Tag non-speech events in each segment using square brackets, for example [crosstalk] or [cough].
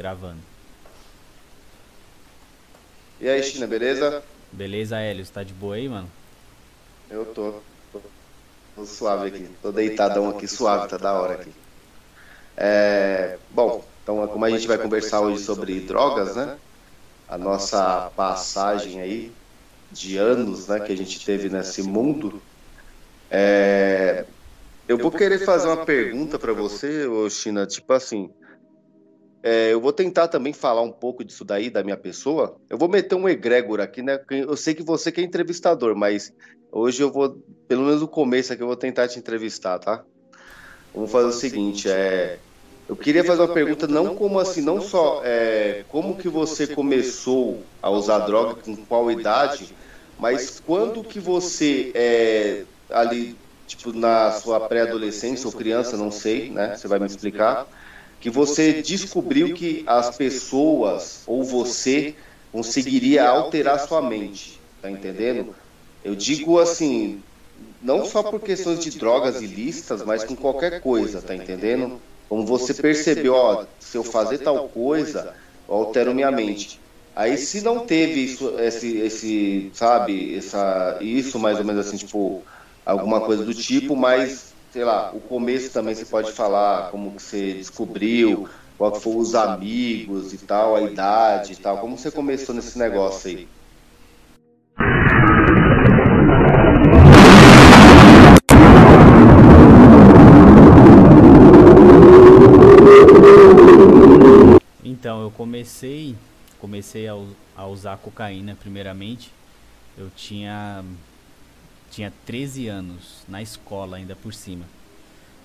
Gravando. E aí, China, beleza? Beleza, Hélio? Você tá de boa aí, mano? Eu tô. Tô, tô suave aqui. Tô deitadão aqui, suave, tá da hora aqui. É, bom, então como a gente vai conversar hoje sobre drogas, né? A nossa passagem aí de anos, né, que a gente teve nesse mundo. É, eu vou querer fazer uma pergunta para você, China, tipo assim, é, eu vou tentar também falar um pouco disso daí, da minha pessoa. Eu vou meter um egrégor aqui, né? Eu sei que você que é entrevistador, mas hoje eu vou, pelo menos no começo aqui, eu vou tentar te entrevistar, tá? Vamos fazer o seguinte, é... Eu queria fazer uma pergunta, não como assim, não só é, como que você começou a usar droga, com qual idade, mas quando que você, é, ali, tipo, na sua pré-adolescência ou criança, não sei, né? Você vai me explicar que você descobriu que as pessoas ou você conseguiria alterar sua mente, tá entendendo? Eu digo assim, não só por questões de drogas ilícitas, mas com qualquer coisa, tá entendendo? Como você percebeu, ó, se eu fazer tal coisa, eu altero minha mente. Aí se não teve isso, esse, esse, sabe, essa, isso mais ou menos assim, tipo, alguma coisa do tipo, mas sei lá, o começo também você pode falar como que você descobriu, qual que foram os amigos e tal, a idade e tal, como você começou nesse negócio aí? Então, eu comecei, comecei a, a usar cocaína primeiramente. Eu tinha tinha 13 anos, na escola ainda por cima.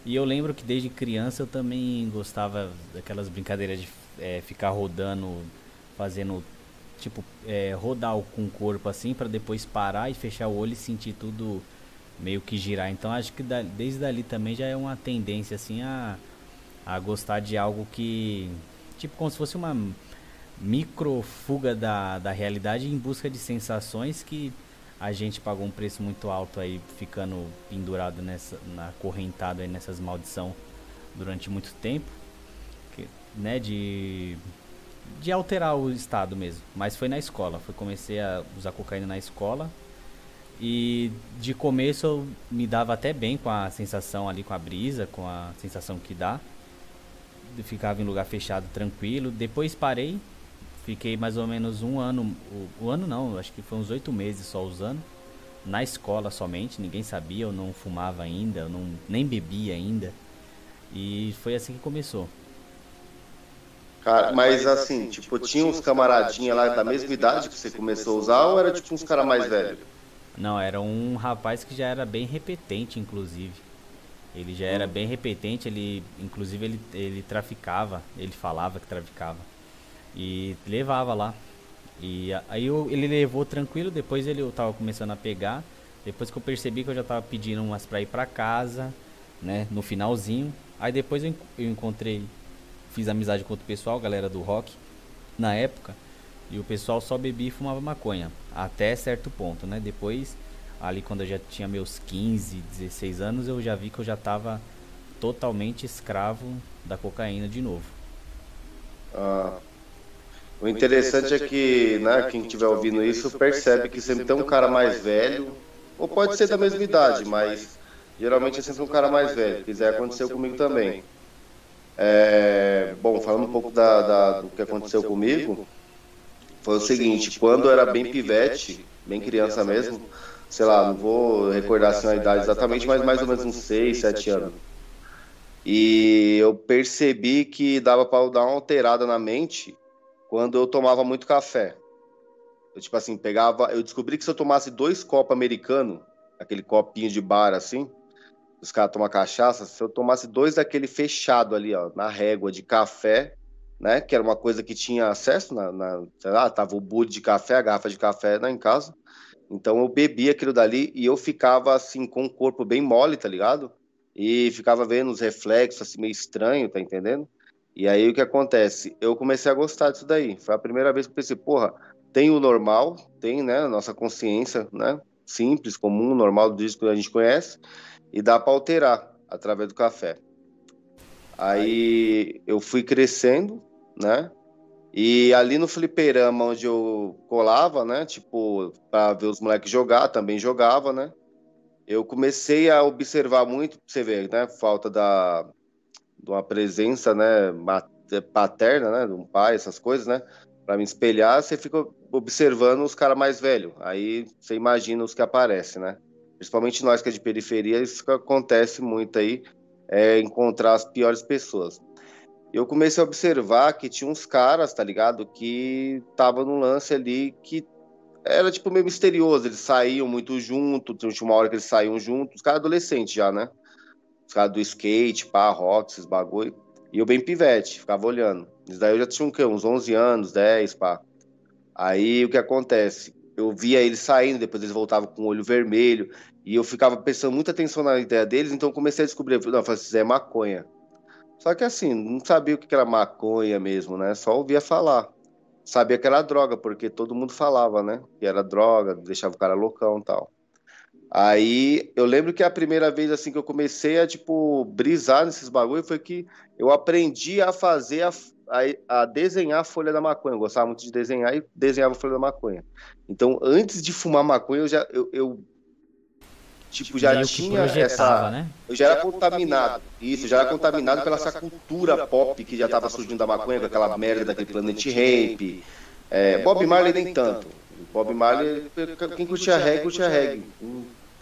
E eu lembro que desde criança eu também gostava daquelas brincadeiras de é, ficar rodando, fazendo tipo é, rodar com o corpo assim para depois parar e fechar o olho e sentir tudo meio que girar. Então acho que da, desde dali também já é uma tendência assim a, a gostar de algo que tipo como se fosse uma micro fuga da, da realidade em busca de sensações que a gente pagou um preço muito alto aí, ficando pendurado nessa, na correntado aí nessas maldição durante muito tempo, que, né, de de alterar o estado mesmo. Mas foi na escola, foi comecei a usar cocaína na escola e de começo eu me dava até bem com a sensação ali, com a brisa, com a sensação que dá. Eu ficava em lugar fechado, tranquilo. Depois parei, Fiquei mais ou menos um ano, o, o ano não, acho que foi uns oito meses só usando. Na escola somente, ninguém sabia, eu não fumava ainda, eu não, nem bebia ainda. E foi assim que começou. Cara, mas assim, tipo, tinha uns camaradinhas lá da mesma idade que você começou a usar ou era tipo uns caras mais velhos? Não, era um rapaz que já era bem repetente, inclusive. Ele já era hum. bem repetente, ele, inclusive ele, ele traficava, ele falava que traficava. E levava lá. E aí eu, ele levou tranquilo, depois ele eu tava começando a pegar. Depois que eu percebi que eu já tava pedindo umas pra ir pra casa, né? No finalzinho. Aí depois eu, eu encontrei, fiz amizade com outro pessoal, galera do rock, na época. E o pessoal só bebia e fumava maconha. Até certo ponto, né? Depois, ali quando eu já tinha meus 15, 16 anos, eu já vi que eu já tava totalmente escravo da cocaína de novo. Ah, o interessante é que, né, quem estiver ouvindo isso percebe que sempre tem um cara mais velho, ou pode ser da mesma idade, mas geralmente é sempre um cara mais velho. Quiser aconteceu comigo também. É, bom, falando um pouco da, da, do que aconteceu comigo, foi o seguinte: quando eu era bem pivete, bem criança mesmo, sei lá, não vou recordar assim a idade exatamente, mas mais ou menos uns 6, 7 anos. E eu percebi que dava para dar uma alterada na mente quando eu tomava muito café. Eu, tipo assim, pegava. Eu descobri que se eu tomasse dois copos americanos, aquele copinho de bar assim, os caras tomam cachaça, se eu tomasse dois daquele fechado ali, ó, na régua de café, né? Que era uma coisa que tinha acesso na. na sei lá, tava o bude de café, a garrafa de café né, em casa. Então eu bebia aquilo dali e eu ficava assim, com o corpo bem mole, tá ligado? E ficava vendo os reflexos assim, meio estranho, tá entendendo? E aí o que acontece? Eu comecei a gostar disso daí. Foi a primeira vez que eu pensei, porra, tem o normal, tem, né, a nossa consciência, né, simples, comum, normal do disco que a gente conhece, e dá para alterar através do café. Aí eu fui crescendo, né, E ali no fliperama onde eu colava, né? Tipo, para ver os moleques jogar, também jogava, né? Eu comecei a observar muito, você vê, né? Falta da de uma presença, né? Paterna, né? De um pai, essas coisas, né? Para me espelhar, você fica observando os caras mais velhos. Aí você imagina os que aparecem, né? Principalmente nós que é de periferia, isso acontece muito aí, é encontrar as piores pessoas eu comecei a observar que tinha uns caras, tá ligado? Que tava num lance ali que era tipo meio misterioso. Eles saíam muito junto, tinha uma hora que eles saíam juntos, os caras adolescentes já, né? Os caras do skate, pá, rock, esses bagulho. E eu bem pivete, ficava olhando. Isso daí eu já tinha um, quê? uns 11 anos, 10, pá. Aí o que acontece? Eu via eles saindo, depois eles voltavam com o olho vermelho, e eu ficava prestando muita atenção na ideia deles, então comecei a descobrir, não, eu falei, isso é maconha. Só que assim, não sabia o que era maconha mesmo, né? Só ouvia falar. Sabia que era droga, porque todo mundo falava, né? Que era droga, deixava o cara loucão e tal. Aí eu lembro que a primeira vez assim que eu comecei a tipo brisar nesses bagulho foi que eu aprendi a fazer a, a, a, desenhar a folha da maconha. Eu gostava muito de desenhar e desenhava a folha da maconha. Então, antes de fumar maconha, eu já eu, eu tipo, já, já tinha essa. Né? Eu já era contaminado. Isso, já era contaminado pela essa cultura pop que já estava surgindo da maconha, com aquela merda daquele Planet Ramp. É, Bob Marley nem tanto. Bob Marley, quem curtia reggae, curtia reggae.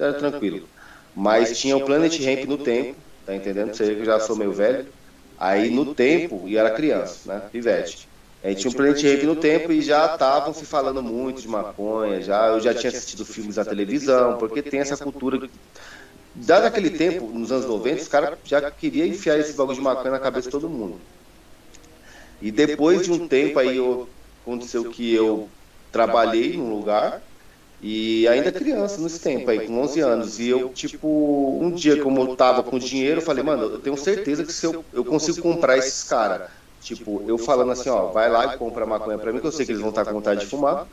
Era tranquilo. Mas tinha o Planet Ramp no tempo, tá entendendo? Você que eu já sou meio velho. Aí no tempo, e era criança, né? Pivete. A gente tinha um Planet Ramp no tempo e já estavam se falando muito de maconha, já, eu já tinha assistido filmes na televisão, porque tem essa cultura. Dado aquele tempo, nos anos 90, os caras já queriam enfiar esse bagulho de maconha na cabeça de todo mundo. E depois de um tempo aí eu, aconteceu que eu trabalhei num lugar e ainda criança nesse tempo aí, com 11 anos. E eu, tipo, um dia como eu tava com dinheiro, eu falei, mano, eu tenho certeza que se eu, eu consigo comprar esses caras Tipo, eu falando assim, ó, vai lá e compra maconha pra mim, que eu sei que eles vão estar com vontade de fumar.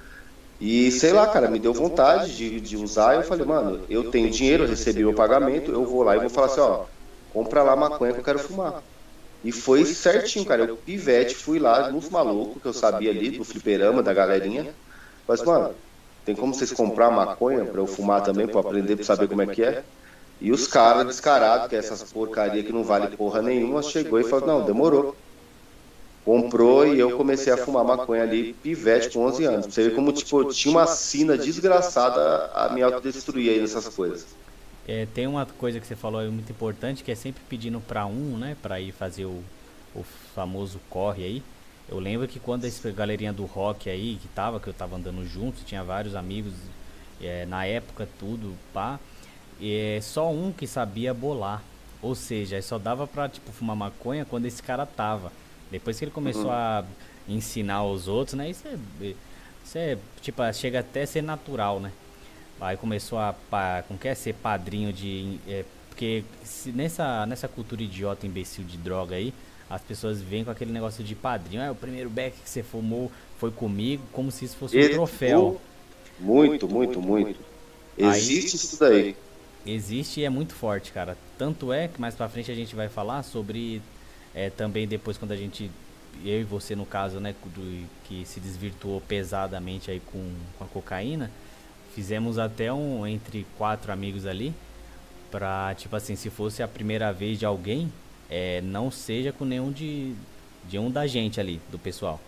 E sei lá, cara, me deu vontade de, de usar. Eu falei, mano, eu tenho dinheiro, eu recebi meu pagamento, eu vou lá e vou falar assim, ó, compra lá maconha que eu quero fumar. E foi certinho, cara. Eu, pivete, fui lá nos malucos que eu sabia ali, do fliperama, da galerinha. Mas, mano, tem como vocês comprar maconha pra eu fumar também, pra aprender, pra saber como é que é? E os caras descarados, que é essas porcaria que não vale porra nenhuma, chegou e falou, não, demorou comprou e eu comecei a fumar maconha ali, pivete com 11 anos. Você vê como, tipo, tinha uma sina desgraçada a me autodestruir aí nessas coisas. É, tem uma coisa que você falou aí muito importante, que é sempre pedindo para um, né, para ir fazer o, o famoso corre aí. Eu lembro que quando essa galerinha do rock aí, que tava, que eu tava andando junto, tinha vários amigos, é, na época tudo, pá, é só um que sabia bolar. Ou seja, só dava pra, tipo, fumar maconha quando esse cara tava. Depois que ele começou uhum. a ensinar os outros, né? Isso é, isso é, tipo, chega até a ser natural, né? Aí começou a, como quer ser padrinho de, é, porque se nessa, nessa cultura idiota, imbecil de droga aí, as pessoas vêm com aquele negócio de padrinho. Ah, o primeiro beck que você fumou foi comigo, como se isso fosse um troféu. Muito, muito, muito. Existe aí, isso daí. Existe e é muito forte, cara. Tanto é que mais pra frente a gente vai falar sobre é, também depois quando a gente, eu e você no caso, né, do, que se desvirtuou pesadamente aí com, com a cocaína, fizemos até um entre quatro amigos ali pra, tipo assim, se fosse a primeira vez de alguém, é, não seja com nenhum de, de um da gente ali, do pessoal.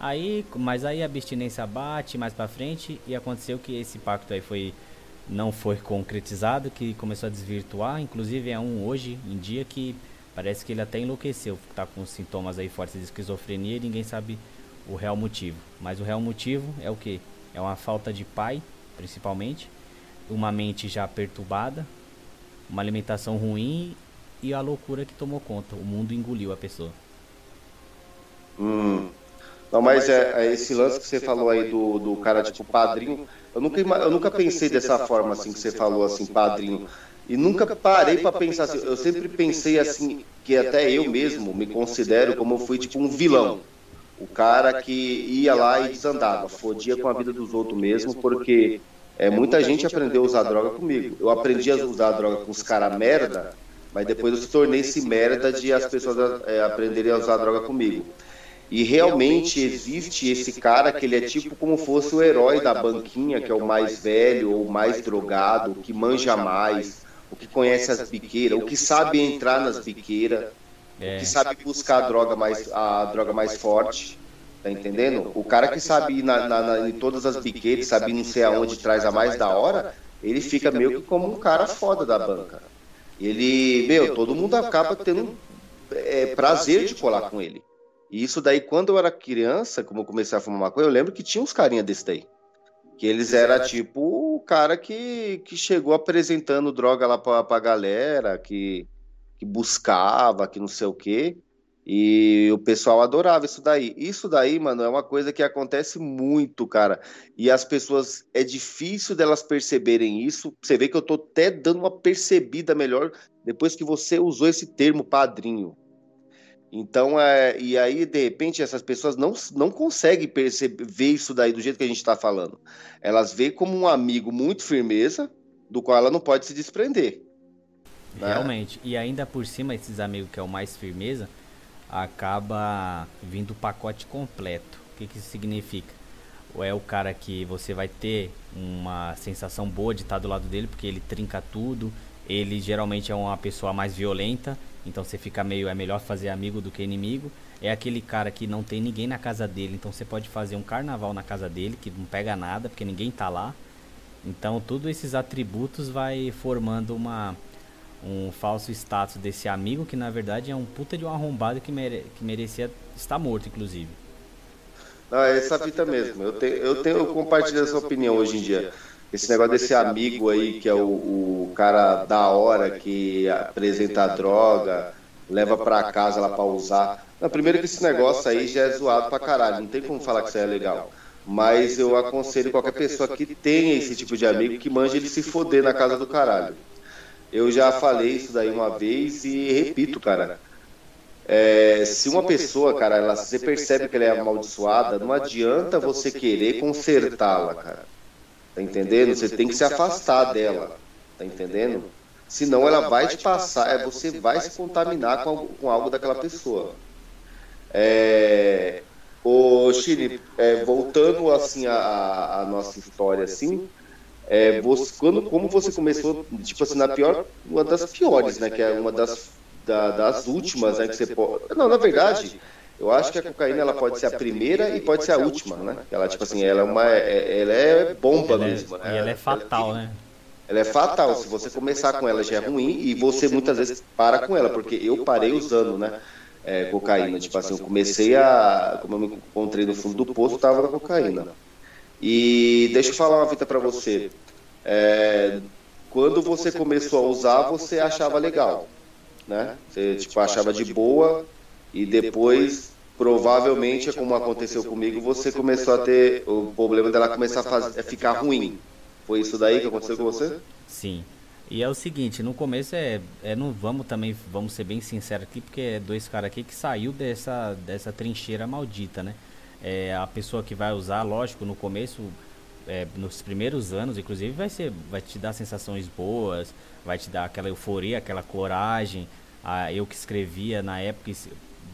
Aí, mas aí a abstinência bate mais para frente e aconteceu que esse pacto aí foi não foi concretizado, que começou a desvirtuar, inclusive é um hoje em dia que Parece que ele até enlouqueceu, está com sintomas aí fortes de esquizofrenia e ninguém sabe o real motivo. Mas o real motivo é o que? É uma falta de pai, principalmente, uma mente já perturbada, uma alimentação ruim e a loucura que tomou conta. O mundo engoliu a pessoa. Hum. Não, mas é, é esse lance que você falou aí do, do cara tipo padrinho. Eu nunca, eu nunca pensei dessa forma assim que você falou assim, padrinho. E nunca parei para pensar assim. Eu sempre pensei assim, que até eu mesmo me considero como fui tipo um vilão. O cara que ia lá e desandava, fodia com a vida dos outros mesmo, porque é, muita gente aprendeu a usar droga comigo. Eu aprendi a usar droga com os caras merda, mas depois eu tornei esse merda de as pessoas é, aprenderem a usar droga comigo. E realmente existe esse cara que ele é tipo como fosse o herói da banquinha, que é o mais velho ou mais drogado, o que manja mais, o que conhece as biqueiras, o que sabe entrar nas biqueiras, é. o que sabe buscar a droga mais, a droga mais forte. Tá entendendo? O cara que sabe ir na, na, na, em todas as biqueiras, sabe não sei aonde traz a mais da hora, ele fica meio que como um cara foda da banca. Ele, meu, todo mundo acaba tendo é, prazer de colar com ele. E isso daí, quando eu era criança, como eu comecei a fumar maconha, eu lembro que tinha uns carinha desse daí. Que eles era tipo o cara que, que chegou apresentando droga lá pra, pra galera, que, que buscava, que não sei o quê. E o pessoal adorava isso daí. Isso daí, mano, é uma coisa que acontece muito, cara. E as pessoas, é difícil delas perceberem isso. Você vê que eu tô até dando uma percebida melhor depois que você usou esse termo padrinho. Então, é, e aí, de repente, essas pessoas não, não conseguem perceber, ver isso daí do jeito que a gente está falando. Elas veem como um amigo muito firmeza, do qual ela não pode se desprender. Né? Realmente. E ainda por cima, esses amigos que é o mais firmeza, acaba vindo o pacote completo. O que, que isso significa? É o cara que você vai ter uma sensação boa de estar do lado dele, porque ele trinca tudo, ele geralmente é uma pessoa mais violenta, então você fica meio é melhor fazer amigo do que inimigo. É aquele cara que não tem ninguém na casa dele, então você pode fazer um carnaval na casa dele que não pega nada, porque ninguém tá lá. Então, todos esses atributos vai formando uma um falso status desse amigo que na verdade é um puta de um arrombado que, mere que merecia estar morto, inclusive. Não, é essa fita mesmo. Eu tenho, eu tenho eu compartilho essa opinião hoje em dia. Esse negócio desse amigo aí que é o, o cara da hora que apresenta a droga, leva para casa lá para usar. Não, primeiro que esse negócio aí já é zoado pra caralho, não tem como falar que isso é legal. Mas eu aconselho qualquer pessoa que tenha esse tipo de amigo que manje ele se foder na casa do caralho. Eu já falei isso daí uma vez e repito, cara. É, se uma pessoa, cara, ela, você percebe que ela é amaldiçoada, não adianta você querer consertá-la, cara. Tá entendendo? Você tem que se afastar dela. Tá entendendo? Senão ela vai te passar, é, você vai se contaminar com, com algo daquela pessoa. É, o Chile, é, voltando assim a, a nossa história assim, é, você, quando, como você começou, tipo assim, na pior, uma das piores, né? Que é uma das, da, das últimas, né? Que você pode. Não, na verdade, eu acho que a cocaína ela pode ser a primeira e pode ser a última, né? Ela, tipo assim, ela é uma. É, ela é bomba ela é, mesmo, né? E ela é fatal, né? Ela é fatal. Se você começar com ela já é ruim e você muitas vezes para com ela, porque eu parei usando, né? É, cocaína. Tipo assim, eu comecei a. Como eu me encontrei no fundo do poço, tava na cocaína. E deixa eu falar uma fita para você. É, quando você começou a usar, você achava legal, né? Você tipo achava de boa e depois provavelmente, como aconteceu comigo, você começou a ter o problema dela começar a, fazer, ficar ruim. Foi isso daí que aconteceu com você? Sim. E é o seguinte, no começo é, é não vamos também, vamos ser bem sinceros aqui, porque é dois caras aqui que saiu dessa dessa trincheira maldita, né? É, a pessoa que vai usar, lógico, no começo, é, nos primeiros anos, inclusive, vai ser, vai te dar sensações boas, vai te dar aquela euforia, aquela coragem. Ah, eu que escrevia na época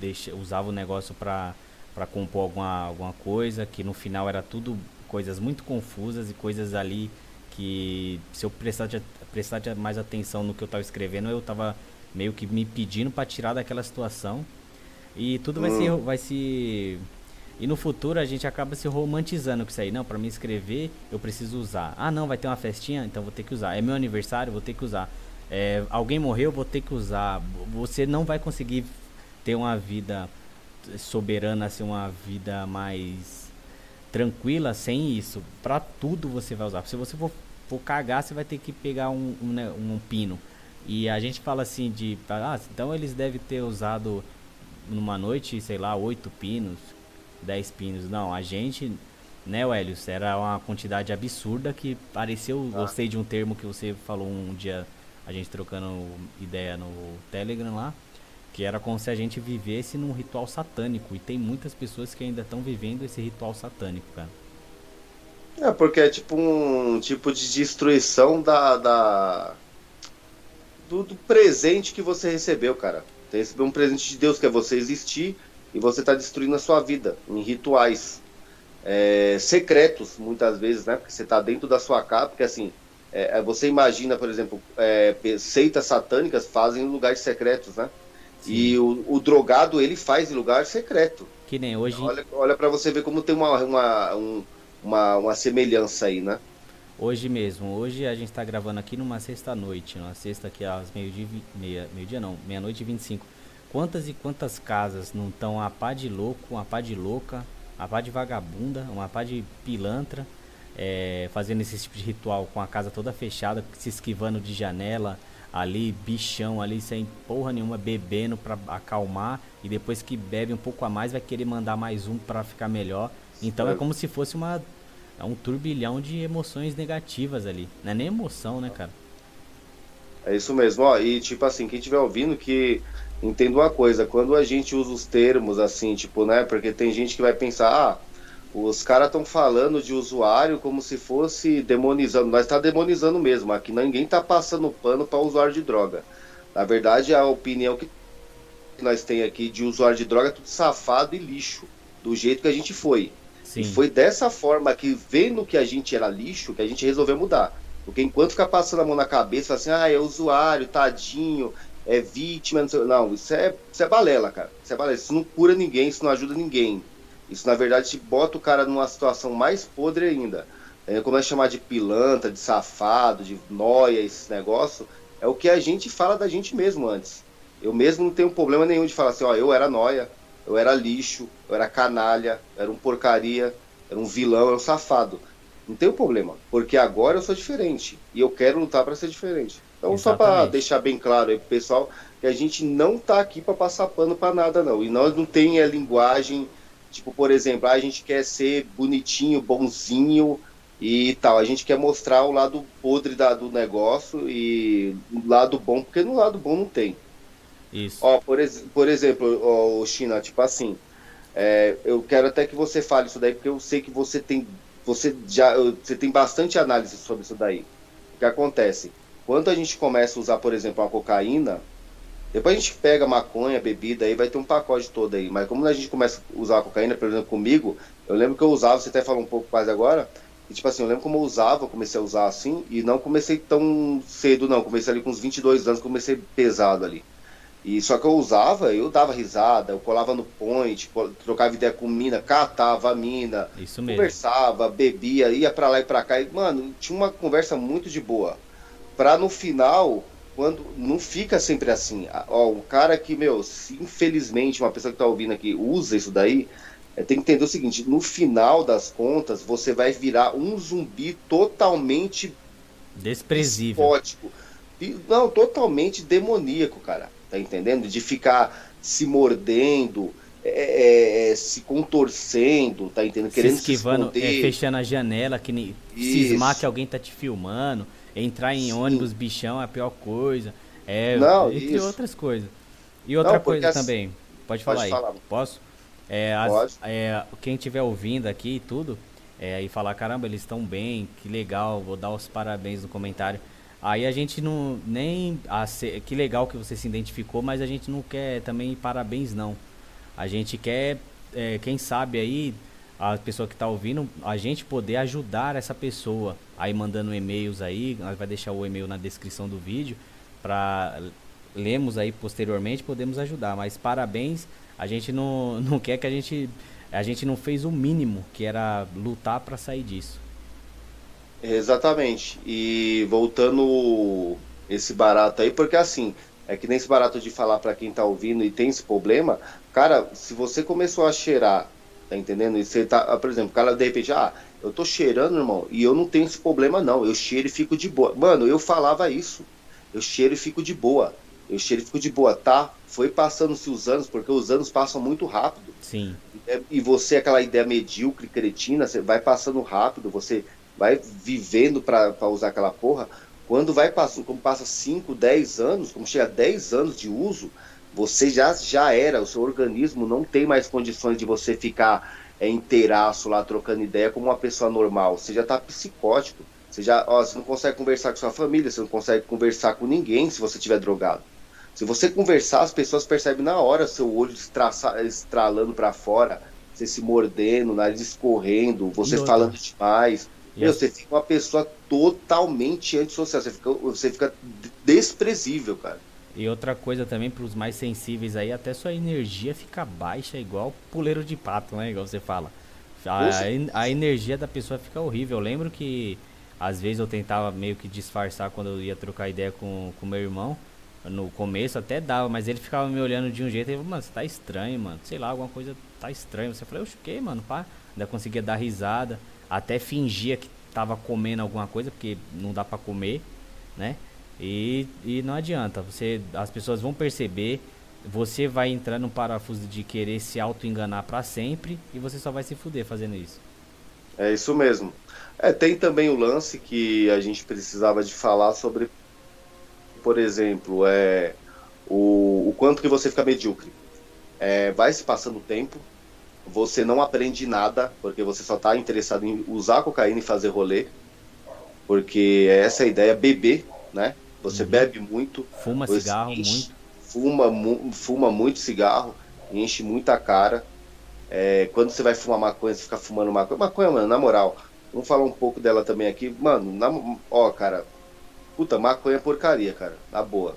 deixa, usava o negócio para para compor alguma, alguma coisa, que no final era tudo coisas muito confusas e coisas ali que se eu prestar, prestar mais atenção no que eu estava escrevendo, eu estava meio que me pedindo para tirar daquela situação. E tudo vai se, hum. vai se e no futuro a gente acaba se romantizando com isso aí. Não, para me escrever eu preciso usar. Ah, não, vai ter uma festinha, então vou ter que usar. É meu aniversário, vou ter que usar. É, alguém morreu, vou ter que usar. Você não vai conseguir ter uma vida soberana, assim, uma vida mais tranquila sem isso. Para tudo você vai usar. Se você for, for cagar, você vai ter que pegar um, um, né, um pino. E a gente fala assim de, ah, então eles devem ter usado numa noite, sei lá, oito pinos 10 pinos. Não, a gente, né, Helios, era uma quantidade absurda que pareceu. Ah. Gostei de um termo que você falou um dia, a gente trocando ideia no Telegram lá, que era como se a gente vivesse num ritual satânico. E tem muitas pessoas que ainda estão vivendo esse ritual satânico, cara. É, porque é tipo um tipo de destruição da. da do, do presente que você recebeu, cara. Você recebeu um presente de Deus, que é você existir e você está destruindo a sua vida em rituais é, secretos, muitas vezes, né? Porque você está dentro da sua casa, porque assim, é, é, você imagina, por exemplo, é, seitas satânicas fazem em lugares secretos, né? Sim. E o, o, drogado, ele faz em lugar secreto. Que nem hoje. Olha, olha para você ver como tem uma, uma, um, uma, uma semelhança aí, né? Hoje mesmo, hoje a gente está gravando aqui numa sexta-noite, numa sexta aqui às meio-dia, meia, meio-dia não, meia-noite e 25. Quantas e quantas casas não estão a pá de louco, uma pá de louca, uma pá de vagabunda, uma pá de pilantra, é, fazendo esse tipo de ritual com a casa toda fechada, se esquivando de janela, ali, bichão ali, sem porra nenhuma, bebendo para acalmar, e depois que bebe um pouco a mais, vai querer mandar mais um para ficar melhor. Então é como se fosse uma é um turbilhão de emoções negativas ali. Não é nem emoção, né, cara? É isso mesmo, ó. E tipo assim, quem estiver ouvindo que entenda uma coisa, quando a gente usa os termos assim, tipo, né? Porque tem gente que vai pensar, ah, os caras estão falando de usuário como se fosse demonizando. Nós está demonizando mesmo. Aqui ninguém está passando pano para usuário de droga. Na verdade, a opinião que nós tem aqui de usuário de droga é tudo safado e lixo, do jeito que a gente foi. Sim. E foi dessa forma que, vendo que a gente era lixo, que a gente resolveu mudar. Porque enquanto ficar passando a mão na cabeça, assim, ah, é usuário, tadinho, é vítima, não, sei, não isso, é, isso é balela, cara. Isso é balela. Isso não cura ninguém, isso não ajuda ninguém. Isso, na verdade, te bota o cara numa situação mais podre ainda. É, como é chamar de pilantra, de safado, de noia, esse negócio, é o que a gente fala da gente mesmo antes. Eu mesmo não tenho problema nenhum de falar assim, ó, eu era noia, eu era lixo, eu era canalha, eu era um porcaria, era um vilão, era um safado. Não tem problema, porque agora eu sou diferente e eu quero lutar para ser diferente. Então, Exatamente. só para deixar bem claro aí pro pessoal que a gente não tá aqui para passar pano para nada não. E nós não tem a linguagem, tipo, por exemplo, ah, a gente quer ser bonitinho, bonzinho e tal. A gente quer mostrar o lado podre da, do negócio e o lado bom, porque no lado bom não tem. Isso. Ó, por, ex por exemplo, ó, China, tipo assim, é, eu quero até que você fale isso daí, porque eu sei que você tem, você já, você tem bastante análise sobre isso daí. O que acontece? Quando a gente começa a usar, por exemplo, a cocaína, depois a gente pega maconha, bebida, aí vai ter um pacote todo aí. Mas como a gente começa a usar a cocaína, por exemplo, comigo, eu lembro que eu usava, você até falou um pouco mais agora, e tipo assim, eu lembro como eu usava, comecei a usar assim, e não comecei tão cedo não, comecei ali com uns 22 anos, comecei pesado ali. E só que eu usava, eu dava risada, eu colava no point, trocava ideia com mina, catava a mina, conversava, bebia, ia para lá e pra cá. E, mano, tinha uma conversa muito de boa. Pra no final, quando não fica sempre assim. Ó, um cara que, meu, se infelizmente uma pessoa que tá ouvindo aqui usa isso daí, é, tem que entender o seguinte: no final das contas, você vai virar um zumbi totalmente desprezível. Não, totalmente demoníaco, cara tá entendendo? De ficar se mordendo, é, é, é, se contorcendo, tá entendendo? Querendo se esquivando, se é, fechando a janela, que nem cismar que alguém tá te filmando, entrar em Sim. ônibus bichão é a pior coisa. É, Não, entre isso. outras coisas. E outra Não, coisa também, pode falar pode aí, falar. posso? É, as, é, quem estiver ouvindo aqui e tudo, é, e falar, caramba, eles estão bem, que legal, vou dar os parabéns no comentário. Aí a gente não nem a, que legal que você se identificou, mas a gente não quer também parabéns não. A gente quer, é, quem sabe aí a pessoa que está ouvindo, a gente poder ajudar essa pessoa. Aí mandando e-mails aí, nós vai deixar o e-mail na descrição do vídeo para lemos aí posteriormente, podemos ajudar. Mas parabéns, a gente não, [laughs] não quer que a gente a gente não fez o mínimo, que era lutar para sair disso. Exatamente. E voltando esse barato aí, porque assim, é que nem esse barato de falar para quem tá ouvindo e tem esse problema, cara, se você começou a cheirar, tá entendendo? E você tá, ah, por exemplo, o cara de repente, ah, eu tô cheirando, irmão, e eu não tenho esse problema não, eu cheiro e fico de boa. Mano, eu falava isso. Eu cheiro e fico de boa. Eu cheiro e fico de boa, tá? Foi passando-se os anos, porque os anos passam muito rápido. Sim. E você, aquela ideia medíocre, cretina, você vai passando rápido, você vai vivendo para usar aquela porra, quando vai passando, como passa 5, 10 anos, como chega a 10 anos de uso, você já, já era, o seu organismo não tem mais condições de você ficar é, inteiraço lá trocando ideia como uma pessoa normal. Você já está psicótico. Você já ó, você não consegue conversar com sua família, você não consegue conversar com ninguém se você estiver drogado. Se você conversar, as pessoas percebem na hora seu olho estralando para fora, você se mordendo, nariz escorrendo, você falando demais. Meu, você fica uma pessoa totalmente antissocial, você fica, você fica desprezível, cara. E outra coisa também para os mais sensíveis aí, até sua energia fica baixa, igual puleiro de pato, né? Igual você fala. A, a energia da pessoa fica horrível. Eu lembro que às vezes eu tentava meio que disfarçar quando eu ia trocar ideia com, com meu irmão. No começo até dava, mas ele ficava me olhando de um jeito e falou, mano, você tá estranho, mano. Sei lá, alguma coisa tá estranha. Você falou, eu que, mano, pá. Ainda conseguia dar risada. Até fingia que tava comendo alguma coisa, porque não dá para comer, né? E, e não adianta, você, as pessoas vão perceber, você vai entrar no parafuso de querer se auto-enganar para sempre e você só vai se fuder fazendo isso. É isso mesmo. É, tem também o lance que a gente precisava de falar sobre, por exemplo, é, o, o quanto que você fica medíocre. É, vai se passando o tempo, você não aprende nada, porque você só está interessado em usar cocaína e fazer rolê, porque essa é a ideia, beber, né? Você uhum. bebe muito. Fuma cigarro enche, muito. Fuma, mu fuma muito cigarro, enche muita cara. É, quando você vai fumar maconha, você fica fumando maconha. Maconha, mano, na moral, vamos falar um pouco dela também aqui. Mano, na, ó, cara, puta, maconha é porcaria, cara, na boa.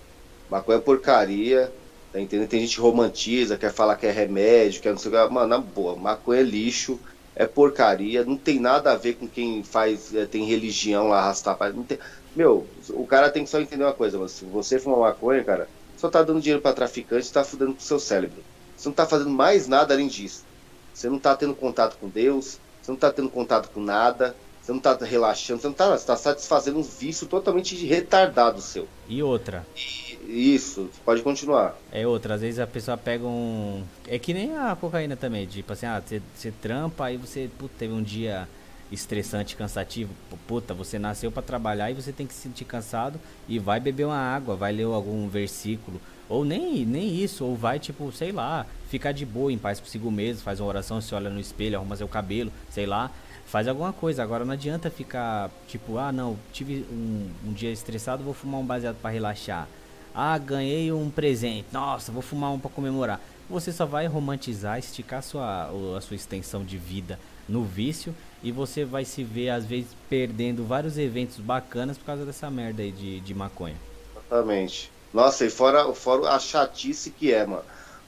Maconha é porcaria, tá entendendo? Tem gente que romantiza, quer falar que é remédio, quer não sei o que. Mano, na boa, maconha é lixo, é porcaria, não tem nada a ver com quem faz, é, tem religião lá, arrastar. Não tem, meu, o cara tem que só entender uma coisa, mas se você fuma maconha, cara, só tá dando dinheiro para traficante, tá fudendo com o seu cérebro. Você não tá fazendo mais nada além disso. Você não tá tendo contato com Deus, você não tá tendo contato com nada, você não tá relaxando, você não tá, você tá satisfazendo um vício totalmente retardado seu. E outra. E, isso, pode continuar. É outra, às vezes a pessoa pega um. É que nem a cocaína também, tipo assim, ah, você, você trampa, aí você puta, teve um dia estressante, cansativo. Puta, você nasceu para trabalhar e você tem que se sentir cansado e vai beber uma água, vai ler algum versículo. Ou nem, nem isso, ou vai, tipo, sei lá, ficar de boa, em paz consigo mesmo, faz uma oração, se olha no espelho, arruma seu cabelo, sei lá, faz alguma coisa. Agora não adianta ficar, tipo, ah, não, tive um, um dia estressado, vou fumar um baseado para relaxar. Ah, ganhei um presente, nossa, vou fumar um para comemorar. Você só vai romantizar, esticar a sua, a sua extensão de vida no vício e você vai se ver às vezes perdendo vários eventos bacanas por causa dessa merda aí de, de maconha. Exatamente. Nossa, e fora, fora a chatice que é, mano.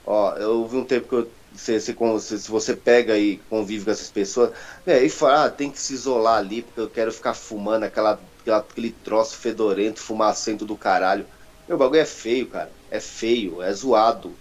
Ó, eu vi um tempo que eu, se, se, se, você pega e convive com essas pessoas, é, e fala, ah, tem que se isolar ali, porque eu quero ficar fumando aquela, aquela, aquele troço fedorento, fumacento do caralho. Meu bagulho é feio, cara. É feio, é zoado.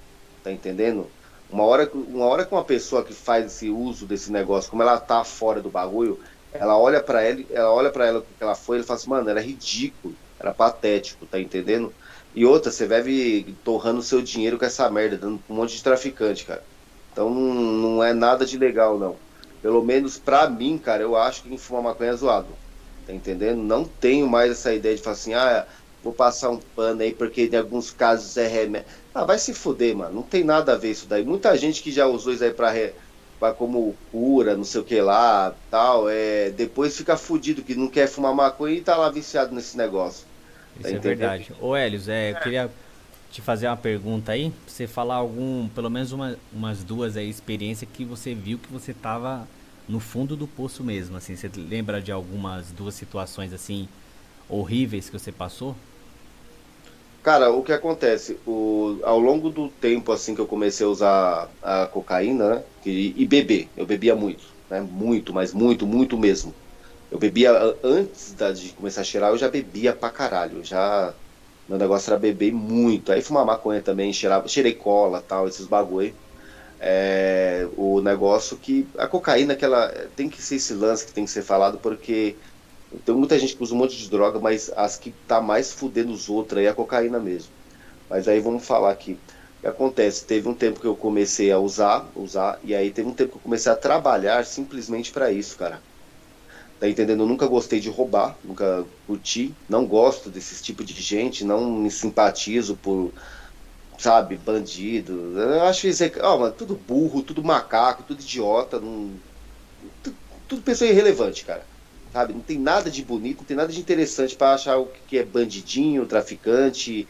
Tá entendendo? Uma hora, uma hora que uma pessoa que faz esse uso desse negócio, como ela tá fora do bagulho, ela olha para ela, ela olha para ela o que ela foi, ele fala assim, mano, era ridículo, era patético, tá entendendo? E outra, você vive torrando seu dinheiro com essa merda, dando um monte de traficante, cara. Então não, é nada de legal, não. Pelo menos pra mim, cara, eu acho que quem fuma maconha é zoado. Tá entendendo? Não tenho mais essa ideia de falar assim, ah, vou passar um pano aí porque em alguns casos é remédio. Ah, vai se fuder, mano. Não tem nada a ver isso daí. Muita gente que já usou isso aí pra, re... pra como cura, não sei o que lá, tal, é... depois fica fudido que não quer fumar maconha e tá lá viciado nesse negócio. Isso tá é verdade. Ô, Helios, é, eu queria te fazer uma pergunta aí, pra você falar algum, pelo menos uma, umas duas aí, experiências que você viu que você tava no fundo do poço mesmo, assim, você lembra de algumas duas situações assim horríveis que você passou? Cara, o que acontece? O, ao longo do tempo assim que eu comecei a usar a cocaína né, e, e beber, eu bebia muito, né? Muito, mas muito, muito mesmo. Eu bebia antes da, de começar a cheirar, eu já bebia pra caralho. Já meu negócio era beber muito. Aí fumar maconha também, cheirava, cheirei cola, tal, esses bagulho. É, o negócio que a cocaína que ela tem que ser esse lance que tem que ser falado porque tem muita gente que usa um monte de droga, mas as que tá mais fudendo os outros aí é a cocaína mesmo. Mas aí vamos falar aqui. O que acontece? Teve um tempo que eu comecei a usar, usar, e aí teve um tempo que eu comecei a trabalhar simplesmente para isso, cara. Tá entendendo? Eu nunca gostei de roubar, nunca curti, não gosto desse tipo de gente, não me simpatizo por, sabe, bandido. Eu acho isso aí, ó, mano, tudo burro, tudo macaco, tudo idiota, não, tudo, tudo pessoa irrelevante, cara sabe? Não tem nada de bonito, não tem nada de interessante para achar o que é bandidinho, traficante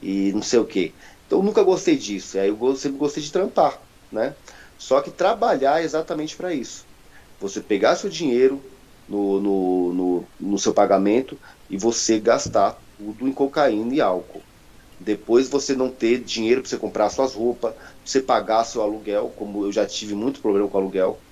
e não sei o quê. Então eu nunca gostei disso. Aí eu sempre gostei de trampar, né? Só que trabalhar é exatamente para isso. Você pegar seu dinheiro no, no, no, no seu pagamento e você gastar tudo em cocaína e álcool. Depois você não ter dinheiro para você comprar suas roupas, você pagar seu aluguel, como eu já tive muito problema com aluguel,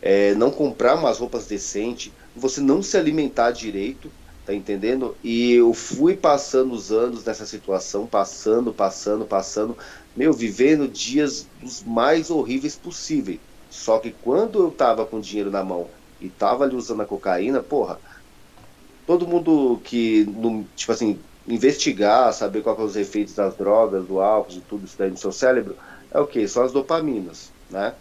é, não comprar umas roupas decentes, você não se alimentar direito, tá entendendo? E eu fui passando os anos nessa situação, passando, passando, passando, meu, vivendo dias dos mais horríveis possíveis. Só que quando eu tava com dinheiro na mão e tava ali usando a cocaína, porra, todo mundo que, tipo assim, investigar, saber quais são os efeitos das drogas, do álcool, de tudo isso daí no seu cérebro, é o que? São as dopaminas, né?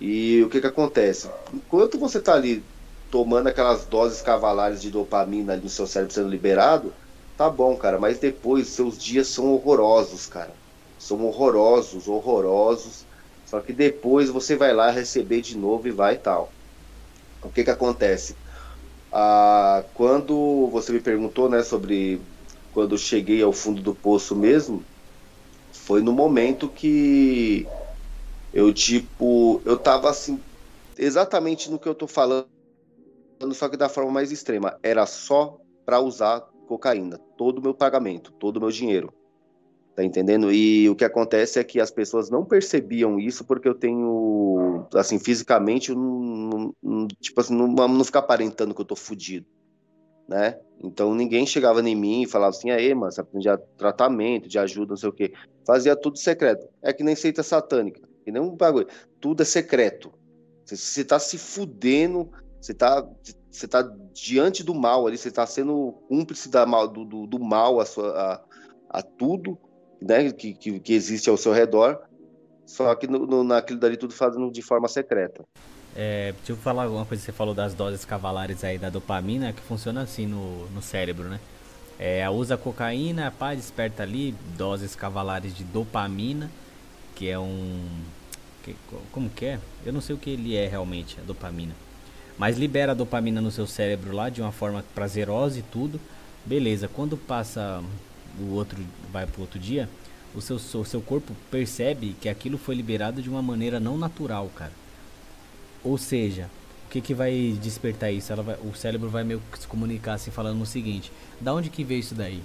E o que que acontece? Enquanto você tá ali tomando aquelas doses cavalares de dopamina ali no seu cérebro sendo liberado, tá bom, cara, mas depois seus dias são horrorosos, cara. São horrorosos, horrorosos. Só que depois você vai lá receber de novo e vai e tal. O que que acontece? Ah, quando você me perguntou, né, sobre quando cheguei ao fundo do poço mesmo, foi no momento que eu tipo, eu tava assim, exatamente no que eu tô falando, só que da forma mais extrema. Era só para usar cocaína, todo o meu pagamento, todo o meu dinheiro. Tá entendendo? E o que acontece é que as pessoas não percebiam isso porque eu tenho, assim, fisicamente, não, não, tipo assim, não, não ficar aparentando que eu tô fudido, né? Então ninguém chegava em mim e falava assim, aí, mano, você aprende tratamento, de ajuda, não sei o quê. Fazia tudo secreto. É que nem seita satânica, nem um bagulho. Tudo é secreto. Você, tá se fudendo, você tá, você tá diante do mal ali, você tá sendo cúmplice da, do, do, do mal a, sua, a, a tudo, né, que, que, que, existe ao seu redor, só que no, no, naquilo dali tudo fazendo de forma secreta. É, deixa eu falar uma coisa você falou das doses cavalares aí da dopamina, que funciona assim no, no cérebro, né? É, usa cocaína, pá, desperta ali doses cavalares de dopamina, que é um. Que, como que é? Eu não sei o que ele é realmente, a dopamina. Mas libera a dopamina no seu cérebro lá de uma forma prazerosa e tudo. Beleza, quando passa o outro vai pro outro dia, o seu, o seu corpo percebe que aquilo foi liberado de uma maneira não natural, cara. Ou seja, o que, que vai despertar isso? Vai, o cérebro vai meio que se comunicar assim, falando o seguinte: da onde que veio isso daí?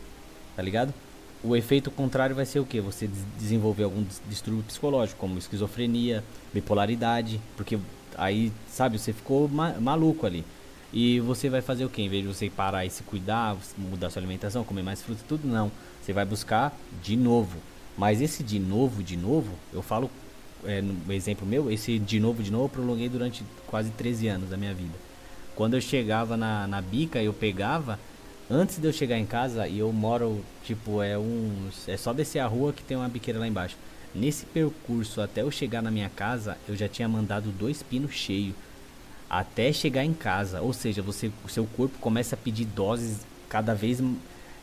Tá ligado? O efeito contrário vai ser o que? Você desenvolver algum distúrbio psicológico, como esquizofrenia, bipolaridade, porque aí, sabe, você ficou ma maluco ali. E você vai fazer o que? Em vez de você parar e se cuidar, mudar sua alimentação, comer mais fruta e tudo, não. Você vai buscar de novo. Mas esse de novo, de novo, eu falo, é, no exemplo meu, esse de novo, de novo, eu prolonguei durante quase 13 anos da minha vida. Quando eu chegava na, na bica, eu pegava, antes de eu chegar em casa, e eu moro, tipo, é um. É só descer a rua que tem uma biqueira lá embaixo. Nesse percurso até eu chegar na minha casa, eu já tinha mandado dois pinos cheios até chegar em casa. Ou seja, você, o seu corpo começa a pedir doses cada vez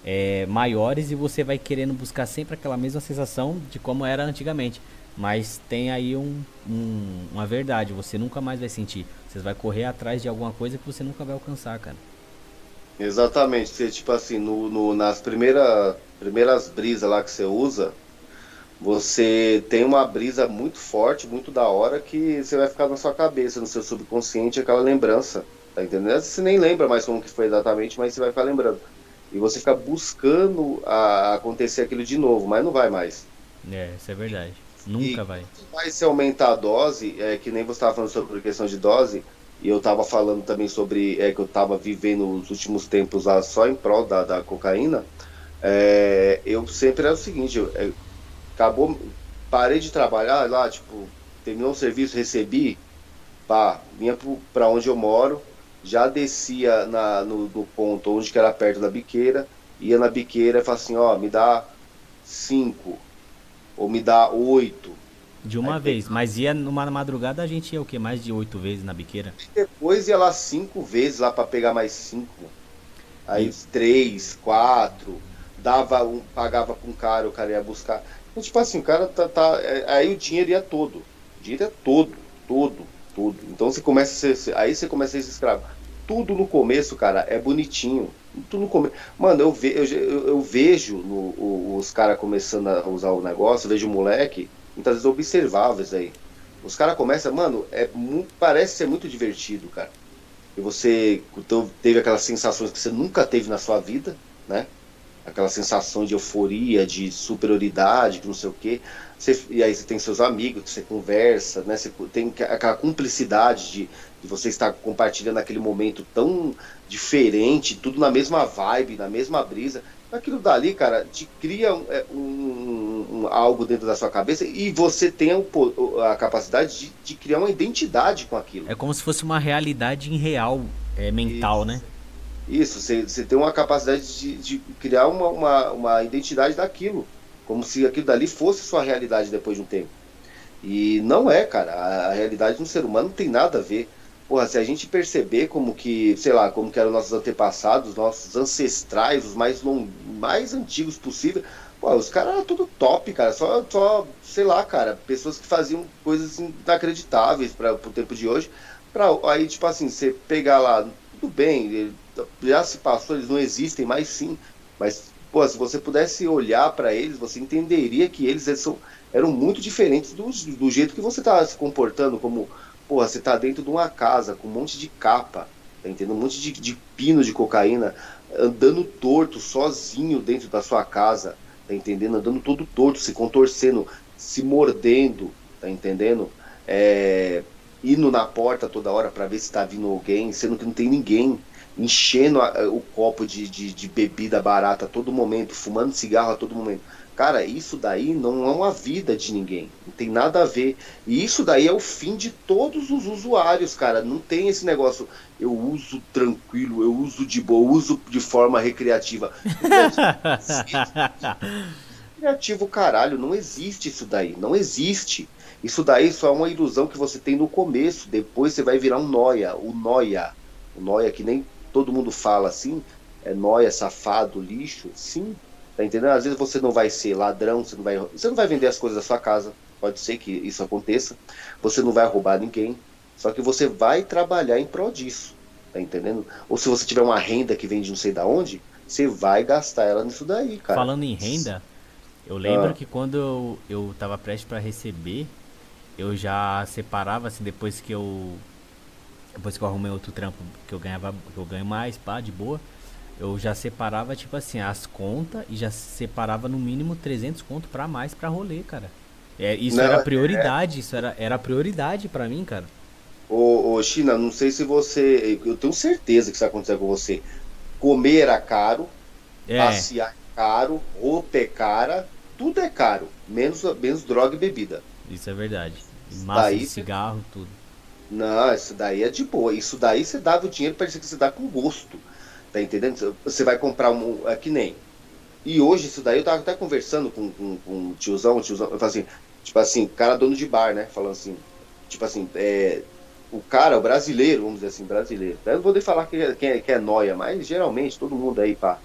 é, maiores e você vai querendo buscar sempre aquela mesma sensação de como era antigamente. Mas tem aí um, um, uma verdade, você nunca mais vai sentir. Você vai correr atrás de alguma coisa que você nunca vai alcançar, cara. Exatamente. Você, tipo assim, no, no, nas primeira, primeiras brisas lá que você usa, você tem uma brisa muito forte, muito da hora, que você vai ficar na sua cabeça, no seu subconsciente, aquela lembrança. Tá entendendo? Você nem lembra mais como que foi exatamente, mas você vai ficar lembrando. E você fica buscando a acontecer aquilo de novo, mas não vai mais. É, isso é verdade. Nunca e vai. Vai se aumentar a dose, é que nem você estava falando sobre questão de dose, e eu estava falando também sobre é, que eu estava vivendo os últimos tempos lá só em prol da, da cocaína. É, eu sempre era o seguinte, eu, é, acabou, parei de trabalhar lá, tipo, terminou o serviço, recebi, pá, vinha para onde eu moro, já descia na, no, no, ponto onde que era perto da biqueira, ia na biqueira e falava assim, ó, me dá cinco, ou me dá oito. De uma Aí, vez, mas ia numa madrugada a gente ia o que? Mais de oito vezes na biqueira? Depois ia lá cinco vezes lá para pegar mais cinco. Aí e... três, quatro, dava um, pagava com um cara, o cara ia buscar. Então, tipo assim, o cara tá, tá. É, aí o dinheiro ia todo. O dinheiro é todo, todo, todo. Então você começa a ser. Aí você começa a ser escravo. tudo no começo, cara, é bonitinho. Tudo no começo. Mano, eu, ve, eu, eu vejo no, os caras começando a usar o negócio, eu vejo o moleque, muitas vezes observáveis aí. Os caras começam, mano, é, parece ser muito divertido, cara. E você então, teve aquelas sensações que você nunca teve na sua vida, né? Aquela sensação de euforia, de superioridade, de não sei o quê. Você, e aí você tem seus amigos, que você conversa, né? Você tem aquela cumplicidade de, de você estar compartilhando aquele momento tão diferente, tudo na mesma vibe, na mesma brisa. Aquilo dali, cara, te cria um, é, um, um, algo dentro da sua cabeça e você tem a, capacidade de, de, criar uma identidade com aquilo. É como se fosse uma realidade real, é, mental, Isso. né? Isso, você, você tem uma capacidade de, de criar uma, uma, uma identidade daquilo. Como se aquilo dali fosse sua realidade depois de um tempo. E não é, cara. A, a realidade do ser humano não tem nada a ver. Porra, se a gente perceber como que, sei lá, como que eram nossos antepassados, nossos ancestrais, os mais, long, mais antigos possível, os caras eram tudo top, cara. Só, só, sei lá, cara, pessoas que faziam coisas inacreditáveis para o tempo de hoje. Pra, aí, tipo assim, você pegar lá, tudo bem, já se passou, eles não existem mais sim, mas pô, se você pudesse olhar para eles, você entenderia que eles, eles são, eram muito diferentes do, do jeito que você está se comportando, como, porra, você está dentro de uma casa com um monte de capa, tá entendendo? Um monte de, de pino de cocaína, andando torto, sozinho dentro da sua casa, tá entendendo? Andando todo torto, se contorcendo, se mordendo, tá entendendo? É, indo na porta toda hora para ver se está vindo alguém, sendo que não tem ninguém, enchendo a, o copo de, de, de, bebida barata a todo momento, fumando cigarro a todo momento. Cara, isso daí não é uma vida de ninguém. Não tem nada a ver. E isso daí é o fim de todos os usuários, cara. Não tem esse negócio. Eu uso tranquilo, eu uso de boa, eu uso de forma recreativa. [laughs] Recreativo, caralho, não existe isso daí. Não existe. Isso daí só é uma ilusão que você tem no começo. Depois você vai virar um noia. O noia. O noia que nem todo mundo fala assim, é nóia, safado, lixo, sim, tá entendendo? Às vezes você não vai ser ladrão, você não vai, você não vai vender as coisas da sua casa, pode ser que isso aconteça, você não vai roubar ninguém, só que você vai trabalhar em prol disso, tá entendendo? Ou se você tiver uma renda que vem de não sei da onde, você vai gastar ela nisso daí, cara. Falando em renda, eu lembro ah. que quando eu, eu tava prestes para receber, eu já separava, assim, depois que eu depois que eu arrumei outro trampo que eu ganhava, que eu ganho mais, pá, de boa, eu já separava, tipo assim, as contas e já separava no mínimo 300 conto pra mais pra rolê, cara. É, isso não, era prioridade, é... isso era, era prioridade pra mim, cara. Ô, ô, China, não sei se você. Eu tenho certeza que isso vai acontecer com você. Comer era caro, é. passear é caro, roupa é cara, tudo é caro, menos, menos droga e bebida. Isso é verdade. Massa Daí, de cigarro, tudo. Não, isso daí é de boa. Isso daí você dava o dinheiro, parece que você dá com gosto. Tá entendendo? Você vai comprar um. É que nem. E hoje, isso daí, eu tava até conversando com, com, com um tiozão, um tiozão, eu falo assim, tipo assim, cara dono de bar, né? Falando assim, tipo assim, é, o cara, o brasileiro, vamos dizer assim, brasileiro. Eu não vou nem falar que, é, que, é, que é noia, mas geralmente todo mundo aí, pá.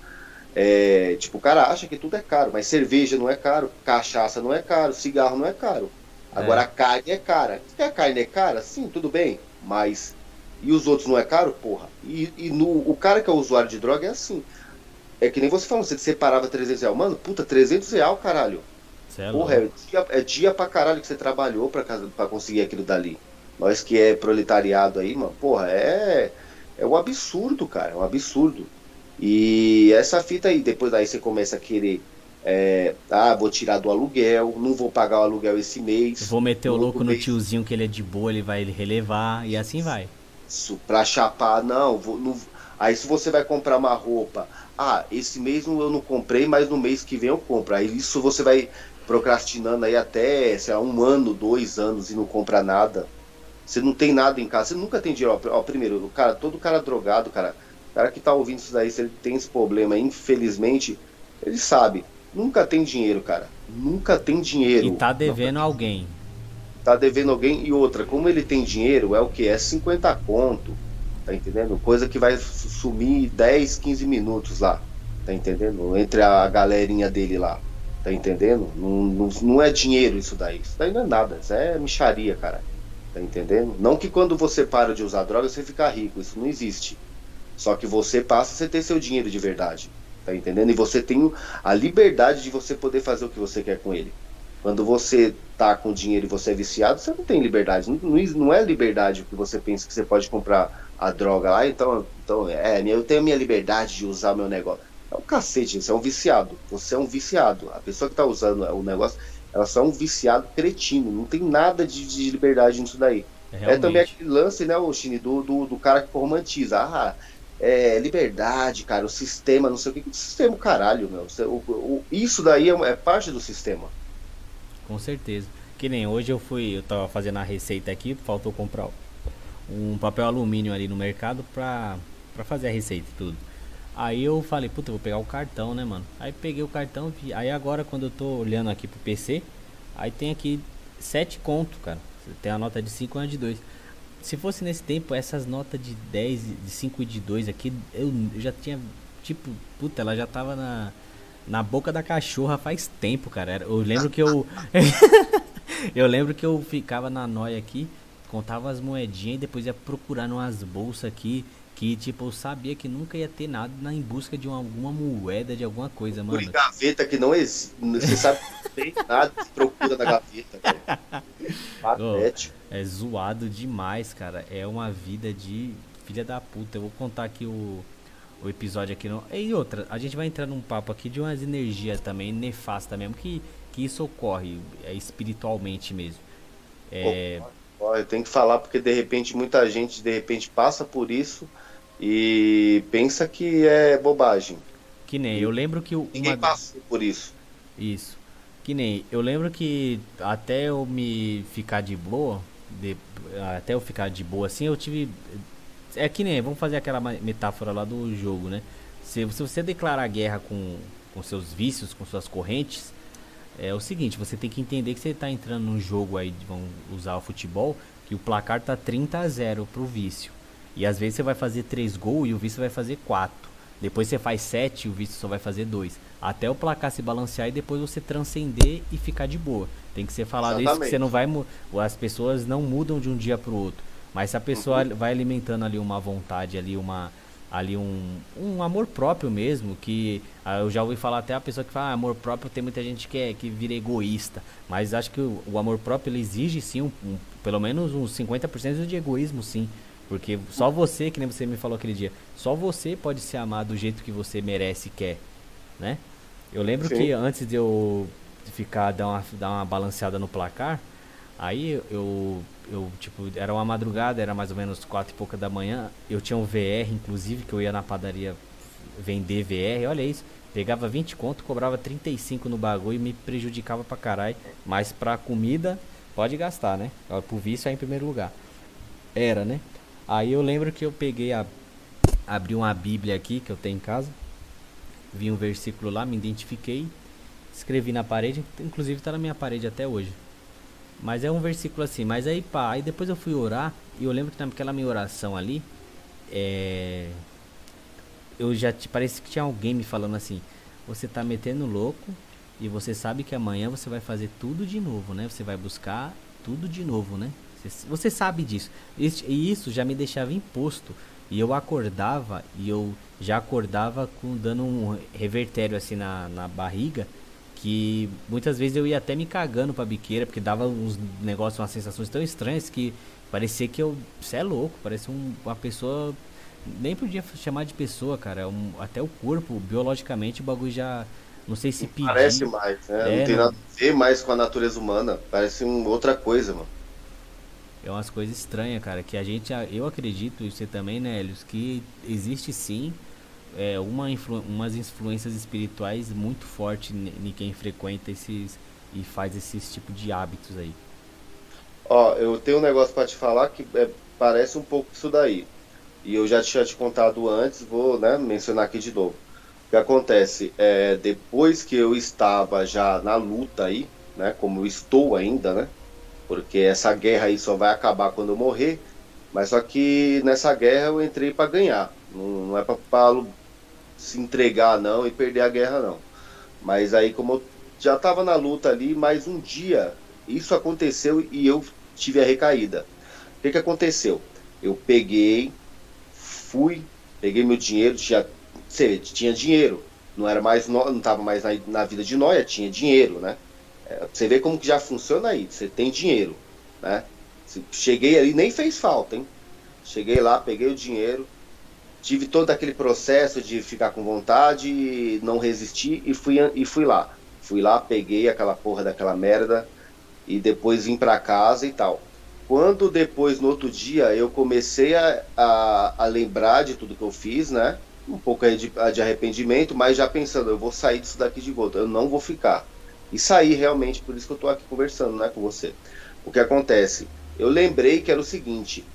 É, tipo, o cara acha que tudo é caro, mas cerveja não é caro, cachaça não é caro, cigarro não é caro. Agora é. a carne é cara. Se a carne é cara, sim, tudo bem. Mas. E os outros não é caro? Porra. E, e no, o cara que é usuário de droga é assim. É que nem você falou, você separava 300 reais. Mano, puta, 300 reais, caralho. É Porra, é dia, é dia pra caralho que você trabalhou pra, pra conseguir aquilo dali. Nós que é proletariado aí, mano, porra, é. É um absurdo, cara. É um absurdo. E essa fita aí, depois daí você começa a querer é, ah, vou tirar do aluguel, não vou pagar o aluguel esse mês. Vou meter o louco no tiozinho que ele é de boa, ele vai relevar e assim vai. Isso, pra chapar, não, vou, não. Aí se você vai comprar uma roupa, ah, esse mês eu não comprei, mas no mês que vem eu compro. Aí isso você vai procrastinando aí até, sei lá, um ano, dois anos e não compra nada. Você não tem nada em casa, você nunca tem dinheiro. Ó, primeiro, o cara, todo cara drogado, cara, o cara que tá ouvindo isso daí, se ele tem esse problema, infelizmente, ele sabe Nunca tem dinheiro, cara. Nunca tem dinheiro. E tá devendo alguém. Tá devendo alguém e outra, como ele tem dinheiro, é o que? É 50 conto. Tá entendendo? Coisa que vai sumir 10, 15 minutos lá. Tá entendendo? Entre a galerinha dele lá. Tá entendendo? Não, não, não é dinheiro isso daí. Isso daí não é nada. Isso é micharia, cara. Tá entendendo? Não que quando você para de usar droga você fica rico. Isso não existe. Só que você passa a ter seu dinheiro de verdade. Tá entendendo? E você tem a liberdade de você poder fazer o que você quer com ele. Quando você tá com dinheiro e você é viciado, você não tem liberdade. Não, não é liberdade o que você pensa que você pode comprar a droga lá, então, então é, eu tenho a minha liberdade de usar meu negócio. É um cacete, você é um viciado. Você é um viciado. A pessoa que tá usando o negócio, ela só é um viciado cretino. Não tem nada de, de liberdade nisso daí. É, é também aquele lance, né, o Chine, do, do, do cara que romantiza. Ah, é, liberdade, cara, o sistema, não sei o que. O sistema, caralho, meu. O, o, isso daí é, é, parte do sistema. Com certeza. Que nem hoje eu fui, eu tava fazendo a receita aqui, faltou comprar um papel alumínio ali no mercado pra, pra fazer a receita e tudo. Aí eu falei, puta, vou pegar o cartão, né, mano? Aí peguei o cartão, aí agora quando eu tô olhando aqui pro PC, aí tem aqui 7 conto, cara. Tem a nota de 5 e a de 2. Se fosse nesse tempo, essas notas de 10, de 5 e de 2 aqui, eu, eu já tinha, tipo, puta, ela já tava na, na boca da cachorra faz tempo, cara. Eu lembro que eu. [laughs] eu lembro que eu ficava na noia aqui, contava as moedinhas e depois ia procurar umas bolsas aqui. Que tipo, eu sabia que nunca ia ter nada na, em busca de uma, alguma moeda, de alguma coisa, mano. Gaveta que não existe. Você sabe que não tem nada de procura na gaveta, cara. [laughs] Patético. Oh, é zoado demais, cara. É uma vida de filha da puta. Eu vou contar aqui o, o episódio aqui. No... E outra, a gente vai entrar num papo aqui de umas energias também nefastas mesmo, que, que isso ocorre é, espiritualmente mesmo. É... eu tenho que falar porque de repente muita gente de repente passa por isso e pensa que é bobagem. Que nem, eu lembro que uma... Ninguém passou por isso. Isso. Que nem, eu lembro que até eu me ficar de boa, de, até eu ficar de boa assim, eu tive. É que nem, vamos fazer aquela metáfora lá do jogo, né? Se, se você declarar guerra com, com seus vícios, com suas correntes, é o seguinte, você tem que entender que você está entrando num jogo aí, vamos usar o futebol, que o placar tá 30 a 0 pro vício. E às vezes você vai fazer 3 gols e o vício vai fazer 4. Depois você faz 7 e o vício só vai fazer 2. Até o placar se balancear e depois você transcender e ficar de boa. Tem que ser falado Exatamente. isso que você não vai as pessoas não mudam de um dia para o outro. Mas se a pessoa uhum. vai alimentando ali uma vontade ali uma ali um, um amor próprio mesmo, que ah, eu já ouvi falar até a pessoa que fala ah, amor próprio, tem muita gente que, é, que vira egoísta, mas acho que o, o amor próprio ele exige sim, um, um, pelo menos uns 50% de egoísmo sim, porque só você, que nem você me falou aquele dia, só você pode se amar do jeito que você merece e quer, né? Eu lembro sim. que antes de eu ficar, dar uma, dar uma balanceada no placar, aí eu, eu, tipo, era uma madrugada, era mais ou menos quatro e pouca da manhã, eu tinha um VR, inclusive, que eu ia na padaria vender VR, olha isso, pegava 20 conto, cobrava 35 no bagulho e me prejudicava pra caralho, mas pra comida, pode gastar, né? Pro vício é em primeiro lugar. Era, né? Aí eu lembro que eu peguei a. Abri uma Bíblia aqui que eu tenho em casa. Vi um versículo lá, me identifiquei. Escrevi na parede, inclusive tá na minha parede até hoje. Mas é um versículo assim, mas aí pá, aí depois eu fui orar e eu lembro que naquela minha oração ali, é, eu já te parece que tinha alguém me falando assim: você tá metendo louco e você sabe que amanhã você vai fazer tudo de novo, né? Você vai buscar tudo de novo, né? Você sabe disso. E isso já me deixava imposto. E eu acordava e eu já acordava com dando um revertério assim na, na barriga. Que muitas vezes eu ia até me cagando pra biqueira, porque dava uns negócios, umas sensações tão estranhas que parecia que eu. Você é louco, parecia um, uma pessoa. Nem podia chamar de pessoa, cara. Um, até o corpo, biologicamente, o bagulho já. Não sei se pedir. Parece mais, né? É, não tem nada a ver mais com a natureza humana. Parece um, outra coisa, mano é umas coisas estranhas, cara, que a gente, eu acredito, e você também, né, Elios, que existe sim é, uma influ, umas influências espirituais muito fortes em quem frequenta esses e faz esses tipo de hábitos aí. Ó, eu tenho um negócio para te falar que é, parece um pouco isso daí. E eu já tinha te contado antes, vou né, mencionar aqui de novo. O que acontece? É, depois que eu estava já na luta aí, né, como eu estou ainda, né, porque essa guerra aí só vai acabar quando eu morrer. Mas só que nessa guerra eu entrei para ganhar. Não, não é para se entregar não e perder a guerra não. Mas aí como eu já estava na luta ali, mais um dia isso aconteceu e eu tive a recaída. O que, que aconteceu? Eu peguei, fui, peguei meu dinheiro, tinha, sei, tinha dinheiro, não era mais, não estava mais na, na, vida de noia, tinha dinheiro, né? É, você vê como que já funciona aí, você tem dinheiro, né? Cheguei ali, nem fez falta, hein? Cheguei lá, peguei o dinheiro, tive todo aquele processo de ficar com vontade, não resistir e fui, e fui lá. Fui lá, peguei aquela porra daquela merda e depois vim para casa e tal. Quando depois, no outro dia, eu comecei a, a, a, lembrar de tudo que eu fiz, né? Um pouco de, de arrependimento, mas já pensando, eu vou sair disso daqui de volta, eu não vou ficar. E saí realmente, por isso que eu tô aqui conversando, né, com você. O que acontece? Eu lembrei que era o seguinte,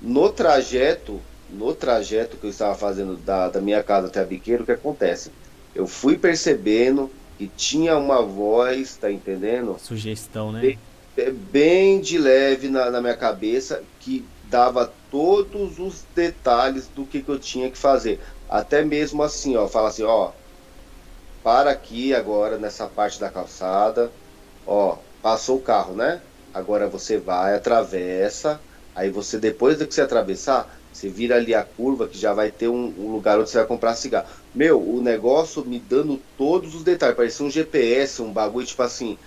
no trajeto, no trajeto que eu estava fazendo da, da minha casa até a biqueira, o que acontece? Eu fui percebendo que tinha uma voz, tá entendendo? Sugestão, né? Bem, é, bem de leve na, na, minha cabeça, que dava todos os detalhes do que, que eu tinha que fazer. Até mesmo assim, ó, fala assim, ó, para aqui agora nessa parte da calçada, ó, passou o carro, né? Agora você vai, atravessa, Aí você, depois de que você atravessar, você vira ali a curva que já vai ter um, um, lugar onde você vai comprar cigarro. Meu, o negócio me dando todos os detalhes, parecia um GPS, um bagulho tipo assim,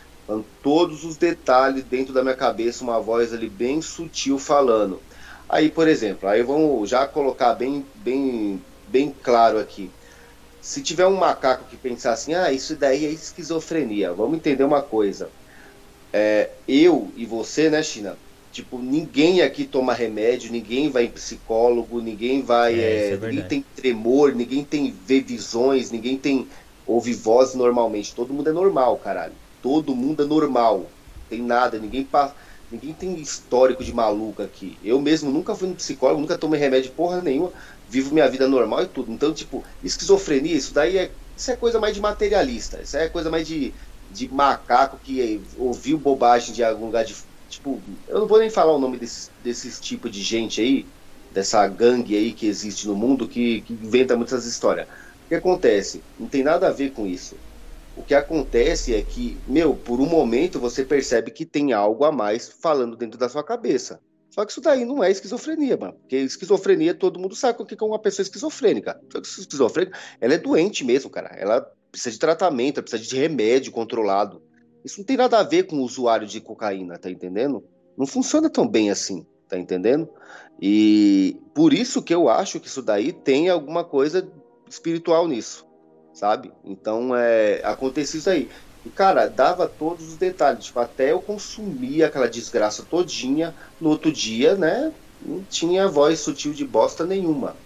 todos os detalhes dentro da minha cabeça, uma voz ali bem sutil falando. Aí, por exemplo, aí vamos já colocar bem, bem, bem claro aqui. Se tiver um macaco que pensar assim, ah, isso daí é esquizofrenia, vamos entender uma coisa. É, eu e você, né, China? Tipo, ninguém aqui toma remédio, ninguém vai em psicólogo, ninguém vai. É, é, ninguém tem tremor, ninguém tem vê visões, ninguém tem. ouve voz normalmente. Todo mundo é normal, caralho. Todo mundo é normal. Tem nada, ninguém passa. Ninguém tem histórico de maluco aqui. Eu mesmo nunca fui no psicólogo, nunca tomei remédio porra nenhuma, vivo minha vida normal e tudo. Então, tipo, esquizofrenia, isso daí é. Isso é coisa mais de materialista. Isso é coisa mais de, de macaco que ouviu bobagem de algum lugar de tipo, eu não vou nem falar o nome desses, desses tipo de gente aí, dessa gangue aí que existe no mundo que, que inventa muitas histórias. O que acontece? Não tem nada a ver com isso. O que acontece é que, meu, por um momento você percebe que tem algo a mais falando dentro da sua cabeça. Só que isso daí não é esquizofrenia, mano. Porque esquizofrenia, todo mundo sabe o que é uma pessoa esquizofrênica. Esquizofrênica, ela é doente mesmo, cara. Ela precisa de tratamento, ela precisa de remédio controlado. Isso não tem nada a ver com o usuário de cocaína, tá entendendo? Não funciona tão bem assim, tá entendendo? E por isso que eu acho que isso daí tem alguma coisa espiritual nisso, sabe? Então, é, acontecia isso aí. E, cara, dava todos os detalhes. Tipo, até eu consumia aquela desgraça todinha. No outro dia, né? Não tinha voz sutil de bosta nenhuma.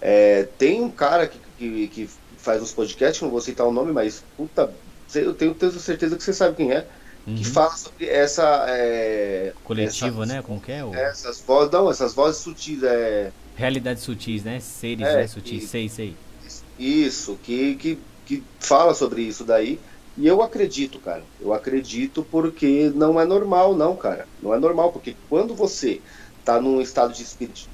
É, tem um cara que, que, que faz uns podcasts, não vou citar o nome, mas puta eu tenho, tenho certeza que você sabe quem é, uhum. que fala sobre essa. É, Coletivo, né? Como que é? O... Essas vozes, não, essas vozes sutis. É... Realidades sutis, né? Seres, é, né? Sutis, e, sei, sei. Isso, que, que, que fala sobre isso daí. E eu acredito, cara. Eu acredito porque não é normal, não, cara. Não é normal, porque quando você tá num estado de espírito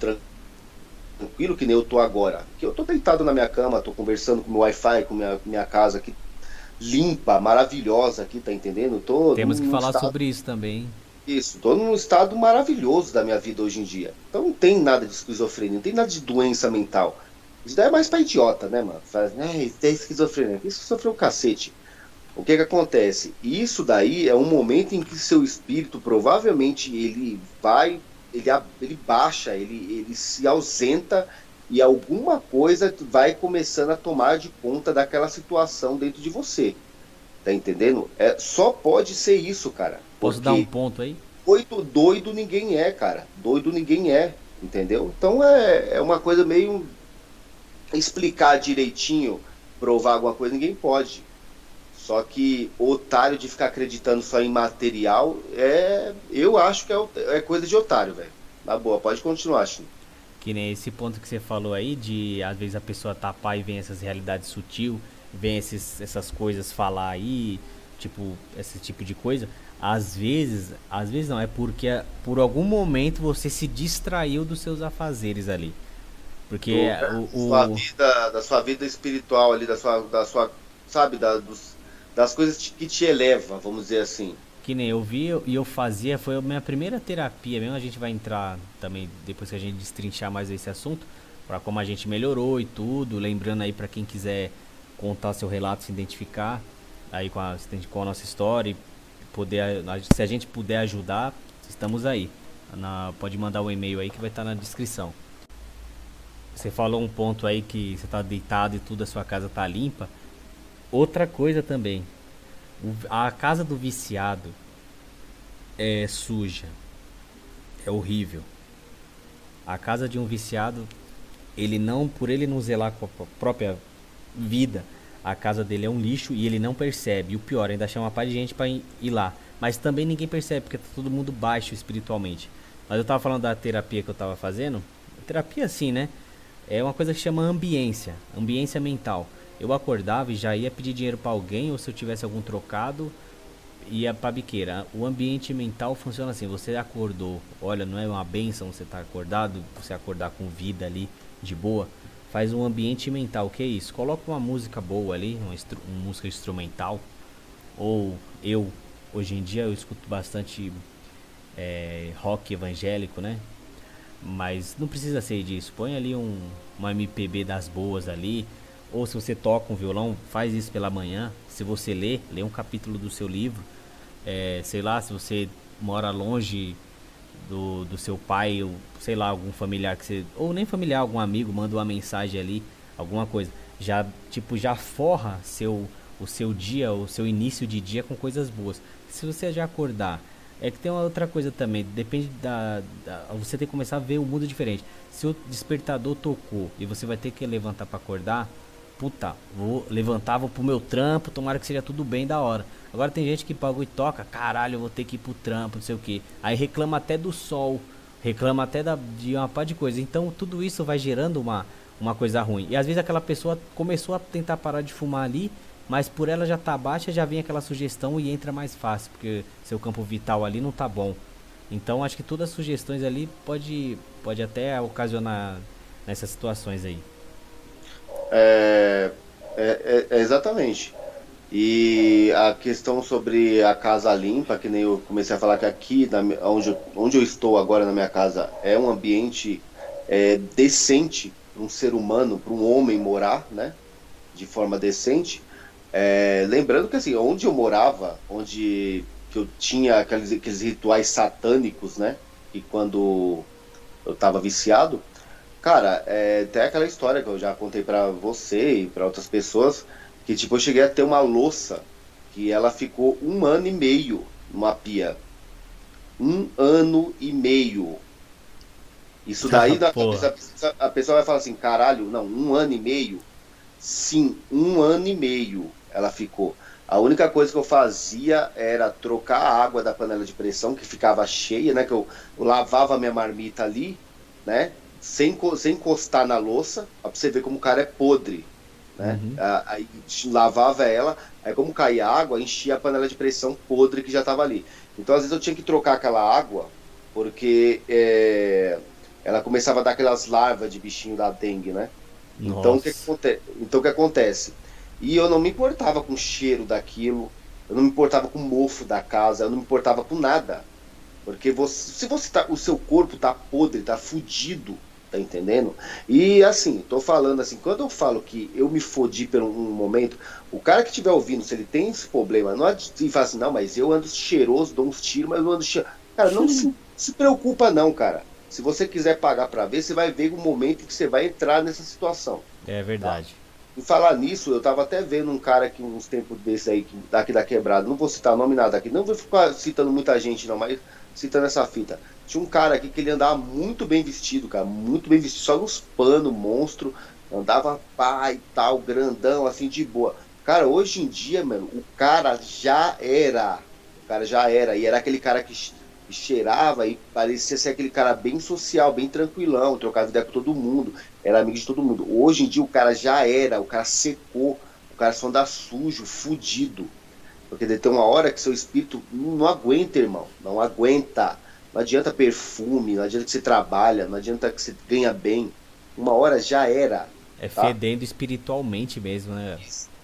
tranquilo, que nem eu tô agora, que eu tô deitado na minha cama, tô conversando com meu Wi-Fi, com minha, minha casa aqui limpa, maravilhosa aqui, tá entendendo? Tô Temos que falar estado... sobre isso também. Isso, tô num estado maravilhoso da minha vida hoje em dia. Então não tem nada de esquizofrenia, não tem nada de doença mental. Isso daí é mais pra idiota, né, mano? Faz, né, isso é esquizofrenia. Isso sofreu o cacete. O que que acontece? Isso daí é um momento em que seu espírito provavelmente ele vai, ele, ele baixa, ele, ele se ausenta e alguma coisa vai começando a tomar de conta daquela situação dentro de você. Tá entendendo? É, só pode ser isso, cara. Posso dar um ponto aí? Doido, doido ninguém é, cara. Doido ninguém é, entendeu? Então é, é uma coisa meio. Explicar direitinho, provar alguma coisa, ninguém pode. Só que otário de ficar acreditando só em material é. Eu acho que é, é coisa de otário, velho. Na boa, pode continuar, Chico. Que nem esse ponto que você falou aí, de às vezes a pessoa tapar e vem essas realidades sutil, vem esses, essas coisas falar aí, tipo, esse tipo de coisa. Às vezes, às vezes não, é porque por algum momento você se distraiu dos seus afazeres ali. Porque o, o, sua vida, da sua vida espiritual ali, da sua, da sua sabe, da, dos, das coisas que te eleva, vamos dizer assim que nem eu vi e eu fazia, foi a minha primeira terapia mesmo, a gente vai entrar também depois que a gente destrinchar mais esse assunto, para como a gente melhorou e tudo. Lembrando aí para quem quiser contar seu relato, se identificar aí com a, com a nossa história, poder, se a gente puder ajudar, estamos aí. Na, pode mandar o um e-mail aí que vai estar na descrição. Você falou um ponto aí que você está deitado e tudo, a sua casa está limpa. Outra coisa também, a casa do viciado é suja, é horrível. A casa de um viciado, ele não, por ele não zelar com a própria vida, a casa dele é um lixo e ele não percebe. E o pior, ainda chama uma par de gente para ir lá. Mas também ninguém percebe, porque tá todo mundo baixo espiritualmente. Mas eu tava falando da terapia que eu tava fazendo. Terapia assim, né? É uma coisa que chama ambiência, ambiência mental. Eu acordava e já ia pedir dinheiro para alguém, ou se eu tivesse algum trocado, ia pra biqueira. O ambiente mental funciona assim, você acordou, olha, não é uma benção você estar tá acordado, você acordar com vida ali, de boa faz um ambiente mental. Que é isso? Coloca uma música boa ali, uma, uma, música instrumental. Ou eu, hoje em dia, eu escuto bastante é, rock evangélico, né? Mas não precisa ser disso. Põe ali um, uma MPB das boas ali. Ou se você toca um violão, faz isso pela manhã. Se você lê, lê um capítulo do seu livro. É, sei lá, se você mora longe do, do seu pai, ou sei lá, algum familiar que você. Ou nem familiar, algum amigo, manda uma mensagem ali, alguma coisa. Já, tipo, já forra seu, o seu dia, o seu início de dia com coisas boas. Se você já acordar. É que tem uma outra coisa também, depende da, da, Você tem que começar a ver o mundo diferente. Se o despertador tocou e você vai ter que levantar para acordar, puta, vou levantar, vou pro meu trampo, tomara que seja tudo bem da hora. Agora tem gente que paga e toca, caralho, eu vou ter que ir pro trampo, não sei o que. Aí reclama até do sol, reclama até da, de uma par de coisa. Então tudo isso vai gerando uma, uma coisa ruim. E às vezes aquela pessoa começou a tentar parar de fumar ali, mas por ela já tá baixa, já vem aquela sugestão e entra mais fácil, porque seu campo vital ali não tá bom. Então acho que todas as sugestões ali pode, pode até ocasionar nessas situações aí. É, é, é, exatamente. E a questão sobre a casa limpa, que nem eu comecei a falar que aqui, na, onde, onde eu estou agora na minha casa, é um ambiente é, decente para um ser humano, para um homem morar, né? De forma decente. É, lembrando que assim, onde eu morava, onde que eu tinha aqueles, aqueles rituais satânicos, né? E quando eu estava viciado, cara, é, tem aquela história que eu já contei para você e para outras pessoas que tipo, eu cheguei a ter uma louça que ela ficou um ano e meio numa pia. Um ano e meio. Isso [laughs] daí ah, a pessoa vai falar assim, caralho, não, um ano e meio. Sim, um ano e meio ela ficou. A única coisa que eu fazia era trocar a água da panela de pressão, que ficava cheia, né? Que eu, eu lavava a minha marmita ali, né? Sem, sem encostar na louça, pra você ver como o cara é podre né? Uhum. Ah, aí lavava ela, aí como caía água, enchia a panela de pressão podre que já estava ali. Então às vezes eu tinha que trocar aquela água, porque é, ela começava a dar aquelas larvas de bichinho da dengue, né? Então o, que acontece? então o que acontece? E eu não me importava com o cheiro daquilo, eu não me importava com o mofo da casa, eu não me importava com nada. Porque você, se você tá, o seu corpo tá podre, tá fudido, Tá entendendo? E assim, tô falando assim, quando eu falo que eu me fodi por um momento, o cara que estiver ouvindo, se ele tem esse problema, não adianta falar assim, não, mas eu ando cheiroso, dou uns tiros, mas eu ando cheiroso. Cara, não se, [laughs] se preocupa não, cara. Se você quiser pagar para ver, você vai ver o momento em que você vai entrar nessa situação. É verdade. Tá? E falar nisso, eu tava até vendo um cara que uns tempos desses aí, daqui da quebrada, não vou citar nome nada aqui, não vou ficar citando muita gente não, mas citando essa fita. Tinha um cara aqui que ele andava muito bem vestido, cara, muito bem vestido, só nos panos, monstro, andava pá e tal, grandão, assim, de boa. Cara, hoje em dia, mano, o cara já era, o cara já era, e era aquele cara que cheirava e parecia ser aquele cara bem social, bem tranquilão, trocava ideia com todo mundo, era amigo de todo mundo. Hoje em dia o cara já era, o cara secou, o cara só anda sujo, fudido. Porque tem uma hora que seu espírito não aguenta, irmão, não aguenta. Não adianta perfume, não adianta que você trabalha, não adianta que você ganha bem. Uma hora já era. É tá? fedendo espiritualmente mesmo, né?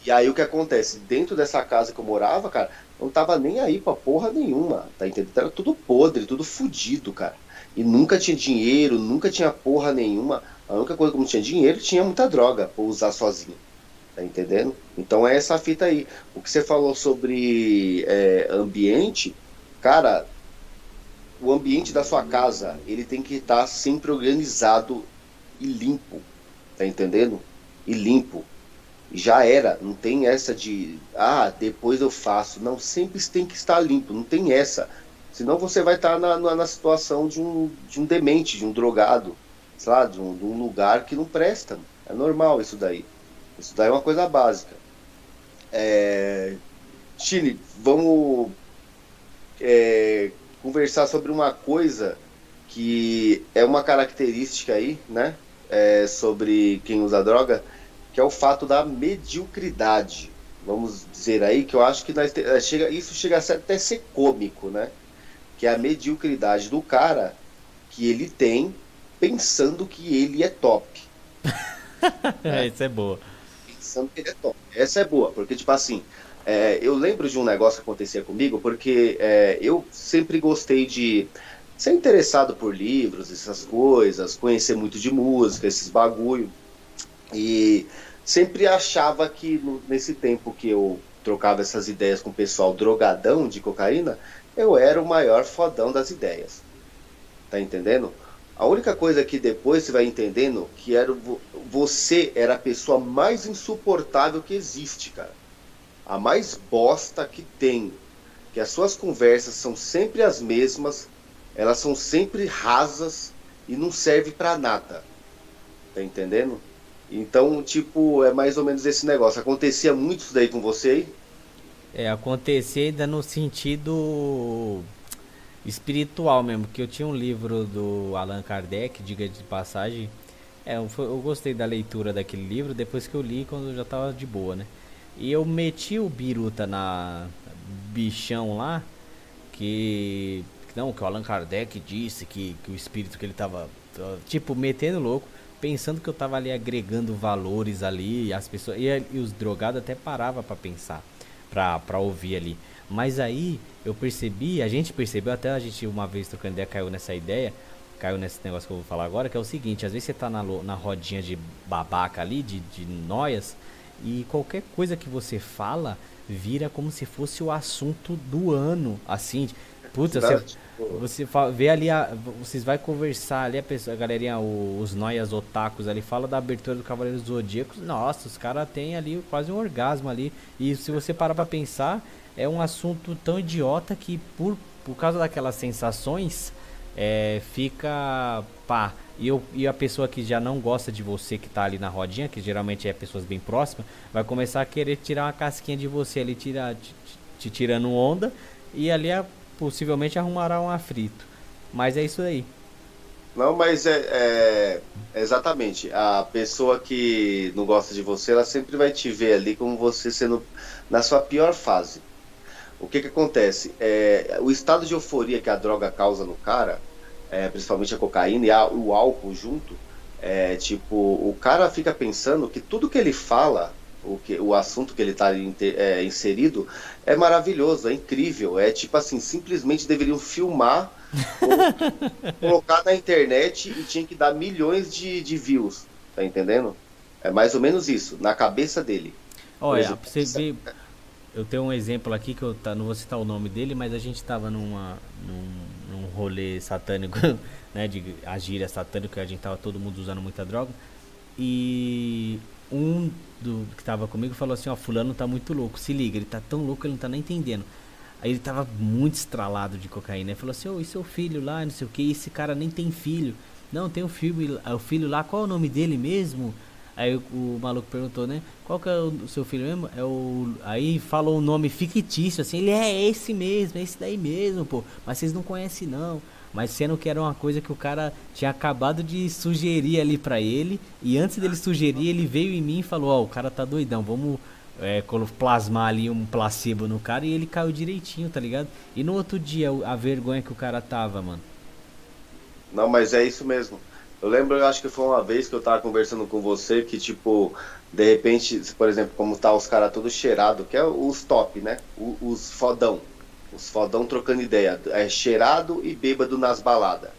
E aí o que acontece? Dentro dessa casa que eu morava, cara, não tava nem aí pra porra nenhuma, tá entendendo? Era tudo podre, tudo fudido, cara. E nunca tinha dinheiro, nunca tinha porra nenhuma. A única coisa que não tinha dinheiro, tinha muita droga pra usar sozinho. Tá entendendo? Então é essa fita aí. O que você falou sobre é, ambiente, cara, o ambiente da sua casa, ele tem que estar sempre organizado e limpo. Tá entendendo? E limpo. Já era, não tem essa de ah, depois eu faço. Não, sempre tem que estar limpo, não tem essa. Senão você vai estar na, na, na situação de um, de um demente, de um drogado, sei lá, de um, de um lugar que não presta. É normal isso daí. Isso daí é uma coisa básica. É... Chile, vamos é, conversar sobre uma coisa que é uma característica aí, né? É, sobre quem usa droga, que é o fato da mediocridade. Vamos dizer aí que eu acho que nós te, é, chega, isso chega a até ser cômico, né? Que é a mediocridade do cara que ele tem pensando que ele é top. [laughs] é, isso é boa. Pensando que ele é top. Essa é boa, porque tipo assim, é, eu lembro de um negócio que acontecia comigo, porque é, eu sempre gostei de ser interessado por livros, essas coisas, conhecer muito de música, esses bagulho. E sempre achava que no, nesse tempo que eu trocava essas ideias com o pessoal drogadão de cocaína, eu era o maior fodão das ideias. Tá entendendo? A única coisa que depois você vai entendendo que era você era a pessoa mais insuportável que existe, cara a mais bosta que tem. Que as suas conversas são sempre as mesmas, elas são sempre rasas e não serve para nada. Tá entendendo? Então, tipo, é mais ou menos esse negócio. Acontecia muito isso daí com você aí? É, acontecia ainda no sentido espiritual mesmo, que eu tinha um livro do Allan Kardec, diga de passagem. É, eu, eu gostei da leitura daquele livro depois que eu li quando eu já tava de boa, né? E eu meti o Biruta na bichão lá, que não, que o Allan Kardec disse que, que o espírito que ele tava tipo metendo louco, pensando que eu tava ali agregando valores ali, as pessoas e, e os drogados até parava para pensar, pra, pra ouvir ali. Mas aí eu percebi, a gente percebeu, até a gente uma vez trocando ideia caiu nessa ideia, caiu nesse negócio que eu vou falar agora, que é o seguinte, às vezes você tá na, na rodinha de babaca ali, de, de noias, e qualquer coisa que você fala vira como se fosse o assunto do ano, assim. Putz, você, você fala, vê ali, a, vocês vai conversar ali, a, pessoa, a galerinha, os noias otakus ali, fala da abertura do Cavaleiro dos Zodíacos, nossa, os caras têm ali quase um orgasmo ali. E se você parar pra pensar, é um assunto tão idiota que por, por causa daquelas sensações, é, fica, pá, e, eu, e a pessoa que já não gosta de você, que tá ali na rodinha, que geralmente é pessoas bem próximas, vai começar a querer tirar uma casquinha de você ali, tirar, te, te tirando onda, e ali possivelmente arrumará um afrito. Mas é isso aí. Não, mas é, é, exatamente. A pessoa que não gosta de você, ela sempre vai te ver ali como você sendo na sua pior fase. O que que acontece? É, o estado de euforia que a droga causa no cara, é, principalmente a cocaína e a, o álcool junto, é, tipo, o cara fica pensando que tudo que ele fala, o, que, o assunto que ele está é, inserido, é maravilhoso, é incrível. É tipo assim, simplesmente deveriam filmar, [laughs] colocar na internet e tinha que dar milhões de, de views, tá entendendo? É mais ou menos isso, na cabeça dele. Olha, exemplo, você vê, eu tenho um exemplo aqui que eu tá, não vou citar o nome dele, mas a gente estava numa, num, num rolê satânico, [laughs] né, de a gíria satânica, a gente tava todo mundo usando muita droga. E um do que tava comigo falou assim, ó, fulano tá muito louco, se liga, ele tá tão louco que ele não tá nem entendendo. Aí ele tava muito estralado de cocaína. Ele falou assim, ô, oh, e seu filho lá, não sei o que, esse cara nem tem filho. Não, tem um filho, o filho lá, qual é o nome dele mesmo? Aí o, o, maluco perguntou, né? Qual que é o, seu filho mesmo? É o. Aí falou um nome fictício, assim, ele é esse mesmo, é esse daí mesmo, pô. Mas vocês não conhecem não. Mas sendo que era uma coisa que o cara tinha acabado de sugerir ali para ele. E antes dele sugerir, ele veio em mim e falou, ó, oh, o cara tá doidão, vamos é, plasmar ali um placebo no cara e ele caiu direitinho, tá ligado? E no outro dia, a vergonha que o cara tava, mano. Não, mas é isso mesmo. Eu lembro, eu acho que foi uma vez que eu tava conversando com você que, tipo, de repente, por exemplo, como tá os caras todos cheirados, que é os top, né? Os fodão. Os fodão trocando ideia. É cheirado e bêbado nas baladas.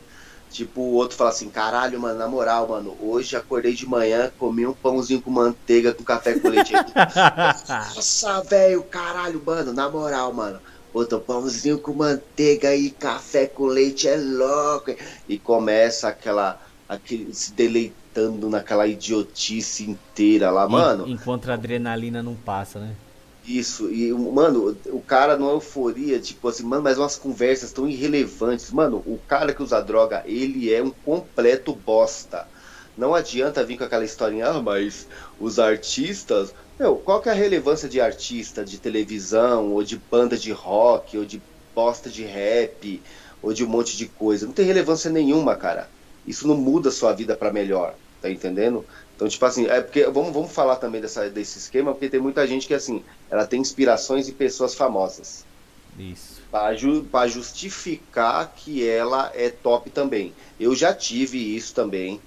Tipo, o outro fala assim, caralho, mano, na moral, mano, hoje acordei de manhã, comi um pãozinho com manteiga, com café com leite. [laughs] Nossa, velho, caralho, mano, na moral, mano. Puta, pãozinho com manteiga e café com leite é louco. E começa aquela, aquele, se deleitando naquela idiotice inteira lá, mano. Enquanto a adrenalina não passa, né? Isso, e, mano, o cara numa euforia, tipo assim, mano, mas umas conversas tão irrelevantes. Mano, o cara que usa droga, ele é um completo bosta. Não adianta vir com aquela historinha, ah, mas os artistas. Meu, qual que é a relevância de artista de televisão, ou de banda de rock, ou de bosta de rap, ou de um monte de coisa? Não tem relevância nenhuma, cara. Isso não muda a sua vida para melhor, tá entendendo? Então, tipo assim, é porque vamos, vamos falar também dessa, desse esquema, porque tem muita gente que assim, ela tem inspirações em pessoas famosas. Isso. Para ju justificar que ela é top também. Eu já tive isso também.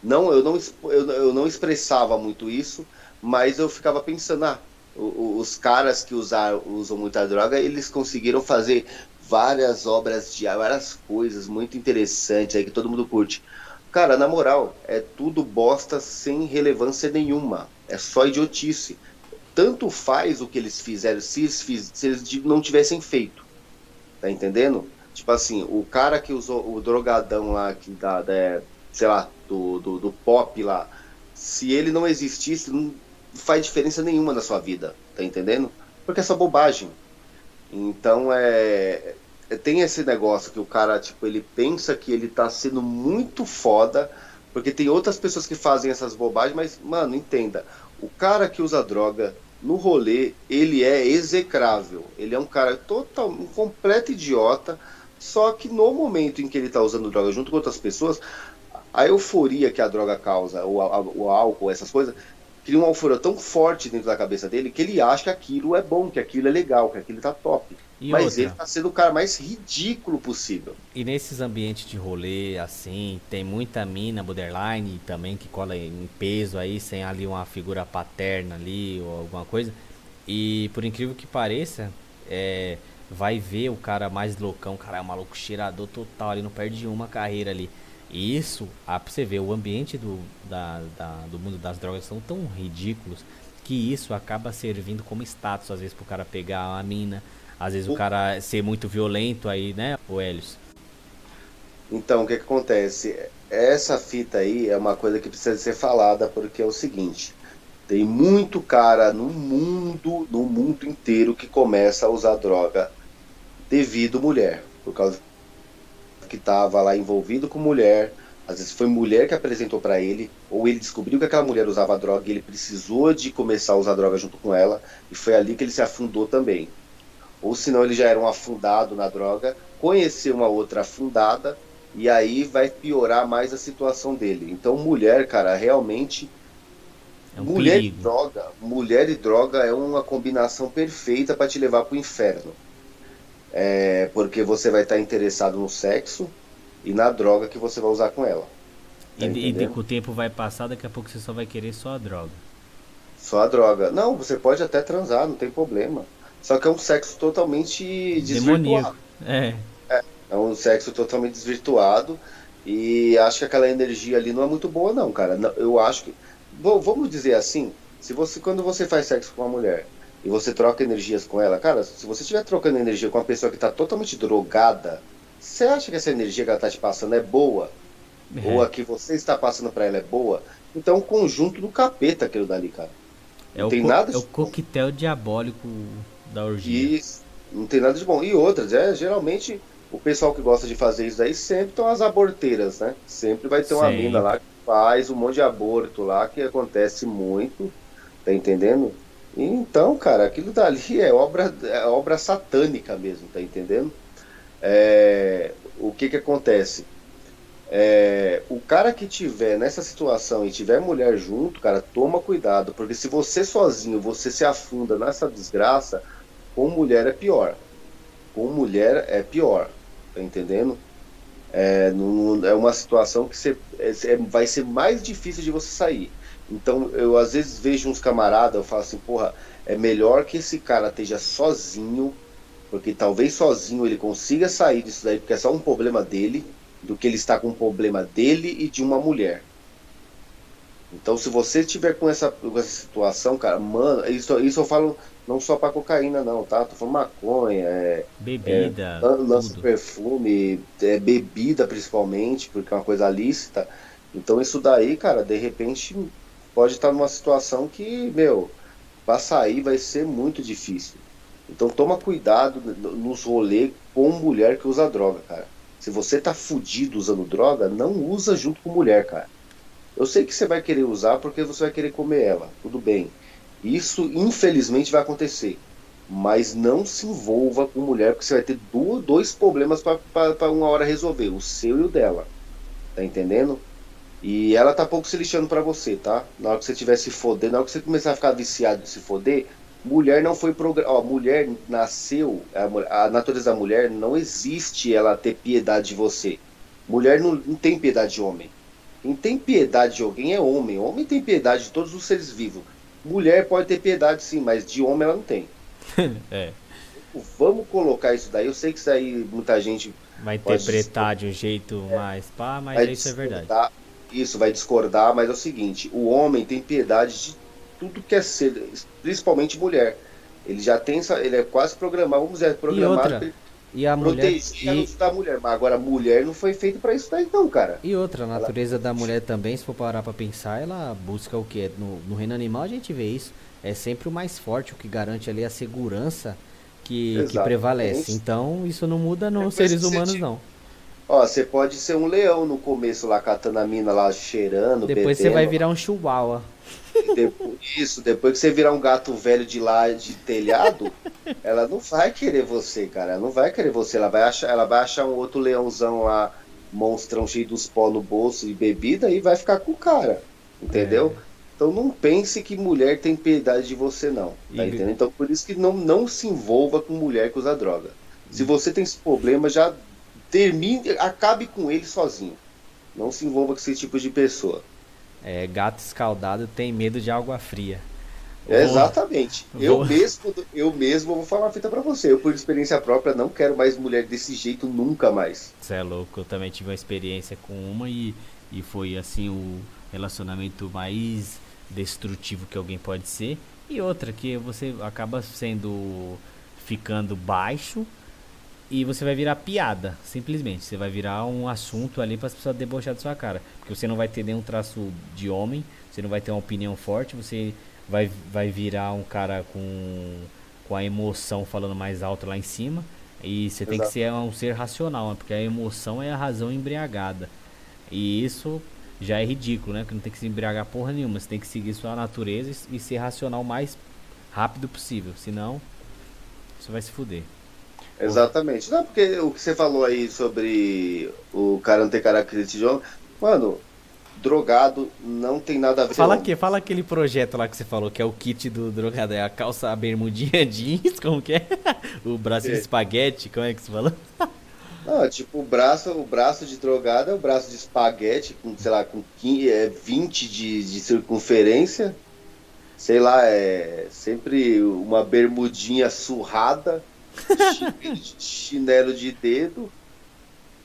Não, eu não, eu, eu não expressava muito isso, mas eu ficava pensando, ah, os caras que usar, usam muita droga, eles conseguiram fazer várias obras de várias coisas muito interessantes aí que todo mundo curte. Cara, na moral, é tudo bosta sem relevância nenhuma. É só idiotice. Tanto faz o que eles fizeram se eles, fiz, se eles não tivessem feito. Tá entendendo? Tipo assim, o cara que usou o drogadão lá, que da, da sei lá, do, do, do, pop lá, se ele não existisse, não faz diferença nenhuma na sua vida. Tá entendendo? Porque é só bobagem. Então é tem esse negócio que o cara, tipo, ele pensa que ele tá sendo muito foda, porque tem outras pessoas que fazem essas bobagens, mas, mano, entenda, o cara que usa droga no rolê, ele é execrável. Ele é um cara total, um completo idiota, só que no momento em que ele tá usando droga junto com outras pessoas, a euforia que a droga causa, o, a, o álcool, essas coisas, cria uma euforia tão forte dentro da cabeça dele que ele acha que aquilo é bom, que aquilo é legal, que aquilo tá top. E Mas outra? ele tá sendo o cara mais ridículo possível. E nesses ambientes de rolê, assim, tem muita mina borderline também que cola em peso aí, sem ali uma figura paterna ali ou alguma coisa. E por incrível que pareça, é, vai ver o cara mais loucão, cara é um maluco cheirador total, ele não perde uma carreira ali. E isso, ah, pra você ver, o ambiente do, da, da, do mundo das drogas são tão ridículos que isso acaba servindo como status, às vezes, pro cara pegar uma mina às vezes o, o cara ser muito violento aí, né, o Helios? Então, o que, que acontece? Essa fita aí é uma coisa que precisa ser falada porque é o seguinte: tem muito cara no mundo, no mundo inteiro que começa a usar droga devido mulher, por causa que estava lá envolvido com mulher, às vezes foi mulher que apresentou para ele, ou ele descobriu que aquela mulher usava droga e ele precisou de começar a usar droga junto com ela, e foi ali que ele se afundou também ou senão ele já era um afundado na droga, conhecer uma outra afundada e aí vai piorar mais a situação dele. Então, mulher, cara, realmente é um mulher perigo. e droga, mulher e droga é uma combinação perfeita para te levar para o inferno. É, porque você vai estar interessado no sexo e na droga que você vai usar com ela. Tá e, e com o tempo vai passar, daqui a pouco você só vai querer só a droga. Só a droga. Não, você pode até transar, não tem problema. Só que é um sexo totalmente desvirtuado. É. é. É um sexo totalmente desvirtuado. E acho que aquela energia ali não é muito boa, não, cara. Eu acho que. Bom, vamos dizer assim, se você quando você faz sexo com uma mulher e você troca energias com ela, cara, se você estiver trocando energia com uma pessoa que está totalmente drogada, você acha que essa energia que ela está te passando é boa? É. Ou a que você está passando para ela é boa? Então é um conjunto do capeta aquilo dali, cara. Não é tem nada. É o coquetel diabólico da orgia. Isso, não tem nada de bom. E outras, é, geralmente o pessoal que gosta de fazer isso daí sempre estão as aborteiras, né? Sempre vai ter uma Sim. mina lá que faz um monte de aborto lá, que acontece muito, tá entendendo? Então, cara, aquilo dali é obra, é obra satânica mesmo, tá entendendo? É, o que que acontece? É, o cara que tiver nessa situação e tiver mulher junto, cara, toma cuidado, porque se você sozinho você se afunda nessa desgraça, com mulher é pior. Com mulher é pior. Tá entendendo? É, é uma situação que você, é, é, vai ser mais difícil de você sair. Então, eu às vezes vejo uns camaradas, eu falo assim, porra, é melhor que esse cara esteja sozinho, porque talvez sozinho ele consiga sair disso daí, porque é só um problema dele, do que ele está com um problema dele e de uma mulher. Então, se você tiver com essa, com essa situação, cara, mano, isso, isso eu falo não só para cocaína, não, tá? Tô falando maconha, é, bebida, é, lança perfume, é, bebida principalmente, porque é uma coisa lícita. Então, isso daí, cara, de repente pode estar numa situação que, meu, para sair vai ser muito difícil. Então, toma cuidado nos rolês com mulher que usa droga, cara. Se você tá fudido usando droga, não usa junto com mulher, cara. Eu sei que você vai querer usar porque você vai querer comer ela, tudo bem. Isso infelizmente vai acontecer. Mas não se envolva com mulher, porque você vai ter dois problemas para uma hora resolver: o seu e o dela. Tá entendendo? E ela tá pouco se lixando para você, tá? Na hora que você estiver se fodendo, na hora que você começar a ficar viciado de se foder, mulher não foi programada. Mulher nasceu, a, a, natureza da mulher não existe ela ter piedade de você. Mulher não, não tem piedade de homem. Quem tem piedade de alguém é homem. Homem tem piedade de todos os seres vivos. Mulher pode ter piedade sim, mas de homem ela não tem. [laughs] é. Vamos colocar isso daí. Eu sei que isso aí muita gente vai interpretar de um jeito é, mais pá, mas isso é verdade. Isso vai discordar, mas é o seguinte: o homem tem piedade de tudo que é ser, principalmente mulher. Ele já tem, ele é quase programado, vamos dizer, programado. E e a mulher e... da mulher, mas agora a mulher não foi feita para isso daí não, cara. E outra, a natureza ela... da mulher também, se for parar para pensar, ela busca o que no, no reino animal a gente vê isso, é sempre o mais forte, o que garante ali a segurança que, que prevalece. Então, isso não muda nos seres humanos não. Ó, você pode ser um leão no começo lá catando a mina lá cheirando, Depois você vai virar um chihuahua. Depois, isso, depois que você virar um gato velho de lá de telhado, ela não vai querer você, cara. Ela não vai querer você. Ela vai achar, ela vai achar um outro leãozão lá, monstrão cheio dos pó no bolso e bebida e vai ficar com o cara. Entendeu? É. Então não pense que mulher tem piedade de você, não. Tá e... entendendo? Então por isso que não, não se envolva com mulher que usa droga. Se você tem esse problema, já termine, acabe com ele sozinho. Não se envolva com esse tipo de pessoa. É, gato escaldado tem medo de água fria. exatamente. Vou... Eu mesmo, eu mesmo vou falar uma fita para você. Eu, por experiência própria, não quero mais mulher desse jeito nunca mais. Você é louco. Eu também tive uma experiência com uma e, e foi assim o relacionamento mais destrutivo que alguém pode ser. E outra que você acaba sendo ficando baixo e você vai virar piada, simplesmente. Você vai virar um assunto ali para as pessoas debochar da sua cara. Porque você não vai ter nenhum traço de homem, você não vai ter uma opinião forte, você vai, vai virar um cara com, com a emoção falando mais alto lá em cima. E você Exato. tem que ser um ser racional, né? porque a emoção é a razão embriagada. E isso já é ridículo, né? Que não tem que se embriagar porra nenhuma. Você tem que seguir sua natureza e ser racional o mais rápido possível. Senão, você vai se fuder. Exatamente. Não, porque o que você falou aí sobre o cara não ter característica de homem. Mano, drogado não tem nada a ver Fala aqui, fala aquele projeto lá que você falou, que é o kit do drogado, é a calça, a bermudinha [laughs] jeans, como que é? O braço é. de espaguete, como é que você falou? Não, tipo, o braço, o braço de drogado é o braço de espaguete, com, sei lá, com 15, é, 20 de, de circunferência. Sei lá, é sempre uma bermudinha surrada chinelo de dedo,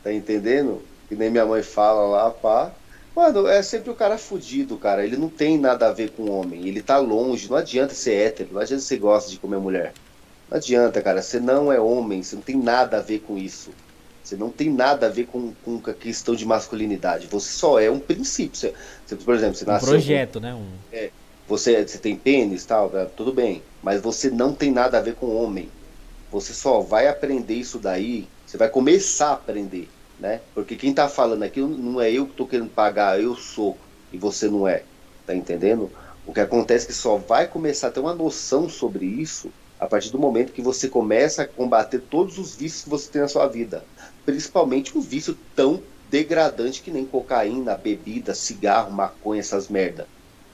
tá entendendo? Que nem minha mãe fala lá, pá. Mano, é sempre o cara fudido, cara. Ele não tem nada a ver com homem. Ele tá longe. Não adianta ser hétero. Não adianta você gosta de comer mulher. Não adianta, cara. Você não é homem. Você não tem nada a ver com isso. Você não tem nada a ver com, com a questão de masculinidade. Você só é um princípio. Você, você por exemplo, você um nasceu. projeto, com, né? Um... É, você, você tem pênis tal, tá, tudo bem. Mas você não tem nada a ver com homem. Você só vai aprender isso daí, você vai começar a aprender, né? Porque quem está falando aqui não é eu que estou querendo pagar, eu sou e você não é, tá entendendo? O que acontece é que só vai começar a ter uma noção sobre isso a partir do momento que você começa a combater todos os vícios que você tem na sua vida, principalmente um vício tão degradante que nem cocaína, bebida, cigarro, maconha, essas merda.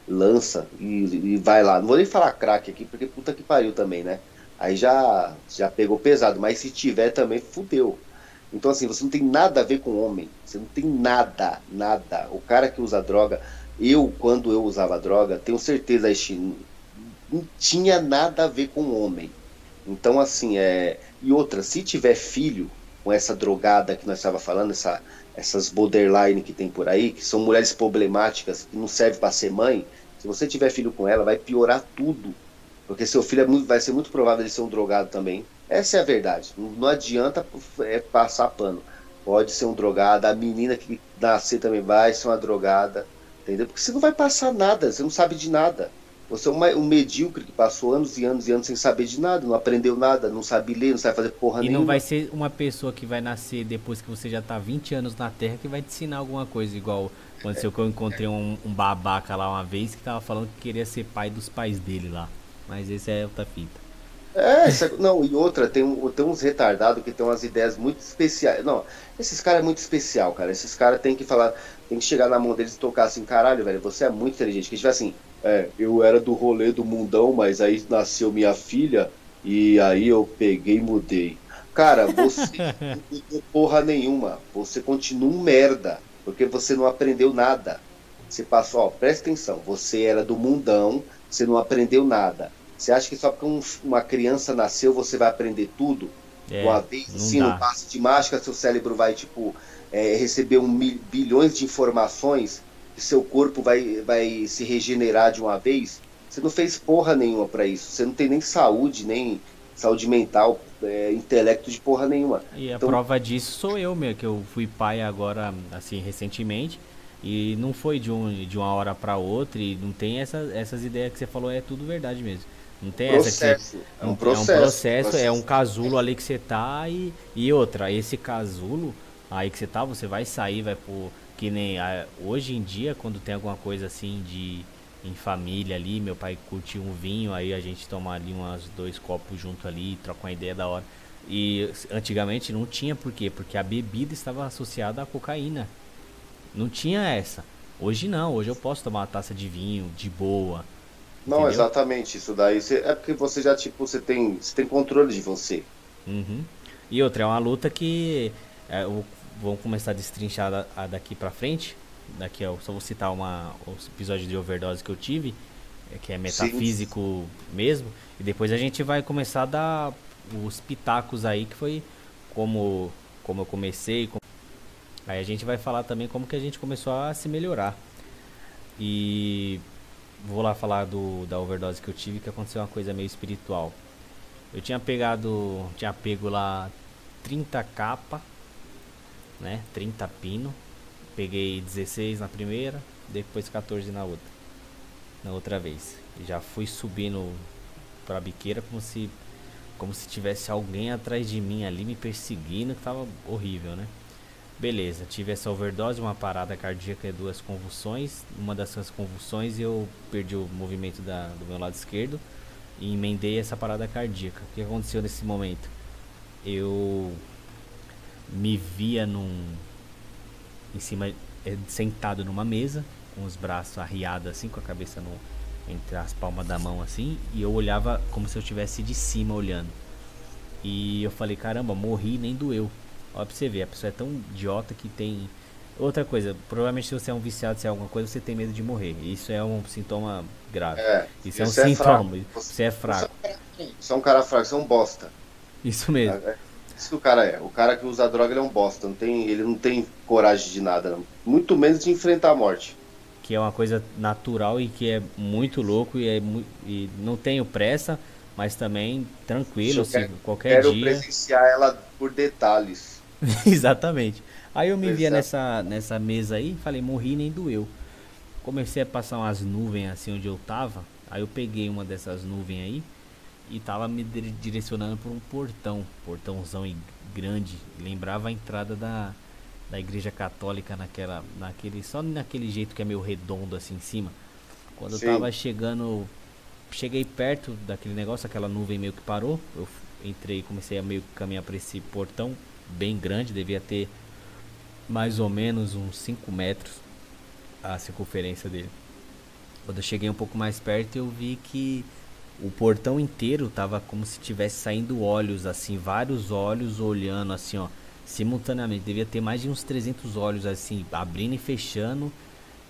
Lança e, e vai lá. Não vou nem falar crack aqui, porque puta que pariu também, né? Aí já, já pegou pesado. Mas se tiver também, fudeu. Então, assim, você não tem nada a ver com homem. Você não tem nada, nada. O cara que usa droga, eu, quando eu usava droga, tenho certeza, que não tinha nada a ver com homem. Então, assim, é. E outra, se tiver filho com essa drogada que nós estava falando, essa, essas borderline que tem por aí, que são mulheres problemáticas, que não servem para ser mãe, se você tiver filho com ela, vai piorar tudo. Porque seu filho é muito, vai ser muito provável de ser um drogado também. Essa é a verdade. Não, não adianta é, passar pano. Pode ser um drogado, a menina que nascer também vai ser uma drogada. Entendeu? Porque você não vai passar nada, você não sabe de nada. Você é um, um medíocre que passou anos e anos e anos sem saber de nada, não aprendeu nada, não sabe ler, não sabe fazer porra e nenhuma. E não vai ser uma pessoa que vai nascer depois que você já tá 20 anos na Terra que vai te ensinar alguma coisa, igual aconteceu é. que eu encontrei um, um, babaca lá uma vez que tava falando que queria ser pai dos pais dele lá. Mas esse é outra fita. É, essa, [laughs] não, e outra, tem, tem uns retardados que tem umas ideias muito especiais. Não, esses caras é muito especial, cara. Esses caras tem que falar, tem que chegar na mão deles e tocar assim, caralho, velho, você é muito inteligente. Que tiver assim, é, eu era do rolê do mundão, mas aí nasceu minha filha e aí eu peguei e mudei. Cara, você [laughs] não mudou porra nenhuma. Você continua um merda, porque você não aprendeu nada. Você passou, ó, presta atenção, você era do mundão, você não aprendeu nada. Você acha que só porque um, uma criança nasceu você vai aprender tudo? É, uma vez, assim, no passe de mágica, seu cérebro vai, tipo, é, receber um mil, bilhões de informações que seu corpo vai, vai se regenerar de uma vez, você não fez porra nenhuma para isso. Você não tem nem saúde, nem saúde mental, é, intelecto de porra nenhuma. E a então... prova disso sou eu, meu, que eu fui pai agora, assim, recentemente. E não foi de, um, de uma hora para outra, e não tem essa, essas ideias que você falou, é tudo verdade mesmo. Não tem processo. essa que é um processo, é um processo, processo, é um casulo ali que você tá e, e outra, esse casulo aí que você tá, você vai sair, vai por que nem a, hoje em dia, quando tem alguma coisa assim de em família ali, meu pai curte um vinho, aí a gente toma ali uns dois copos junto ali, troca uma ideia da hora. E antigamente não tinha por quê? Porque a bebida estava associada à cocaína. Não tinha essa. Hoje não, hoje eu posso tomar uma taça de vinho de boa. Não, entendeu? exatamente isso daí. é porque você já, tipo, você tem, você tem controle de você. Uhum. E outra, é uma luta que é, vamos começar a destrinchar a, daqui pra frente. Daqui eu só vou citar uma, o episódio de overdose que eu tive, é, que é metafísico Sim. mesmo. E depois a gente vai começar a dar os pitacos aí, que foi como, como eu comecei. Como... Aí a gente vai falar também como que a gente começou a se melhorar. E vou lá falar do, da overdose que eu tive, que aconteceu uma coisa meio espiritual. Eu tinha pegado, tinha pego lá 30 capa né? 30 pino. Peguei 16 na primeira, depois 14 na outra. Na outra vez. E já fui subindo pra biqueira como se como se tivesse alguém atrás de mim ali me perseguindo, que tava horrível, né? Beleza, tive essa overdose, uma parada cardíaca e duas convulsões. Uma dessas convulsões eu perdi o movimento da, do meu lado esquerdo e emendei essa parada cardíaca. O que aconteceu nesse momento? Eu me via num em cima eh, sentado numa mesa com os braços arriados assim com a cabeça no entre as palmas da mão assim e eu olhava como se eu tivesse de cima olhando e eu falei caramba morri nem doeu olha pra você ver a pessoa é tão idiota que tem outra coisa provavelmente se você é um viciado se é alguma coisa você tem medo de morrer isso é um sintoma grave é, isso é um é sintoma você é fraco você é um cara fraco você é um bosta isso mesmo é, isso que o cara é. O cara que usa droga ele é um bosta. Não tem, ele não tem coragem de nada, não. Muito menos de enfrentar a morte. Que é uma coisa natural e que é muito louco e, é, e não tenho pressa, mas também tranquilo, assim, quero, qualquer quero dia. Quero presenciar ela por detalhes. [laughs] Exatamente. Aí eu me via nessa, nessa mesa aí, falei, morri nem doeu. Comecei a passar umas nuvens assim onde eu tava. Aí eu peguei uma dessas nuvens aí e tava me direcionando por um portão, portãozão grande, lembrava a entrada da, da igreja católica naquela, naquele, só naquele jeito que é meio redondo assim em cima. Quando Sim. eu tava chegando, cheguei perto daquele negócio, aquela nuvem meio que parou, eu entrei, comecei a meio que caminhar para esse portão bem grande, devia ter mais ou menos uns 5 metros a circunferência dele. Quando eu cheguei um pouco mais perto, eu vi que o portão inteiro tava como se tivesse saindo olhos assim, vários olhos olhando assim, ó, simultaneamente. Devia ter mais de uns 300 olhos assim, abrindo e fechando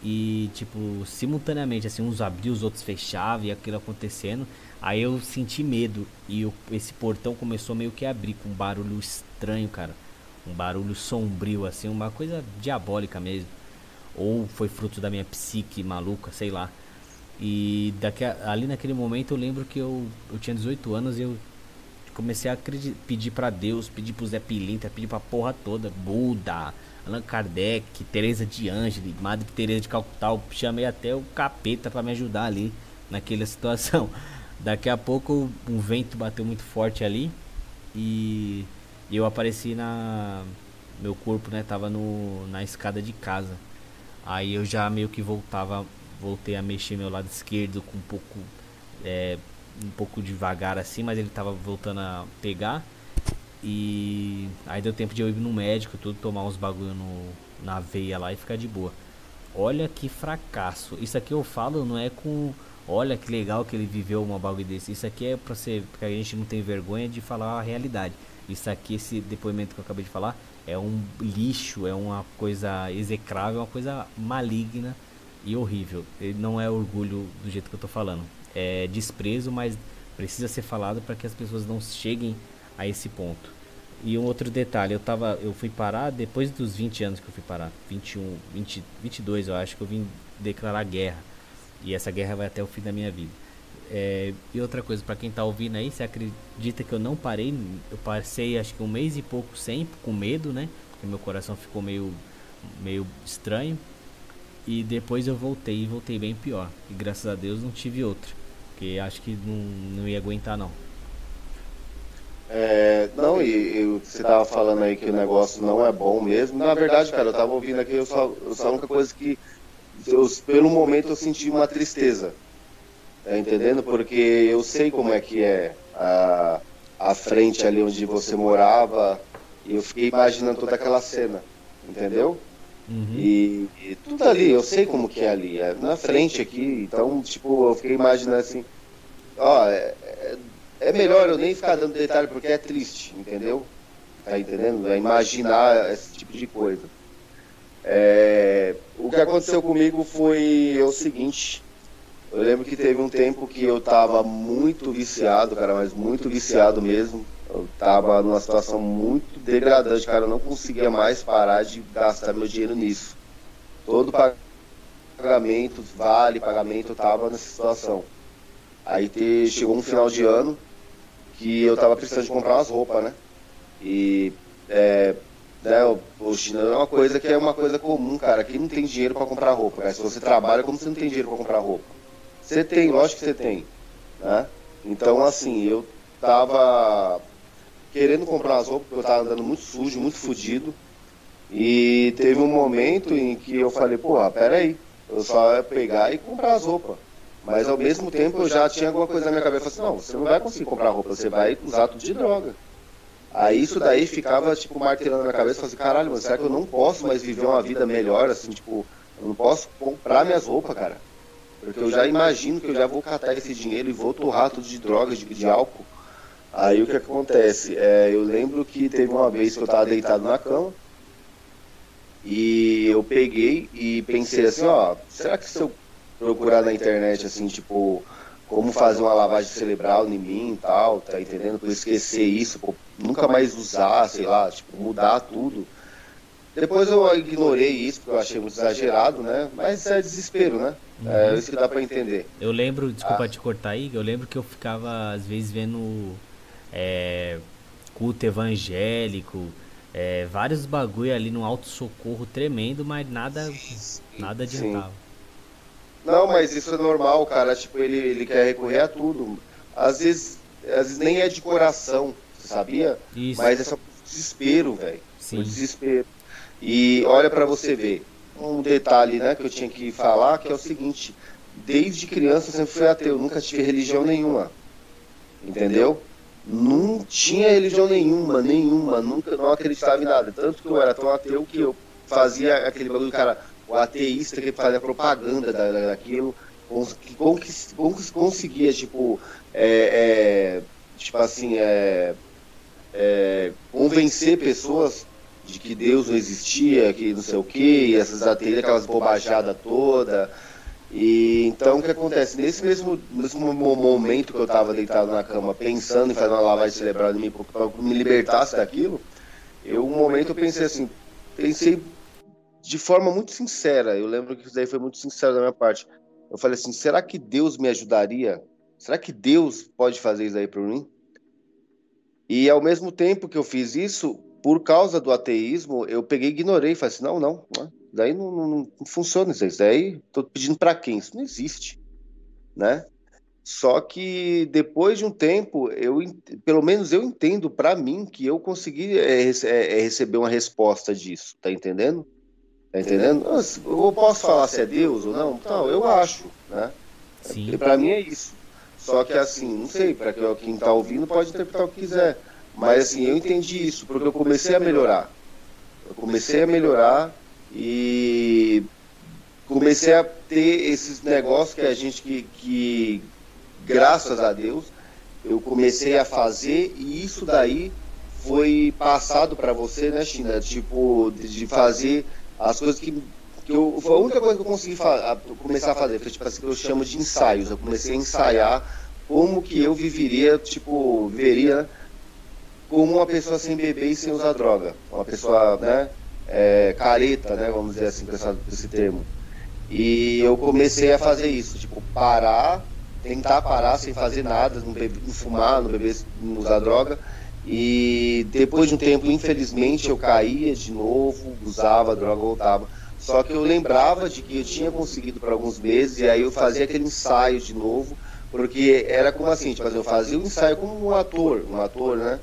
e tipo, simultaneamente assim, uns abriam, os outros fechavam e aquilo acontecendo. Aí eu senti medo e esse portão começou meio que a abrir com um barulho estranho, cara. um barulho sombrio assim, uma coisa diabólica mesmo. Ou foi fruto da minha psique maluca, sei lá. E daqui a, ali naquele momento eu lembro que eu, eu tinha 18 anos e eu comecei a pedir para Deus, pedir pro Zé Pilintra, pedir pra porra toda, Buda, Allan Kardec, Teresa de Ângeli, Madre Teresa de Calcutá, eu chamei até o capeta para me ajudar ali naquela situação. Daqui a pouco um vento bateu muito forte ali e eu apareci na meu corpo, né, tava no na escada de casa. Aí eu já meio que voltava, voltei a mexer meu lado esquerdo com um pouco é, um pouco devagar assim, mas ele tava voltando a pegar. E aí deu tempo de eu ir no médico, tudo, tomar uns bagulho no, na veia lá e ficar de boa. Olha que fracasso. Isso aqui eu falo não é com. Olha que legal que ele viveu uma bagulho desse. Isso aqui é pra ser. Porque a gente não tem vergonha de falar a realidade. Isso aqui, esse depoimento que eu acabei de falar, é um lixo, é uma coisa execrável, uma coisa maligna e horrível. Ele não é orgulho do jeito que eu tô falando é, desprezo, mas precisa ser falado para que as pessoas não cheguem a esse ponto. E um outro detalhe, eu tava, eu fui parar depois dos 20 anos que eu fui parar, 21, 20, 22 eu acho que eu vim declarar guerra. E essa guerra vai até o fim da minha vida. É, e outra coisa, para quem tá ouvindo aí, você acredita que eu não parei? Eu passei acho que um mês e pouco sempre, com medo, né? Porque meu coração ficou meio, meio estranho. E depois eu voltei e voltei bem pior. E graças a Deus não tive outra. Porque acho que não, não ia aguentar não. É, não, e, e você tava falando aí que o negócio não é bom mesmo. Na verdade, cara, eu tava ouvindo aqui, eu só, eu só a única coisa que eu, pelo momento eu senti uma tristeza. Tá entendendo? Porque eu sei como é que é a, a frente ali onde você morava. E eu fiquei imaginando toda aquela cena. Entendeu? Uhum. E, e, tudo ali, eu sei como que é ali, é na frente aqui, então, tipo, eu fiquei imaginando assim, ó, é, é, é melhor eu nem ficar dando detalhe porque é triste, entendeu? Tá entendendo? É imaginar esse tipo de coisa. É, o que aconteceu comigo foi o seguinte, eu lembro que teve um tempo que eu tava muito viciado, cara, mas muito viciado mesmo. Eu tava numa situação muito degradante, cara. Eu não conseguia mais parar de gastar meu dinheiro nisso. Todo pagamento, vale, pagamento, eu tava nessa situação. Aí te, chegou um final de ano que eu tava precisando de comprar umas roupas, né? E é, né, o China é uma coisa que é uma coisa comum, cara. Aqui não tem dinheiro para comprar roupa. Cara. Se você trabalha, como você não tem dinheiro para comprar roupa? Você tem, lógico que você tem, né? Então, assim, eu tava querendo comprar as roupas, porque eu tava andando muito sujo, muito fodido. E teve um momento em que eu falei, porra, peraí, eu só ia pegar e comprar as roupas. Mas ao mesmo tempo eu já tinha alguma coisa na minha cabeça, assim, não, você não vai conseguir comprar roupa, você vai usar tudo de droga. Aí isso daí ficava, tipo, martelando na cabeça, assim, caralho, mano, será que eu não posso mais viver uma vida melhor, assim, tipo, eu não posso comprar minhas roupas, cara. Porque eu já imagino que eu já vou catar esse dinheiro e vou torrar tudo de drogas, de, de álcool. Aí o que acontece? É, eu lembro que teve uma vez que eu estava deitado na cama e eu peguei e pensei assim, ó, será que se eu procurar na internet assim, tipo, como fazer uma lavagem cerebral em mim e tal, tá entendendo? Eu esquecer isso, pô, nunca mais usar, sei lá, tipo, mudar tudo. Depois eu ignorei isso, porque eu achei muito exagerado, né? Mas é desespero, né? É uhum. isso que dá pra entender. Eu lembro, desculpa ah. te cortar aí, eu lembro que eu ficava, às vezes, vendo é, culto evangélico, é, vários bagulho ali no alto socorro tremendo, mas nada, sim, nada adiantava. Sim. Não, mas isso é normal, cara. Tipo, ele, ele quer recorrer a tudo. Às vezes, às vezes nem é de coração, sabia? Isso. Mas é só desespero, velho. O desespero. E olha para você ver. Um detalhe, né, que eu tinha que falar, que é o seguinte: desde criança eu sempre fui ateu, nunca tive religião nenhuma. Entendeu? não tinha religião nenhuma, nenhuma, nunca não acreditava em nada. Tanto que eu era tão ateu que eu fazia aquele bagulho, cara, o ateísta que fazia propaganda da, daquilo, que conseguia, tipo, é, é, tipo assim, é, é, convencer pessoas de que Deus não existia, que não sei o que, essas ateias, aquelas bobajadas toda e então o que acontece? Nesse mesmo, mesmo momento que eu estava deitado na cama, pensando em fazer uma lavagem cerebral em mim para me libertasse daquilo, eu um momento eu pensei assim, pensei de forma muito sincera. Eu lembro que isso daí foi muito sincero da minha parte. Eu falei assim, será que Deus me ajudaria? Será que Deus pode fazer isso aí por mim? E ao mesmo tempo que eu fiz isso, por causa do ateísmo, eu peguei e ignorei. Falei assim, não, não, não daí não, não, não funciona isso. Isso daí, tô pedindo para quem? Isso não existe, né? Só que depois de um tempo, eu, pelo menos eu entendo para mim que eu consegui é, é, receber uma resposta disso, tá entendendo? Tá entendendo? Eu posso falar se é Deus ou não? Não, eu acho, né? Sim. Para mim é isso. Só que assim, não sei, para quem tá ouvindo pode interpretar o que quiser. Mas assim, eu entendi isso, porque eu comecei a melhorar. Eu comecei a melhorar e comecei a ter esses negócios que a gente que, que graças a Deus, eu comecei a fazer e isso daí foi passado para você, né, China? Tipo, de fazer as coisas que, que eu. Foi a única coisa que eu consegui fa começar a fazer, foi tipo assim, que eu chamo de ensaios. Eu comecei a ensaiar como que eu viveria, tipo, viveria como uma pessoa sem beber e sem usar droga. Uma pessoa, né, é, careta, né, vamos dizer assim, com esse termo. E eu comecei a fazer isso, tipo, parar tentar parar sem fazer nada, não, beber, não fumar, não beber, não usar droga. E depois de um tempo, infelizmente, eu caía de novo, usava droga, voltava. Só que eu lembrava de que eu tinha conseguido por alguns meses, e aí eu fazia aquele ensaio de novo, porque era como assim, tipo, eu fazia o um ensaio como um ator, um ator, né?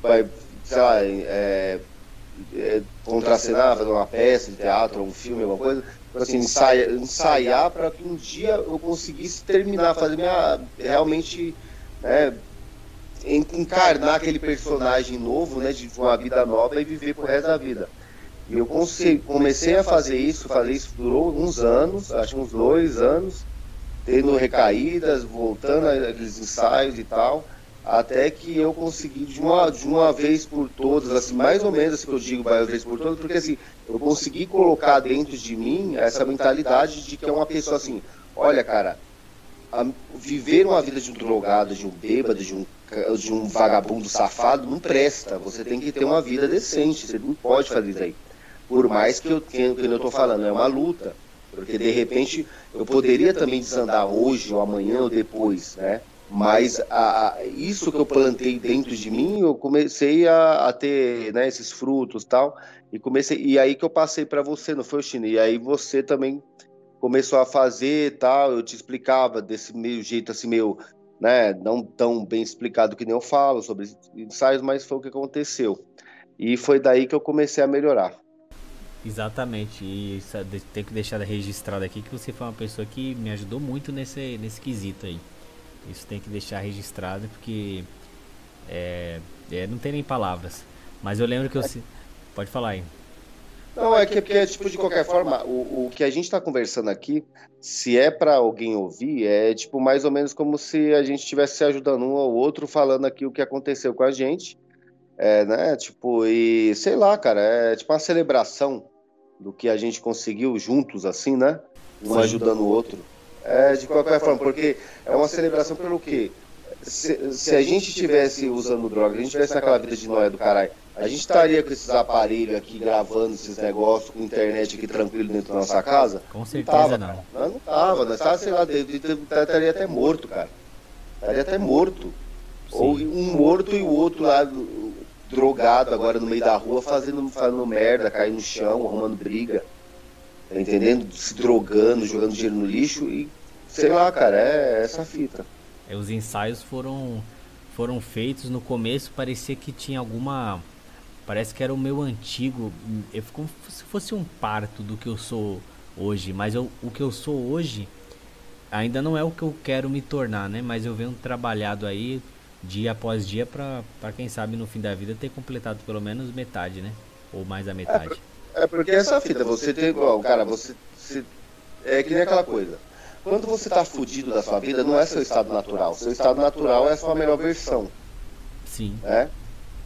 Vai, sei lá, é, é, contracenar, fazer uma peça de teatro, um filme, alguma coisa, assim, ensaiar, ensaiar para que um dia eu conseguisse terminar, fazer minha realmente né, encarnar aquele personagem novo, né, de uma vida nova e viver pro resto da vida. E eu comecei a fazer isso, fazer isso durou alguns anos, acho uns dois anos, tendo recaídas, voltando aqueles ensaios e tal até que eu consegui de uma, de uma vez por todas, assim, mais ou menos assim que eu digo, uma vez por todas, porque assim, eu consegui colocar dentro de mim essa mentalidade de que é uma pessoa assim, olha cara, a, viver uma vida de um drogado, de um bêbado, de um, de um vagabundo safado não presta, você tem que ter uma vida decente, você não pode fazer isso aí. Por mais que eu tenha, que eu estou falando, é uma luta, porque de repente eu poderia também desandar hoje ou amanhã ou depois, né? Mas a, a, isso que eu plantei dentro de mim, eu comecei a, a ter né, esses frutos tal. E comecei e aí que eu passei para você, não foi, China? E aí você também começou a fazer tal. Eu te explicava desse meio jeito assim, meio, né, não tão bem explicado que nem eu falo sobre ensaios, mas foi o que aconteceu. E foi daí que eu comecei a melhorar. Exatamente, e tenho que deixar registrado aqui que você foi uma pessoa que me ajudou muito nesse, nesse quesito aí. Isso tem que deixar registrado porque é, é, não tem nem palavras. Mas eu lembro que eu. Pode falar aí. Não, é que porque, tipo, de qualquer forma, o, o que a gente está conversando aqui, se é para alguém ouvir, é tipo mais ou menos como se a gente estivesse se ajudando um ao outro, falando aqui o que aconteceu com a gente. É, né? Tipo, e sei lá, cara, é tipo uma celebração do que a gente conseguiu juntos, assim, né? Um ajudando o outro. É, de qualquer forma, porque é uma celebração pelo quê? Se, se a gente estivesse usando droga, a gente estivesse naquela vida de noia do caralho, a gente estaria com esses aparelhos aqui gravando esses negócios, com internet aqui tranquilo dentro da nossa casa? Com certeza não. Tava, não. não tava, nós tava, sei lá, estaria até morto, cara. Estaria até morto. Sim. Ou um morto e o outro lá drogado agora no meio da rua, fazendo, fazendo merda, caindo no chão, arrumando briga tá entendendo? Se drogando, jogando dinheiro no lixo e sei lá, cara, é essa fita. É, os ensaios foram foram feitos no começo, parecia que tinha alguma parece que era o meu antigo, eu como se fosse um parto do que eu sou hoje, mas eu, o que eu sou hoje ainda não é o que eu quero me tornar, né? Mas eu venho trabalhado aí dia após dia para quem sabe no fim da vida ter completado pelo menos metade, né? Ou mais da metade. É, é porque essa fita, você tem igual, cara, você, você. É que nem aquela coisa. Quando você tá fudido da sua vida, não é seu estado natural. Seu estado natural é a sua melhor versão. Sim. Né?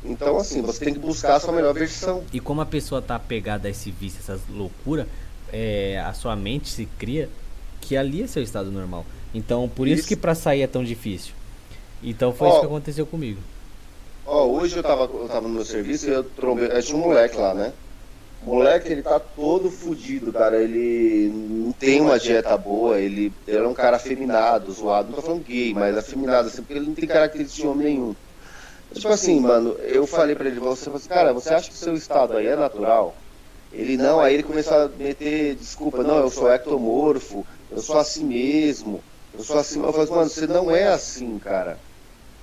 Então, assim, você tem que buscar a sua melhor versão. E como a pessoa tá apegada a esse vício, essas loucuras, é, a sua mente se cria que ali é seu estado normal. Então, por isso, isso que para sair é tão difícil. Então, foi oh, isso que aconteceu comigo. Ó, hoje eu tava, eu tava no meu serviço e eu trombei. Tinha um moleque lá, né? O moleque, ele tá todo fudido, cara. Ele não tem uma dieta boa, ele, ele é um cara afeminado, zoado. Não tô falando gay, mas afeminado, assim, porque ele não tem característica de homem nenhum. Tipo assim, mano, eu falei pra ele, você falou assim, cara, você acha que o seu estado aí é natural? Ele não, aí ele começou a meter desculpa, não, eu sou ectomorfo, eu sou assim mesmo, eu sou assim. Eu falei, assim, mano, você não é assim, cara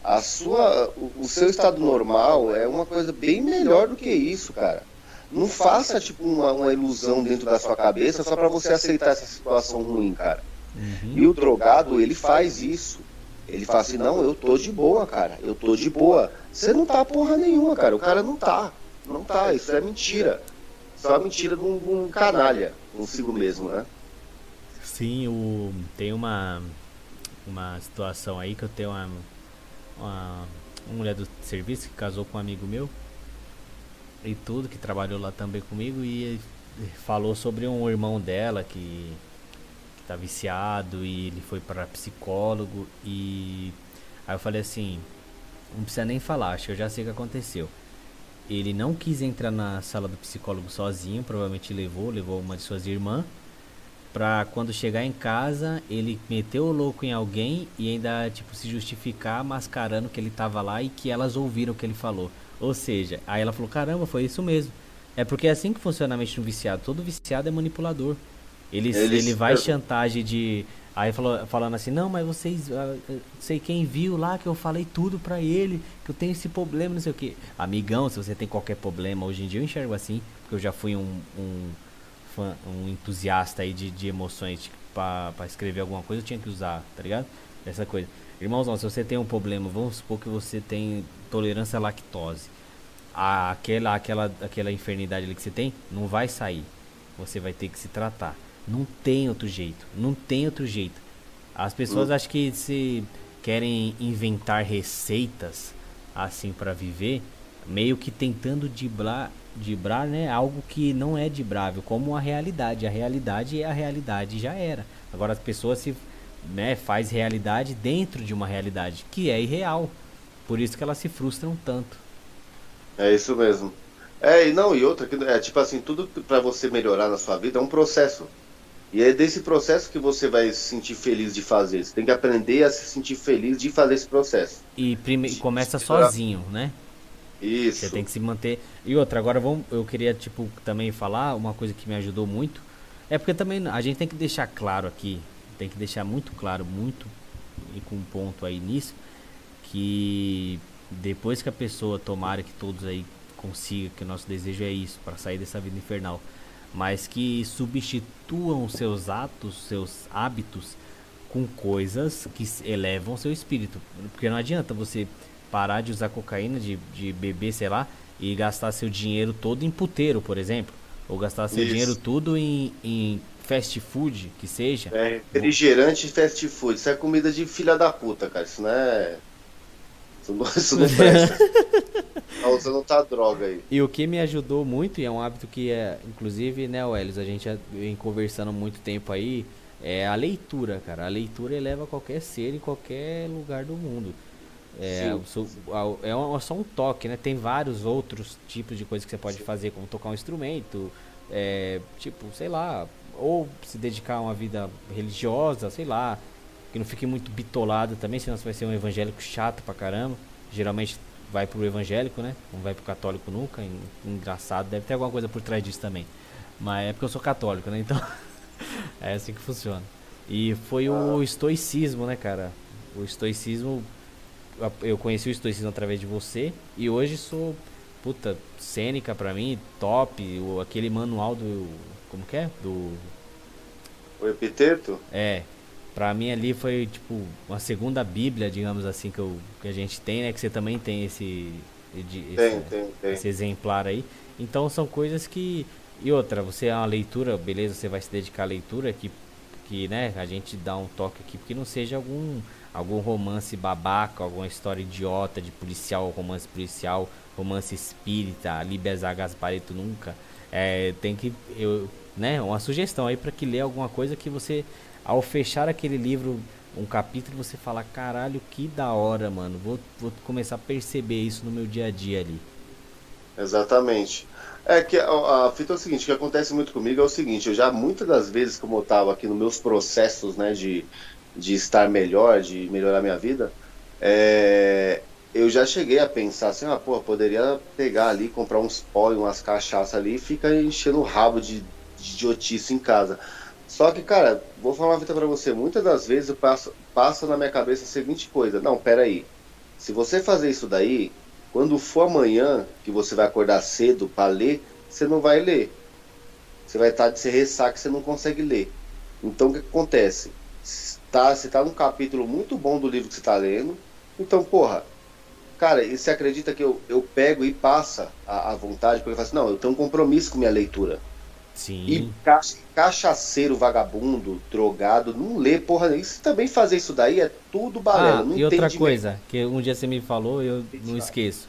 a sua, o, o seu estado normal é uma coisa bem melhor do que isso, cara. Não faça tipo uma, uma ilusão dentro da sua cabeça só para você aceitar essa situação ruim, cara. Uhum. E o drogado, ele faz isso. Ele fala assim, não, eu tô de boa, cara. Eu tô de boa. Você não tá porra nenhuma, cara. O cara não tá. Não tá. Isso é mentira. Isso é mentira de um, um canalha consigo mesmo, né? Sim, o... tem uma, uma situação aí que eu tenho uma, uma, uma mulher do serviço que casou com um amigo meu e tudo, que trabalhou lá também comigo e falou sobre um irmão dela que, tá viciado e ele foi para psicólogo e aí eu falei assim, não precisa nem falar, acho que eu já sei o que aconteceu. Ele não quis entrar na sala do psicólogo sozinho, provavelmente levou, levou uma de suas irmãs pra quando chegar em casa ele meteu o louco em alguém e ainda tipo se justificar mascarando que ele tava lá e que elas ouviram o que ele falou. Ou seja, aí ela falou: "Caramba, foi isso mesmo". É porque é assim que funciona a mente do viciado. Todo viciado é manipulador. Ele, Eles... ele vai chantagem de Aí falou, falando assim, não, mas vocês, uh, sei quem viu lá que eu falei tudo pra ele, que eu tenho esse problema, não sei o que. Amigão, se você tem qualquer problema, hoje em dia eu enxergo assim, porque eu já fui um, um fã, um entusiasta aí de, de emoções tipo, para escrever alguma coisa, eu tinha que usar, tá ligado? Essa coisa. Irmãozão, se você tem um problema, vamos supor que você tem tolerância à lactose. A, aquela, aquela, aquela infernidade ali que você tem, não vai sair. Você vai ter que se tratar. Não tem outro jeito. Não tem outro jeito. As pessoas uhum. acham que se querem inventar receitas assim para viver, meio que tentando driblar dibrar, né, algo que não é dibrável, como a realidade. A realidade é a realidade, já era. Agora as pessoas se, né, faz realidade dentro de uma realidade que é irreal. Por isso que elas se frustram tanto. É isso mesmo. É, e não, e outra, que é tipo assim, tudo para você melhorar na sua vida é um processo. E é desse processo que você vai se sentir feliz de fazer. Você tem que aprender a se sentir feliz de fazer esse processo. E prime começa sozinho, né? Isso. Você tem que se manter. E outra, agora vamos, eu queria tipo também falar uma coisa que me ajudou muito. É porque também a gente tem que deixar claro aqui, tem que deixar muito claro, muito e com um ponto aí nisso, que depois que a pessoa tomara que todos aí consiga, que o nosso desejo é isso, para sair dessa vida infernal, mas que substituam seus atos, seus hábitos com coisas que elevam seu espírito. Porque não adianta você parar de usar cocaína, de, de beber, sei lá, e gastar seu dinheiro todo em puteiro, por exemplo. Ou gastar seu Isso. dinheiro tudo em, em fast food, que seja. É, refrigerante e fast food. Isso é comida de filha da puta, cara. Isso não é. Isso não, isso não presta. [laughs] tá usando tá droga aí. E o que me ajudou muito, e é um hábito que é, inclusive, né, Welles, a gente vem conversando muito tempo aí, é a leitura, cara. A leitura eleva qualquer ser em qualquer lugar do mundo. É, é só um toque, né? Tem vários outros tipos de coisas que você pode Sim. fazer, como tocar um instrumento, é, tipo, sei lá, ou se dedicar a uma vida religiosa, sei lá, que não fique muito bitolado também, senão você vai ser um evangélico chato pra caramba. Geralmente vai pro evangélico, né? Não vai pro católico nunca. Engraçado, deve ter alguma coisa por trás disso também. Mas é porque eu sou católico, né? Então [laughs] é assim que funciona. E foi o estoicismo, né, cara? O estoicismo eu conheci o estoicismo através de você e hoje sou puta cênica para mim, top, o, aquele manual do como que é? Do o epiteto? É. Pra mim ali foi tipo uma segunda bíblia, digamos assim, que, eu, que a gente tem, né? Que você também tem esse, esse, tem, tem, tem. esse exemplar aí. Então são coisas que. E outra, você é uma leitura, beleza, você vai se dedicar à leitura, que, que né, a gente dá um toque aqui, porque não seja algum algum romance babaca, alguma história idiota de policial, romance policial, romance espírita, Libezar Gaspareto nunca. É, tem que eu, né, uma sugestão aí para que lê alguma coisa que você ao fechar aquele livro um capítulo você fala, caralho, que da hora, mano. Vou, vou começar a perceber isso no meu dia a dia ali. Exatamente. É que a, a fita é o seguinte, o que acontece muito comigo é o seguinte, eu já muitas das vezes, como eu estava aqui nos meus processos, né, de, de estar melhor, de melhorar minha vida, é, eu já cheguei a pensar assim, ah, pô, poderia pegar ali, comprar uns pó umas cachaças ali e fica enchendo o rabo de, de idiotice em casa. Só que, cara, vou falar uma fita pra você, muitas das vezes eu passo, passa na minha cabeça a seguinte coisa, não, peraí, se você fazer isso daí, quando for amanhã, que você vai acordar cedo para ler, você não vai ler. Você vai estar de se ressaca, você não consegue ler. Então o que acontece? Tá, você está num capítulo muito bom do livro que você está lendo. Então, porra, cara, e você acredita que eu, eu pego e passa a, a vontade, porque eu falo assim, não, eu tenho um compromisso com minha leitura. Sim. E cachaceiro, vagabundo, drogado, não lê porra. Isso também fazer isso daí é tudo balela. Ah, não e outra coisa, que um dia você me falou e eu não esqueço.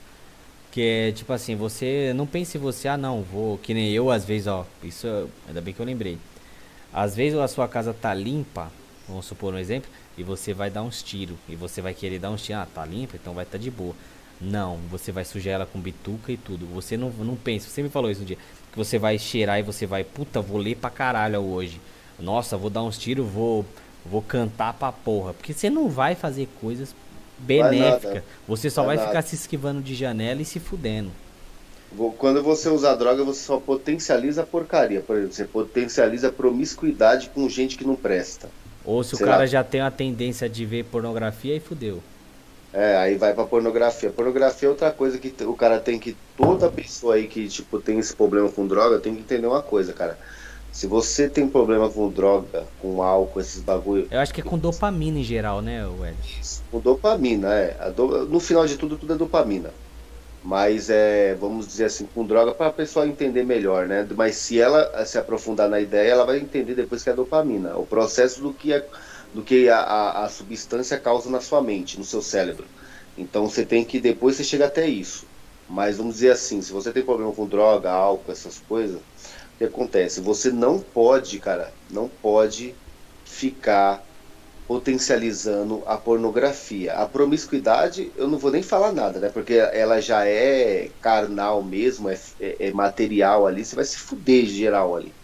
Que é tipo assim, você não pense você, ah não, vou. Que nem eu, às vezes, ó. Isso ainda bem que eu lembrei. Às vezes a sua casa tá limpa, vamos supor um exemplo, e você vai dar uns tiros. E você vai querer dar uns tiros, ah, tá limpa, então vai estar tá de boa. Não, você vai sujar ela com bituca e tudo. Você não, não pensa, você me falou isso um dia que você vai cheirar e você vai, puta, vou ler pra caralho hoje. Nossa, vou dar uns tiros, vou vou cantar pra porra. Porque você não vai fazer coisas benéficas. Você só vai, vai ficar se esquivando de janela e se fudendo. Quando você usa droga, você só potencializa a porcaria. Por exemplo, você potencializa a promiscuidade com gente que não presta. Ou se o cara já tem a tendência de ver pornografia e fudeu. É, aí vai pra pornografia. Pornografia é outra coisa que o cara tem que. Toda pessoa aí que, tipo, tem esse problema com droga tem que entender uma coisa, cara. Se você tem problema com droga, com álcool, esses bagulho. Eu acho que é com dopamina em geral, né, Wed? Com dopamina, é. Do... No final de tudo, tudo é dopamina. Mas é, vamos dizer assim, com droga para a pessoa entender melhor, né? Mas se ela se aprofundar na ideia, ela vai entender depois que é dopamina. O processo do que é do que a, a, a substância causa na sua mente, no seu cérebro. Então você tem que depois você chega até isso. Mas vamos dizer assim, se você tem problema com droga, álcool, essas coisas, o que acontece? Você não pode, cara, não pode ficar potencializando a pornografia. A promiscuidade, eu não vou nem falar nada, né? Porque ela já é carnal mesmo, é, é, é material ali, você vai se fuder geral ali.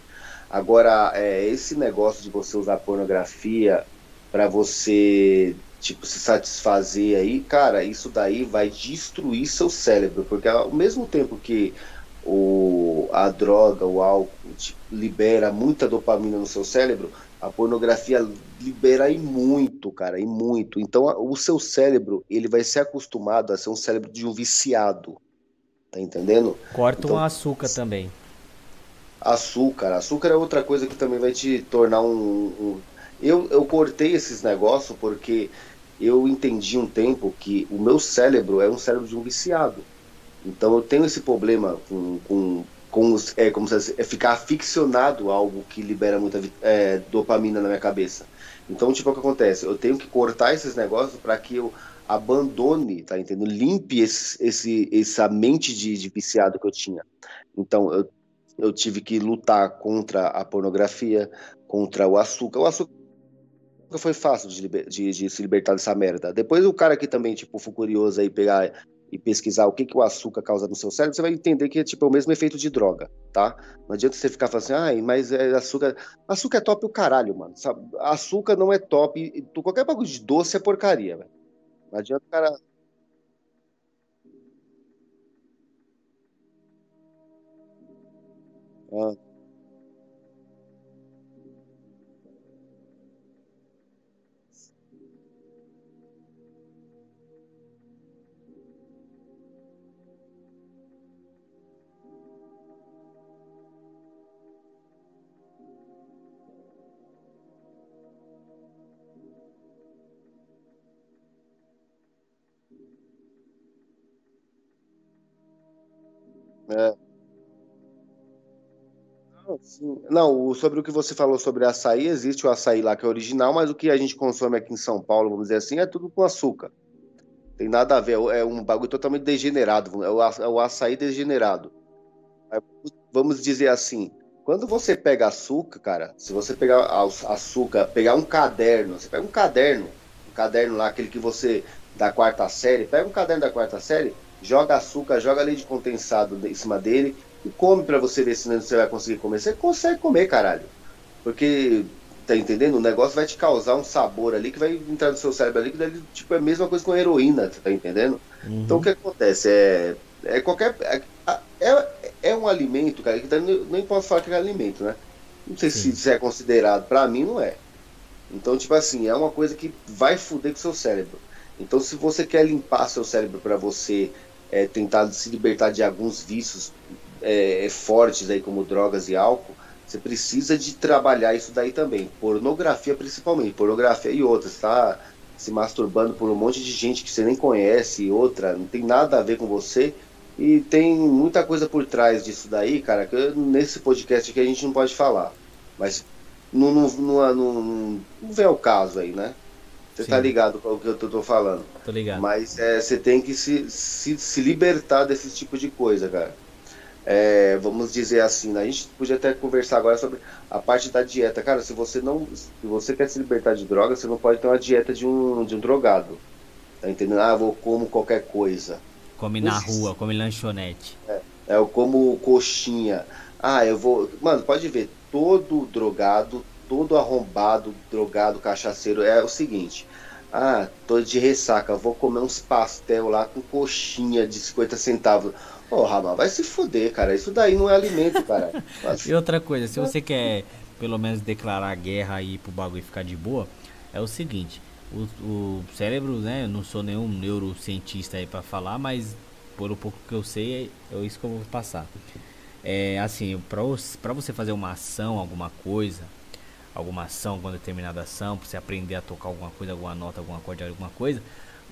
Agora, é, esse negócio de você usar pornografia para você tipo se satisfazer aí, cara, isso daí vai destruir seu cérebro, porque ao mesmo tempo que o, a droga, o álcool tipo, libera muita dopamina no seu cérebro, a pornografia libera aí muito, cara, e muito. Então o seu cérebro ele vai ser acostumado a ser um cérebro de um viciado, tá entendendo? Corta então, o açúcar também. Açúcar, açúcar é outra coisa que também vai te tornar um, um eu, eu cortei esses negócios porque eu entendi um tempo que o meu cérebro é um cérebro de um viciado. Então eu tenho esse problema com, com, com os, é como se é ficar aficionado a algo que libera muita é, dopamina na minha cabeça. Então, tipo, o que acontece? Eu tenho que cortar esses negócios para que eu abandone, tá entendendo? Limpe esse, esse, essa mente de, de viciado que eu tinha. Então, eu, eu tive que lutar contra a pornografia, contra o açúcar. O açúcar nunca foi fácil de, de, de, se libertar dessa merda. Depois o cara que também, tipo, for curioso aí pegar e pesquisar o que, que o açúcar causa no seu cérebro, você vai entender que é tipo é o mesmo efeito de droga, tá? Não adianta você ficar falando assim, ai, mas é açúcar. Açúcar é top o caralho, mano. Sabe? Açúcar não é top. Qualquer bagulho de doce é porcaria, velho. Não adianta o cara. Ah. É. Não, sobre o que você falou sobre açaí, existe o açaí lá que é original, mas o que a gente consome aqui em São Paulo, vamos dizer assim, é tudo com açúcar. Tem nada a ver, é um bagulho totalmente degenerado, é o, é açaí degenerado. Vamos dizer assim, Quando você pega açúcar, cara, se você pegar açúcar, pegar um caderno, você pega um caderno, um caderno lá, aquele que você da quarta série, pega um caderno da quarta série, joga açúcar, joga leite condensado em cima dele e come para você ver se você vai conseguir comer. Você consegue comer, caralho. Porque, tá entendendo? O negócio vai te causar um sabor ali que vai entrar no seu cérebro ali, que daí, tipo, é a mesma coisa com heroína, tá entendendo? Uhum. Então o que acontece? É, é qualquer. É, é, é um alimento, cara, que nem posso falar que é alimento, né? Não sei se, se, é considerado, para mim não é. Então, tipo assim, é uma coisa que vai fuder com o seu cérebro. Então, se você quer limpar seu cérebro para você é, tentar se libertar de alguns vícios é, fortes aí como drogas e álcool, você precisa de trabalhar isso daí também. Pornografia principalmente, pornografia e outras, tá? Se masturbando por um monte de gente que você nem conhece e outra, não tem nada a ver com você. E tem muita coisa por trás disso daí, cara, que nesse podcast aqui a gente não pode falar. Mas não, não, não, não, não vem ao caso aí, né? Você tá ligado com o que eu tô, falando. Tô ligado. Mas é, você tem que se, se, se libertar desse tipo de coisa, cara. É, vamos dizer assim, né? a gente podia até conversar agora sobre a parte da dieta. Cara, se você não. Se você quer se libertar de droga, você não pode ter uma dieta de um, de um drogado. Tá entendendo? Ah, vou como qualquer coisa. Come na rua, come lanchonete. É, é, eu como coxinha. Ah, eu vou. Mano, pode ver, todo drogado, todo arrombado, drogado, cachaceiro, é o seguinte. Ah, tô de ressaca, vou comer uns pastel lá com coxinha de 50 centavos. Porra, mas vai se fuder, cara. Isso daí não é alimento, cara. Mas... [laughs] e outra coisa, se você quer pelo menos declarar guerra aí pro bagulho ficar de boa, é o seguinte. O, o cérebro, né? Eu não sou nenhum neurocientista aí para falar, mas por um pouco que eu sei, é, é isso que eu vou passar. É assim, para você fazer uma ação, alguma coisa, alguma ação, alguma determinada ação, para você aprender a tocar alguma coisa, alguma nota, alguma acorde, alguma coisa,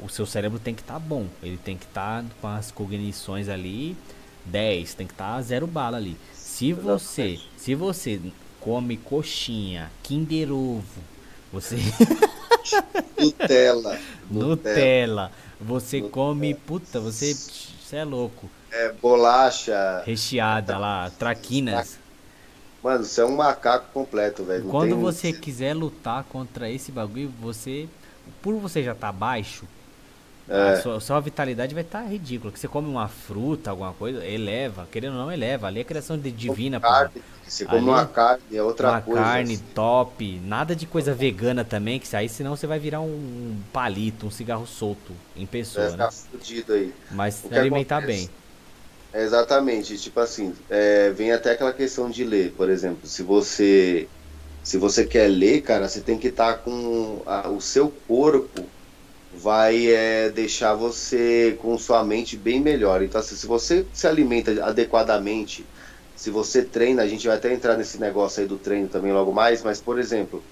o seu cérebro tem que estar tá bom. Ele tem que estar tá com as cognições ali 10, tem que estar tá zero bala ali. Se você, se você come coxinha, Kinder Ovo, você [laughs] Nutella, Nutella, você Nutella. come, puta, você, você é louco. É bolacha recheada lá, traquinas. Mano, você é um macaco completo, velho. Quando tem... você quiser lutar contra esse bagulho, você. Por você já tá baixo, é. a sua, sua, vitalidade vai estar tá ridícula. Que você come uma fruta, alguma coisa, eleva. Querendo ou não, eleva. Ali é criação de divina, carne, Você come Ali, uma carne, é outra uma coisa. Uma carne assim. top. Nada de coisa vegana também, que aí senão você vai virar um palito, um cigarro solto em pessoa. Vai ficar né? fudido aí. Mas alimentar acontece? bem. Exatamente, tipo assim, é, vem até aquela questão de ler, por exemplo, se você se você quer ler, cara, você tem que estar tá com a, o seu corpo vai é, deixar você com sua mente bem melhor. Então, assim, se você se alimenta adequadamente, se você treina, a gente vai até entrar nesse negócio aí do treino também logo mais, mas por exemplo,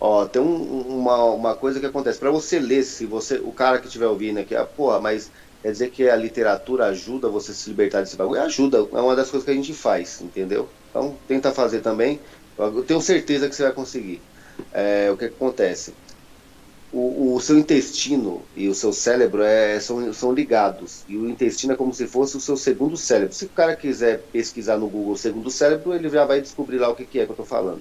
ó, tem um, uma, uma coisa que acontece, para você ler, se você, o cara que estiver ouvindo aqui, ah, porra, mas Quer dizer que a literatura ajuda você a se libertar desse bagulho? Ajuda, é uma das coisas que a gente faz, entendeu? Então tenta fazer também. Eu tenho certeza que você vai conseguir. É, o que, que acontece? O, o, seu intestino e o seu cérebro é, são, são ligados. E o intestino é como se fosse o seu segundo cérebro. Se o cara quiser pesquisar no Google segundo cérebro, ele já vai descobrir lá o que, que é que eu estou falando.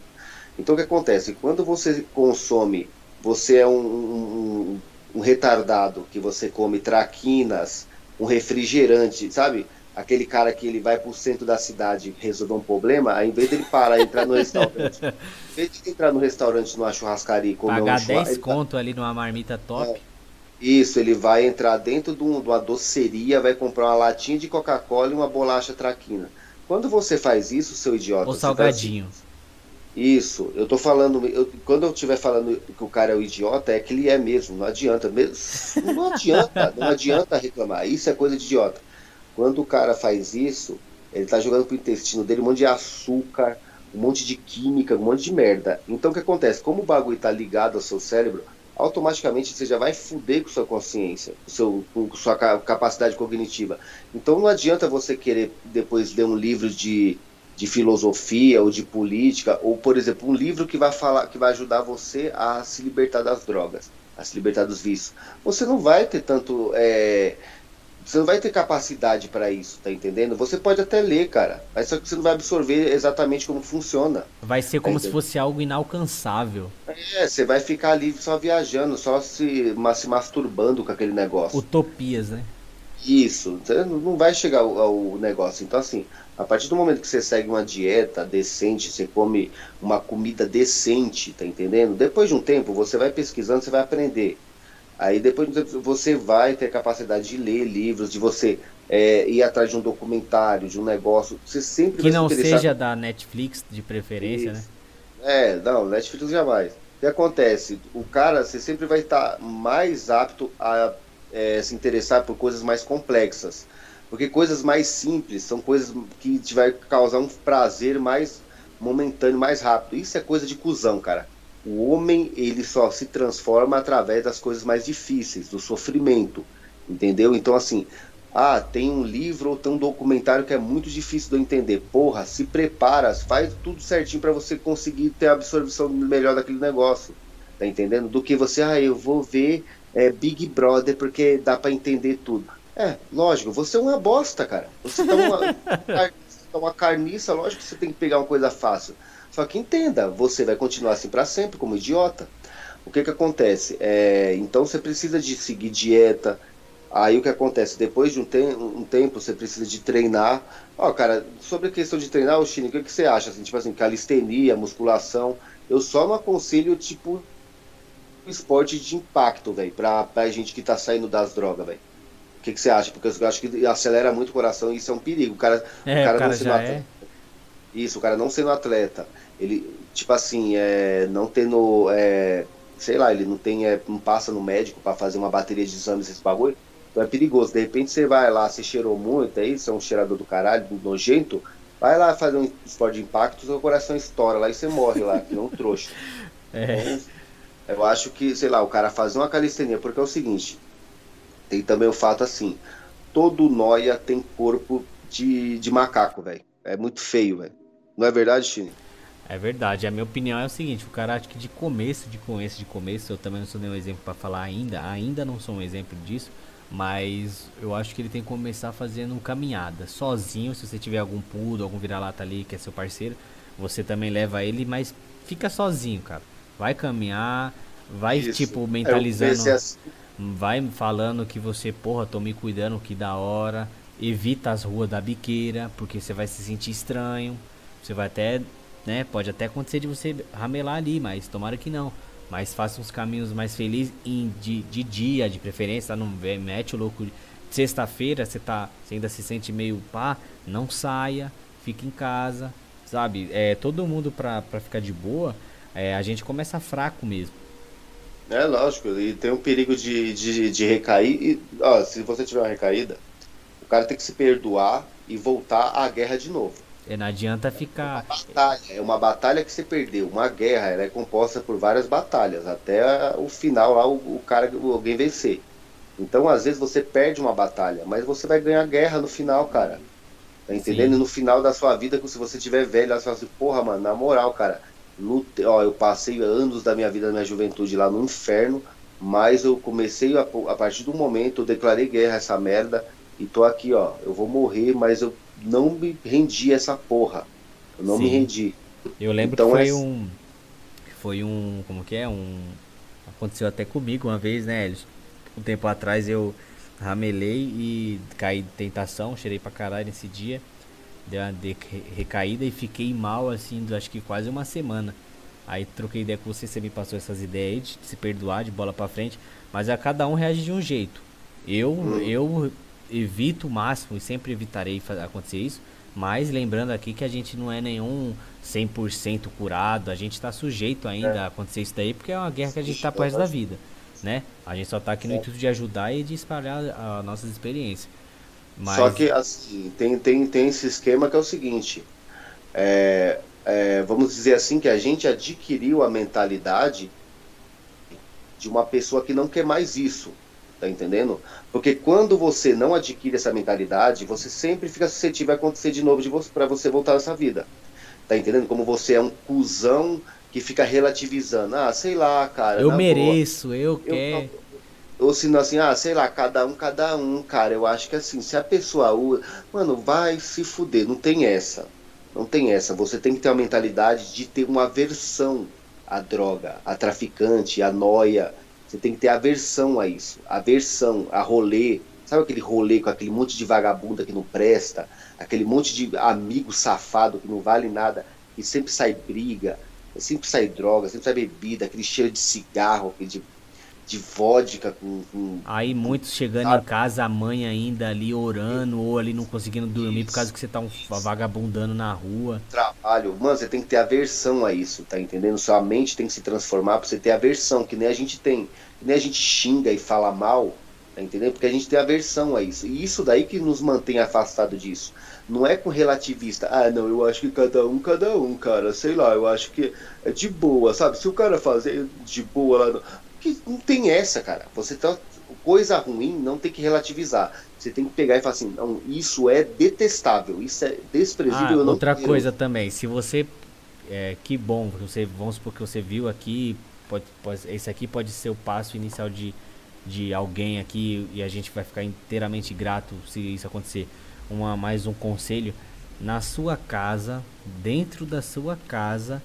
Então o que acontece? Quando você consome, você é um, um, um retardado que você come traquinas, um refrigerante, sabe? Aquele cara que ele vai pro centro da cidade resolver um problema, aí em vez dele parar e entrar no restaurante, [laughs] em vez de entrar no restaurante numa churrascaria e comer Pagar um 10 tá conto tá... ali numa marmita top. É, isso, ele vai entrar dentro de, um, de uma doceria, vai comprar uma latinha de Coca-Cola e uma bolacha traquina. Quando você faz isso, seu idiota. Ou salgadinho. Assim, isso, eu tô falando, eu, quando eu estiver falando que o cara é o idiota, é que ele é mesmo, não adianta mesmo. Não adianta, não adianta reclamar. Isso é coisa de idiota. Quando o cara faz isso, ele tá jogando pro intestino dele um monte de açúcar, um monte de química, um monte de merda. Então o que acontece? Como o bagulho tá ligado ao seu cérebro, automaticamente você já vai fuder com sua consciência, com, seu, com sua capacidade cognitiva. Então não adianta você querer depois ler um livro de de filosofia ou de política, ou por exemplo, um livro que vai falar, que vai ajudar você a se libertar das drogas, a se libertar dos vícios. Você não vai ter tanto é, você não vai ter capacidade para isso, tá entendendo? Você pode até ler, cara, mas só que você não vai absorver exatamente como funciona. Vai ser como tá se fosse algo inalcançável. É, você vai ficar ali só viajando, só se, se masturbando com aquele negócio. Utopias, né? Isso, não vai chegar ao, ao negócio. Então, assim, a partir do momento que você segue uma dieta decente, você come uma comida decente, tá entendendo? Depois de um tempo, você vai pesquisando, você vai aprender. Aí depois você vai ter capacidade de ler livros, de você é, ir atrás de um documentário, de um negócio. Você sempre que não seja da Netflix de preferência, Isso. né? É, não, Netflix jamais. O que acontece? O cara, você sempre vai estar mais apto a é, se interessar por coisas mais complexas. Porque coisas mais simples são coisas que te vai causar um prazer mais momentâneo, mais rápido. Isso é coisa de cuzão, cara. O homem, ele só se transforma através das coisas mais difíceis, do sofrimento. Entendeu? Então, assim, ah, tem um livro ou tem um documentário que é muito difícil de eu entender. Porra, se prepara, faz tudo certinho para você conseguir ter a absorção melhor daquele negócio. Tá entendendo? Do que você, ah, eu vou ver é, Big Brother porque dá para entender tudo. É, lógico, você é uma bosta, cara. Você tá uma, [laughs] uma carniça, lógico que você tem que pegar uma coisa fácil. Só que entenda, você vai continuar assim para sempre, como idiota. O que que acontece? É, então você precisa de seguir dieta. Aí o que acontece? Depois de um, te um tempo, você precisa de treinar. Ó, cara, sobre a questão de treinar, o Chine, o que, que você acha? Assim, tipo assim, calistenia, musculação. Eu só não aconselho, tipo, esporte de impacto, velho, pra, pra gente que tá saindo das drogas, velho. O que, que você acha? Porque eu acho que acelera muito o coração e isso é um perigo. O cara, é, o cara, o cara não sendo atleta. É. Isso, o cara não sendo atleta. Ele, tipo assim, é, não tendo. É, sei lá, ele não tem. É, não passa no médico para fazer uma bateria de exames, esse bagulho. Então é perigoso. De repente você vai lá, você cheirou muito, aí você é um cheirador do caralho, do nojento. Vai lá fazer um esporte de impacto, seu coração estoura lá e você morre lá, que não um trouxa. [laughs] É. Então, eu acho que, sei lá, o cara fazer uma calistenia, porque é o seguinte, tem também o fato assim, todo noia tem corpo de, de macaco, velho. É muito feio, velho. Não é verdade, Chine? É verdade. A minha opinião é o seguinte, o cara acho que de começo, de começo, de começo, eu também não sou nenhum exemplo para falar ainda, ainda não sou um exemplo disso, mas eu acho que ele tem que começar fazendo caminhada, sozinho, se você tiver algum pudo, algum vira-lata ali que é seu parceiro, você também leva ele, mas fica sozinho, cara. Vai caminhar, vai Isso. tipo mentalizando, é, vai falando que você, porra, tô me cuidando, que da hora. Evita as ruas da biqueira, porque você vai se sentir estranho. Você vai até, né, pode até acontecer de você ramelar ali, mas tomara que não. Mas faça uns caminhos mais felizes em, de, de dia, de preferência, não mete o louco. Sexta-feira você tá, você ainda se sente meio pá, não saia, fique em casa, sabe? É todo mundo pra, pra ficar de boa, é, a gente começa fraco mesmo. É lógico, e tem um perigo de, de, de recair. E, ó, se você tiver uma recaída, o cara tem que se perdoar e voltar à guerra de novo. É, não adianta ficar. É uma batalha, é uma batalha que você perdeu. Uma guerra ela é composta por várias batalhas, até o final lá o, o cara, alguém vencer. Então, às vezes, você perde uma batalha, mas você vai ganhar guerra no final, cara. Tá entendendo? Sim. No final da sua vida, se você tiver velho, você fala assim, porra, mano, na moral, cara, lute, ó, eu passei anos da minha vida, da minha juventude lá no inferno, mas eu comecei a, a partir do momento, eu declarei guerra a essa merda e tô aqui, ó, eu vou morrer, mas eu não me rendi a essa porra. Eu não Sim. me rendi. Eu lembro então, que foi é... um foi um, como que é, um aconteceu até comigo uma vez, né, Elis? Um tempo atrás eu ramelei e caí de tentação, cheirei pra caralho nesse dia deu uma recaída e fiquei mal assim, acho que quase uma semana. Aí troquei ideia com você, você me passou essas ideias aí de se perdoar, de bola para frente, mas a cada um reage de um jeito. Eu hum. eu evito o máximo e sempre evitarei acontecer isso, mas lembrando aqui que a gente não é nenhum 100% curado, a gente está sujeito ainda é. a acontecer isso daí, porque é uma guerra que a gente está pro resto da vida, né? A gente só está aqui no intuito de ajudar e de espalhar as nossas experiências. Mas... Só que assim, tem, tem, tem esse esquema que é o seguinte: é, é, vamos dizer assim, que a gente adquiriu a mentalidade de uma pessoa que não quer mais isso. Tá entendendo? Porque quando você não adquire essa mentalidade, você sempre fica suscetível a acontecer de novo de você, para você voltar nessa vida. Tá entendendo? Como você é um cuzão que fica relativizando. Ah, sei lá, cara. Eu mereço, boa, eu, eu quero. Ou se não assim, ah, sei lá, cada um, cada um, cara. Eu acho que assim, se a pessoa usa, mano, vai se fuder, não tem essa. Não tem essa. Você tem que ter uma mentalidade de ter uma aversão à droga, a traficante, a noia. Você tem que ter aversão a isso. Aversão, a rolê. Sabe aquele rolê com aquele monte de vagabunda que não presta? Aquele monte de amigo safado que não vale nada, que sempre sai briga, sempre sai droga, sempre sai bebida, aquele cheiro de cigarro, aquele de de vodka com, com Aí muitos chegando sabe? em casa, a mãe ainda ali orando, ou ali não conseguindo dormir isso. por causa que você tá um vagabundando na rua. Trabalho, mano, você tem que ter aversão a isso, tá entendendo? Sua mente tem que se transformar pra você ter aversão, que nem a gente tem. Que nem a gente xinga e fala mal, tá entendendo? Porque a gente tem aversão a isso. E isso daí que nos mantém afastado disso. Não é com relativista. Ah, não, eu acho que cada um, cada um, cara. Sei lá, eu acho que é de boa, sabe? Se o cara fazer de boa lá. Que não tem essa, cara. Você tá. Coisa ruim não tem que relativizar. Você tem que pegar e falar assim, não, isso é detestável, isso é desprezível. Ah, outra quero. coisa também, se você. É, que bom, você, vamos supor que você viu aqui, pode, pode, esse aqui pode ser o passo inicial de, de alguém aqui e a gente vai ficar inteiramente grato se isso acontecer. Uma, mais um conselho, na sua casa, dentro da sua casa,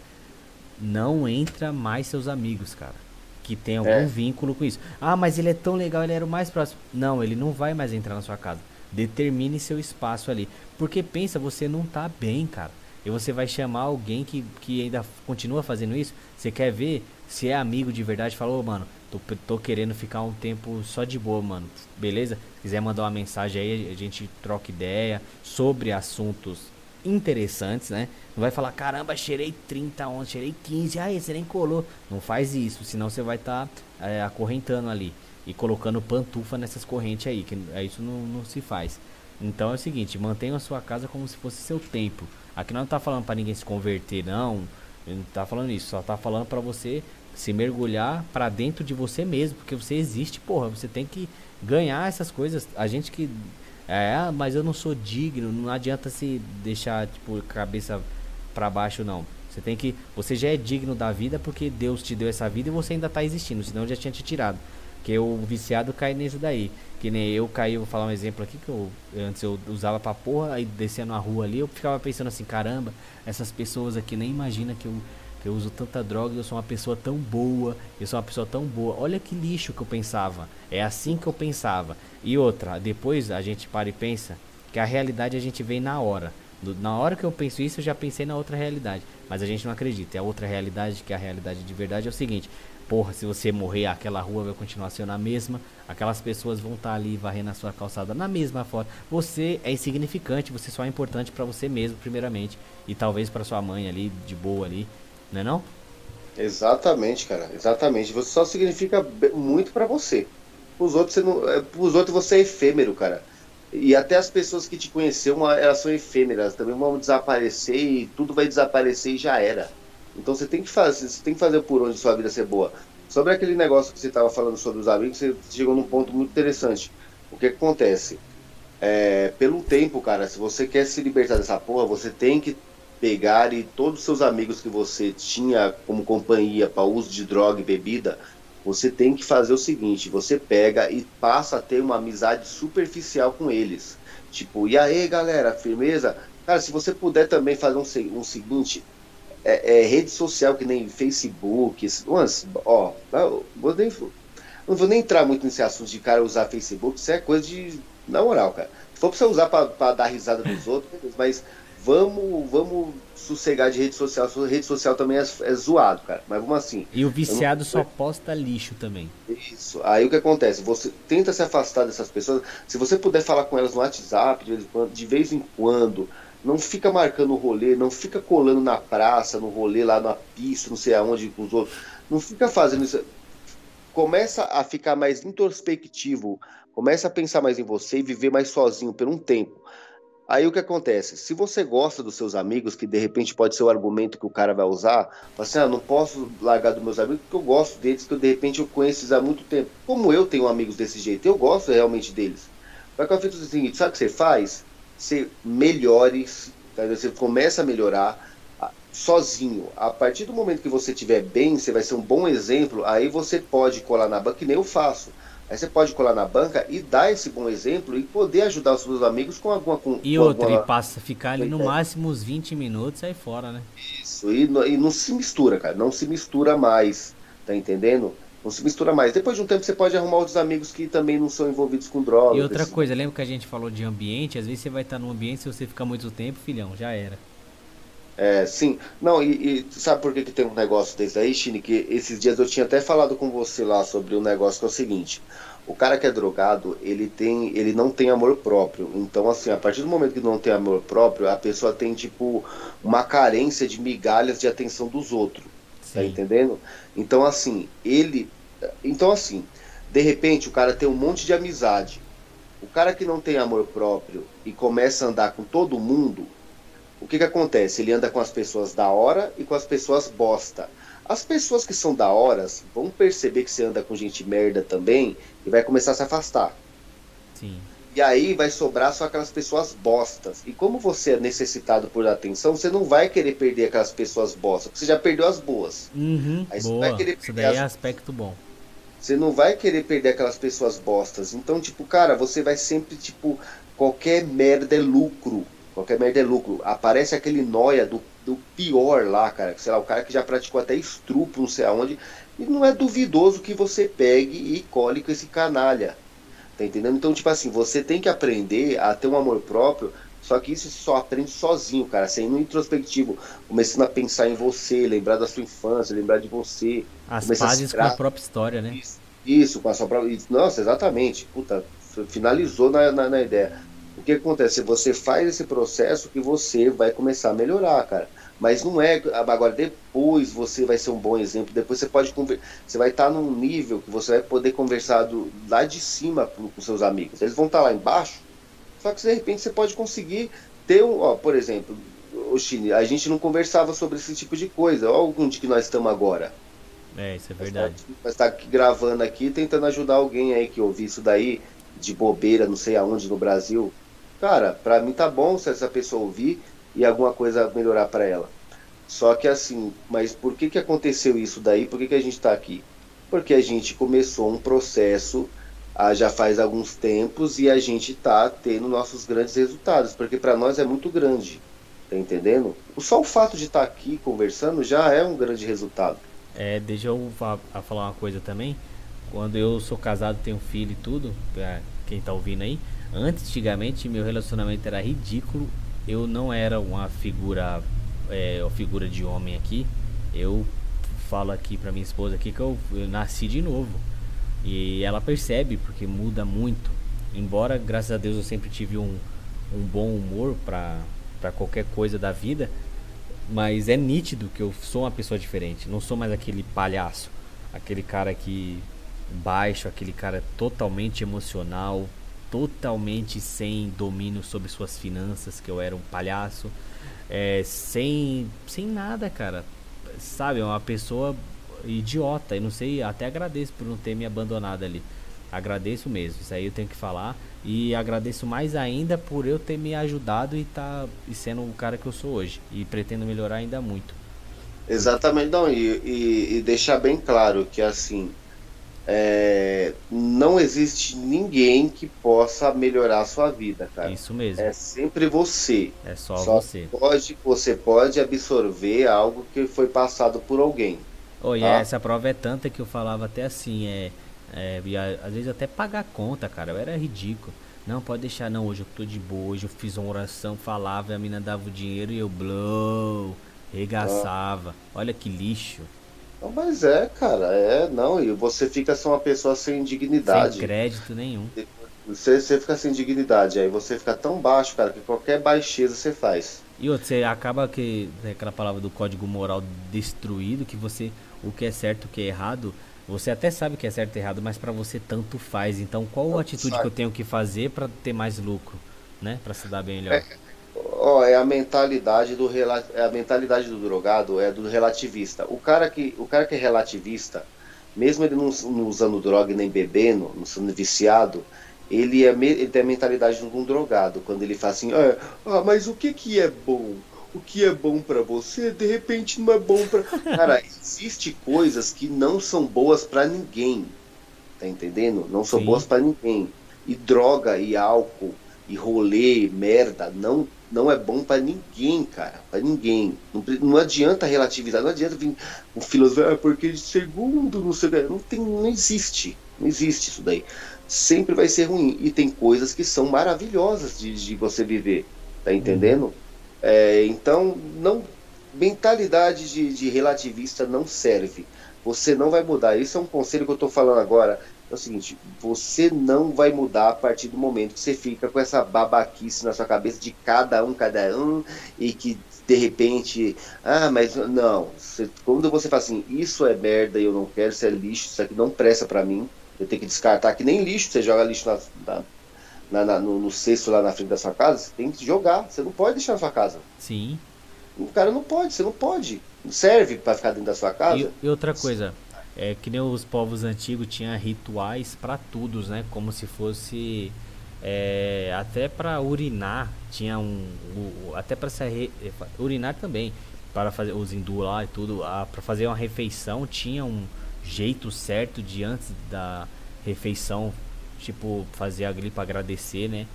não entra mais seus amigos, cara que tem algum é. vínculo com isso. Ah, mas ele é tão legal, ele era o mais próximo. Não, ele não vai mais entrar na sua casa. Determine seu espaço ali. Porque pensa, você não tá bem, cara. E você vai chamar alguém que, que ainda continua fazendo isso. Você quer ver se é amigo de verdade. Falou, oh, mano, tô, tô querendo ficar um tempo só de boa, mano. Beleza? Se quiser mandar uma mensagem aí, a gente troca ideia sobre assuntos interessantes, né? Não vai falar, caramba, cheirei 30 ontem, cheirei 15, aí você nem colou. Não faz isso, senão você vai estar tá, é, acorrentando ali e colocando pantufa nessas correntes aí, que é, isso não, não se faz. Então é o seguinte, mantenha a sua casa como se fosse seu templo. Aqui não tá falando para ninguém se converter, não. Não tá falando isso, só tá falando para você se mergulhar para dentro de você mesmo, porque você existe, porra, você tem que ganhar essas coisas. A gente que é, mas eu não sou digno, não adianta se deixar tipo cabeça para baixo não. Você tem que, você já é digno da vida porque Deus te deu essa vida e você ainda tá existindo, senão já tinha te tirado. Que o viciado cai nisso daí. Que nem eu caí, vou falar um exemplo aqui que eu antes eu usava pra porra, aí descendo a rua ali, eu ficava pensando assim, caramba, essas pessoas aqui nem imagina que eu eu uso tanta droga, eu sou uma pessoa tão boa, eu sou uma pessoa tão boa. Olha que lixo que eu pensava. É assim que eu pensava. E outra, depois a gente para e pensa que a realidade a gente vê na hora. Na hora que eu penso isso, eu já pensei na outra realidade. Mas a gente não acredita. É a outra realidade, que a realidade de verdade é o seguinte: porra, se você morrer, aquela rua vai continuar sendo a mesma. Aquelas pessoas vão estar tá ali varrendo a sua calçada na mesma forma. Você é insignificante, você só é importante para você mesmo, primeiramente. E talvez para sua mãe ali, de boa ali. Não é não? Exatamente, cara. Exatamente. Você só significa muito para você. Os outros você não, é, os outros você é efêmero, cara. E até as pessoas que te conheceram, elas são efêmeras, também vão desaparecer e tudo vai desaparecer e já era. Então você tem que fazer, você tem que fazer por onde sua vida ser boa. Sobre aquele negócio que você estava falando sobre os amigos, você chegou num ponto muito interessante. O que, que acontece? É, pelo tempo, cara, se você quer se libertar dessa porra, você tem que pegar e todos os seus amigos que você tinha como companhia para uso de droga e bebida, você tem que fazer o seguinte: você pega e passa a ter uma amizade superficial com eles. Tipo, e aí galera, firmeza? Cara, se você puder também fazer um, um seguinte: é, é, rede social que nem Facebook, umas, ó, vou nem, não vou nem entrar muito nesse assunto de cara usar Facebook, isso é coisa de. Na moral, cara. Se for pra você usar para dar risada dos outros, mas vamos, vamos sossegar de rede social. Rede social também é, é zoado, cara. Mas vamos assim. E o viciado não... só posta lixo também. Isso. Aí o que acontece? Você tenta se afastar dessas pessoas. Se você puder falar com elas no WhatsApp de vez em quando, de vez em quando não fica marcando o rolê, não fica colando na praça, no rolê lá na pista, não sei aonde com os outros. Não fica fazendo isso. Começa a ficar mais introspectivo, começa a pensar mais em você e viver mais sozinho por um tempo. Aí o que acontece? Se você gosta dos seus amigos, que de repente pode ser o argumento que o cara vai usar, assim, ah, não posso largar dos meus amigos porque eu gosto deles, que de repente eu conheço eles há muito tempo. Como eu tenho amigos desse jeito, eu gosto realmente deles. Vai que eu fiz o seguinte, sabe o que você faz? Você melhore, você começa a melhorar sozinho. A partir do momento que você estiver bem, você vai ser um bom exemplo, aí você pode colar na banca, que nem eu faço. Aí você pode colar na banca e dar esse bom exemplo e poder ajudar os seus amigos com alguma com, E com outra, alguma... e passa ficar ali no máximo uns 20 minutos aí fora, né? Isso, e, e não se mistura, cara, não se mistura mais, tá entendendo? Não se mistura mais. Depois de um tempo você pode arrumar outros amigos que também não são envolvidos com drogas. E outra desse... coisa, lembra que a gente falou de ambiente? Às vezes você vai estar num ambiente, se você ficar muito tempo, filhão, já era. É, sim. Não, e, e sabe por que, que tem um negócio desse aí, Chine? Que esses dias eu tinha até falado com você lá sobre um negócio que é o seguinte. O cara que é drogado, ele tem, ele não tem amor próprio. Então, assim, a partir do momento que não tem amor próprio, a pessoa tem, tipo, uma carência de migalhas de atenção dos outros. Tá entendendo? Então, assim, ele. Então, assim, de repente o cara tem um monte de amizade. O cara que não tem amor próprio e começa a andar com todo mundo, o que, que acontece? Ele anda com as pessoas da hora e com as pessoas bosta. As pessoas que são da horas vão perceber que você anda com gente merda também e vai começar a se afastar. Sim. E aí vai sobrar só aquelas pessoas bostas. E como você é necessitado por atenção, você não vai querer perder aquelas pessoas bostas, porque você já perdeu as boas. Uhum, aí boa. Você vai querer Isso daí as... é aspecto bom. Você não vai querer perder aquelas pessoas bostas. Então, tipo, cara, você vai sempre, tipo, qualquer merda é lucro. Qualquer merda é lucro. Aparece aquele noia do, do pior lá, cara. Sei lá, o cara que já praticou até estrupo, não sei aonde. E não é duvidoso que você pegue e cole com esse canalha. Tá entendendo? Então, tipo assim, você tem que aprender a ter um amor próprio. Só que isso você só aprende sozinho, cara. Sendo introspectivo. Começando a pensar em você, lembrar da sua infância, lembrar de você. As pazes com a própria história, né? Isso, isso, com a sua própria. Nossa, exatamente. Puta, finalizou na, na, na ideia o que acontece? Você faz esse processo que você vai começar a melhorar, cara. Mas não é agora depois você vai ser um bom exemplo. Depois você pode você vai estar num nível que você vai poder conversar do, lá de cima com, com seus amigos. Eles vão estar lá embaixo. Só que de repente você pode conseguir ter um, ó, por exemplo, o Chine, a gente não conversava sobre esse tipo de coisa. Olha onde que nós estamos agora. É, isso é verdade. Mas tá gravando aqui, tentando ajudar alguém aí que ouviu isso daí de bobeira, não sei aonde no Brasil cara, para mim tá bom se essa pessoa ouvir e alguma coisa melhorar para ela. Só que assim, mas por que que aconteceu isso daí? Por que que a gente está aqui? Porque a gente começou um processo ah, já faz alguns tempos e a gente está tendo nossos grandes resultados, porque para nós é muito grande, tá entendendo? Só o fato de estar tá aqui conversando já é um grande resultado. É, deixa eu falar uma coisa também. Quando eu sou casado, tenho filho e tudo, pra quem tá ouvindo aí, Antigamente meu relacionamento era ridículo. Eu não era uma figura, é, uma figura de homem aqui. Eu falo aqui pra minha esposa aqui que eu, eu nasci de novo. E ela percebe porque muda muito. Embora, graças a Deus, eu sempre tive um, um bom humor para qualquer coisa da vida, mas é nítido que eu sou uma pessoa diferente. Não sou mais aquele palhaço, aquele cara que baixo, aquele cara totalmente emocional, totalmente sem domínio sobre suas finanças, que eu era um palhaço, é, sem, sem nada, cara. Sabe, é uma pessoa idiota. E não sei, até agradeço por não ter me abandonado ali. Agradeço mesmo, isso aí eu tenho que falar. E agradeço mais ainda por eu ter me ajudado e tá e sendo o cara que eu sou hoje. E pretendo melhorar ainda muito. Exatamente, não, e, e, e deixar bem claro que assim, é, não existe ninguém que possa melhorar a sua vida, cara. Isso mesmo. É sempre você. É só, só você. Pode, você pode absorver algo que foi passado por alguém. Oh, e tá? essa prova é tanta que eu falava até assim, é, é às vezes até pagar conta, cara. Eu era ridículo. Não, pode deixar, não. Hoje eu tô de boa. Hoje eu fiz uma oração, falava, e a mina dava o dinheiro e eu blow, regaçava. Ah. Olha que lixo. Não, mas é, cara, é, não, e você fica só uma pessoa sem dignidade. Sem crédito nenhum. Você, você fica sem dignidade, aí você fica tão baixo, cara, que qualquer baixeza você faz. E outro, você acaba que, né, aquela palavra do código moral destruído, que você, o que é certo, o que é errado, você até sabe que é certo e errado, mas para você tanto faz. Então, qual a atitude sabe. que eu tenho que fazer para ter mais lucro, né, para se dar bem melhor? É Ó, é a mentalidade do é a mentalidade do drogado, é do relativista. O cara que, o cara que é relativista, mesmo ele não, não usando droga nem bebendo, não sendo viciado, ele, é, ele tem a mentalidade de um drogado. Quando ele fala assim, ah, ah mas o que que é bom? O que é bom para você, de repente não é bom para. [laughs] Cara, existe coisas que não são boas para ninguém. tá entendendo? Não são Sim. boas para ninguém. E droga e álcool e rolê, merda, não não é bom para ninguém, cara, para ninguém. Não, não, adianta relativizar, não adianta vir um filósofo, ah, porque segundo, não sei, não tem, não existe, não existe isso daí. Sempre vai ser ruim e tem coisas que são maravilhosas de, de você viver, tá entendendo? Uhum. É, então, não mentalidade de, de relativista não serve. Você não vai mudar. Isso é um conselho que eu estou falando agora é o seguinte: você não vai mudar a partir do momento que você fica com essa babaquice na sua cabeça de cada um, cada um, e que de repente, ah, mas não. Você, quando você fala assim, isso é merda e eu não quero, isso é lixo, isso aqui não presta para mim, eu tenho que descartar, que nem lixo, você joga lixo na, na, na, no, no cesto lá na frente da sua casa, você tem que jogar, você não pode deixar na sua casa. Sim. O cara não pode, você não pode. Não serve para ficar dentro da sua casa. E, e outra coisa, é que nem os povos antigos tinham rituais para tudo, né? Como se fosse é, até para urinar tinha um, um até para se urinar também para fazer os hindu lá e tudo para fazer uma refeição tinha um jeito certo de antes da refeição tipo fazer ali para agradecer né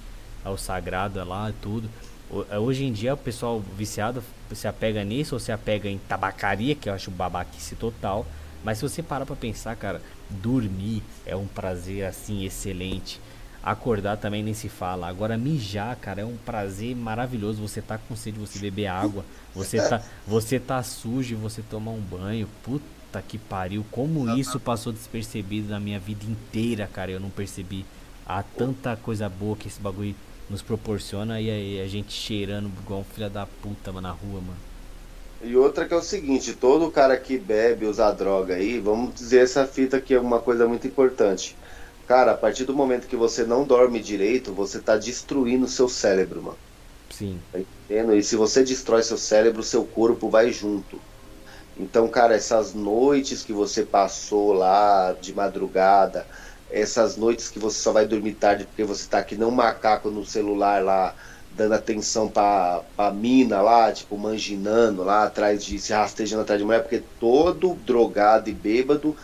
ao sagrado lá e tudo é, hoje em dia o pessoal viciado se apega nisso ou se apega em tabacaria que eu acho babaquice total mas se você parar pra pensar, cara, dormir é um prazer assim excelente. Acordar também nem se fala. Agora mijar, cara, é um prazer maravilhoso. Você tá com sede, você beber água. Você tá, você tá sujo e você tomar um banho. Puta que pariu. Como isso passou despercebido na minha vida inteira, cara. Eu não percebi. Há tanta coisa boa que esse bagulho nos proporciona e aí a gente cheirando igual um filho da puta mano, na rua, mano. E outra que é o seguinte, todo cara que bebe, usa droga aí, vamos dizer essa fita que é uma coisa muito importante. Cara, a partir do momento que você não dorme direito, você tá destruindo o seu cérebro, mano. Sim. Tá entendendo? E se você destrói seu cérebro, seu corpo vai junto. Então, cara, essas noites que você passou lá de madrugada, essas noites que você só vai dormir tarde porque você tá aqui não macaco no celular lá, dando atenção pra, pra mina lá, tipo, manginando lá atrás de, se rastejando atrás de mulher, porque todo drogado e bêbado,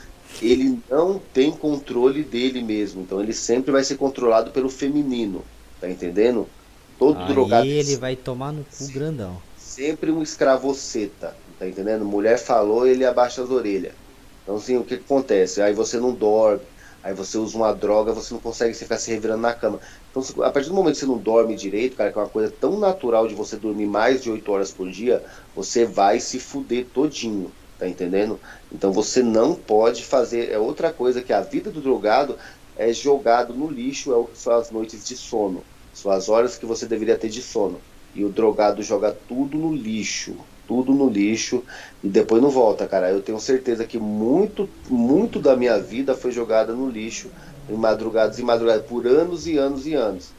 ele não tem controle dele mesmo. Então ele sempre vai ser controlado pelo feminino, tá entendendo? Todo Aí drogado. ele vai tomar no cu grandão. Sempre um escravoceta, tá entendendo? Mulher falou, ele abaixa as orelhas. Então assim, o que, que acontece? Aí você não dorme, aí você usa uma droga, você não consegue ficar se revirando na cama. Então, a partir do momento que você não dorme direito, cara, que é uma coisa tão natural de você dormir mais de 8 horas por dia, você vai se fuder todinho, tá entendendo? Então você não pode fazer. É outra coisa que a vida do drogado é jogado no lixo, é o que são as noites de sono. As horas que você deveria ter de sono. E o drogado joga tudo no lixo. Tudo no lixo e depois não volta, cara. Eu tenho certeza que muito, muito da minha vida foi jogada no lixo em madrugadas e madrugadas por anos e anos e anos.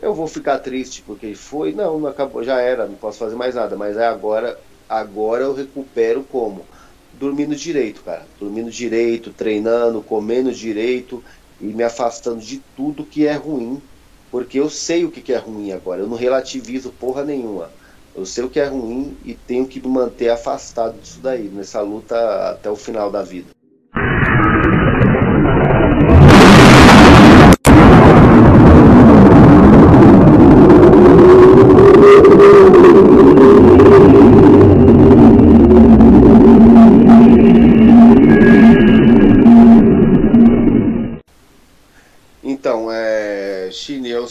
Eu vou ficar triste porque foi, não, não acabou, já era, não posso fazer mais nada, mas é agora, agora eu recupero como dormindo direito, cara, dormindo direito, treinando, comendo direito e me afastando de tudo que é ruim, porque eu sei o que é ruim agora, eu não relativizo porra nenhuma. Eu sei o que é ruim e tenho que me manter afastado disso daí, nessa luta até o final da vida.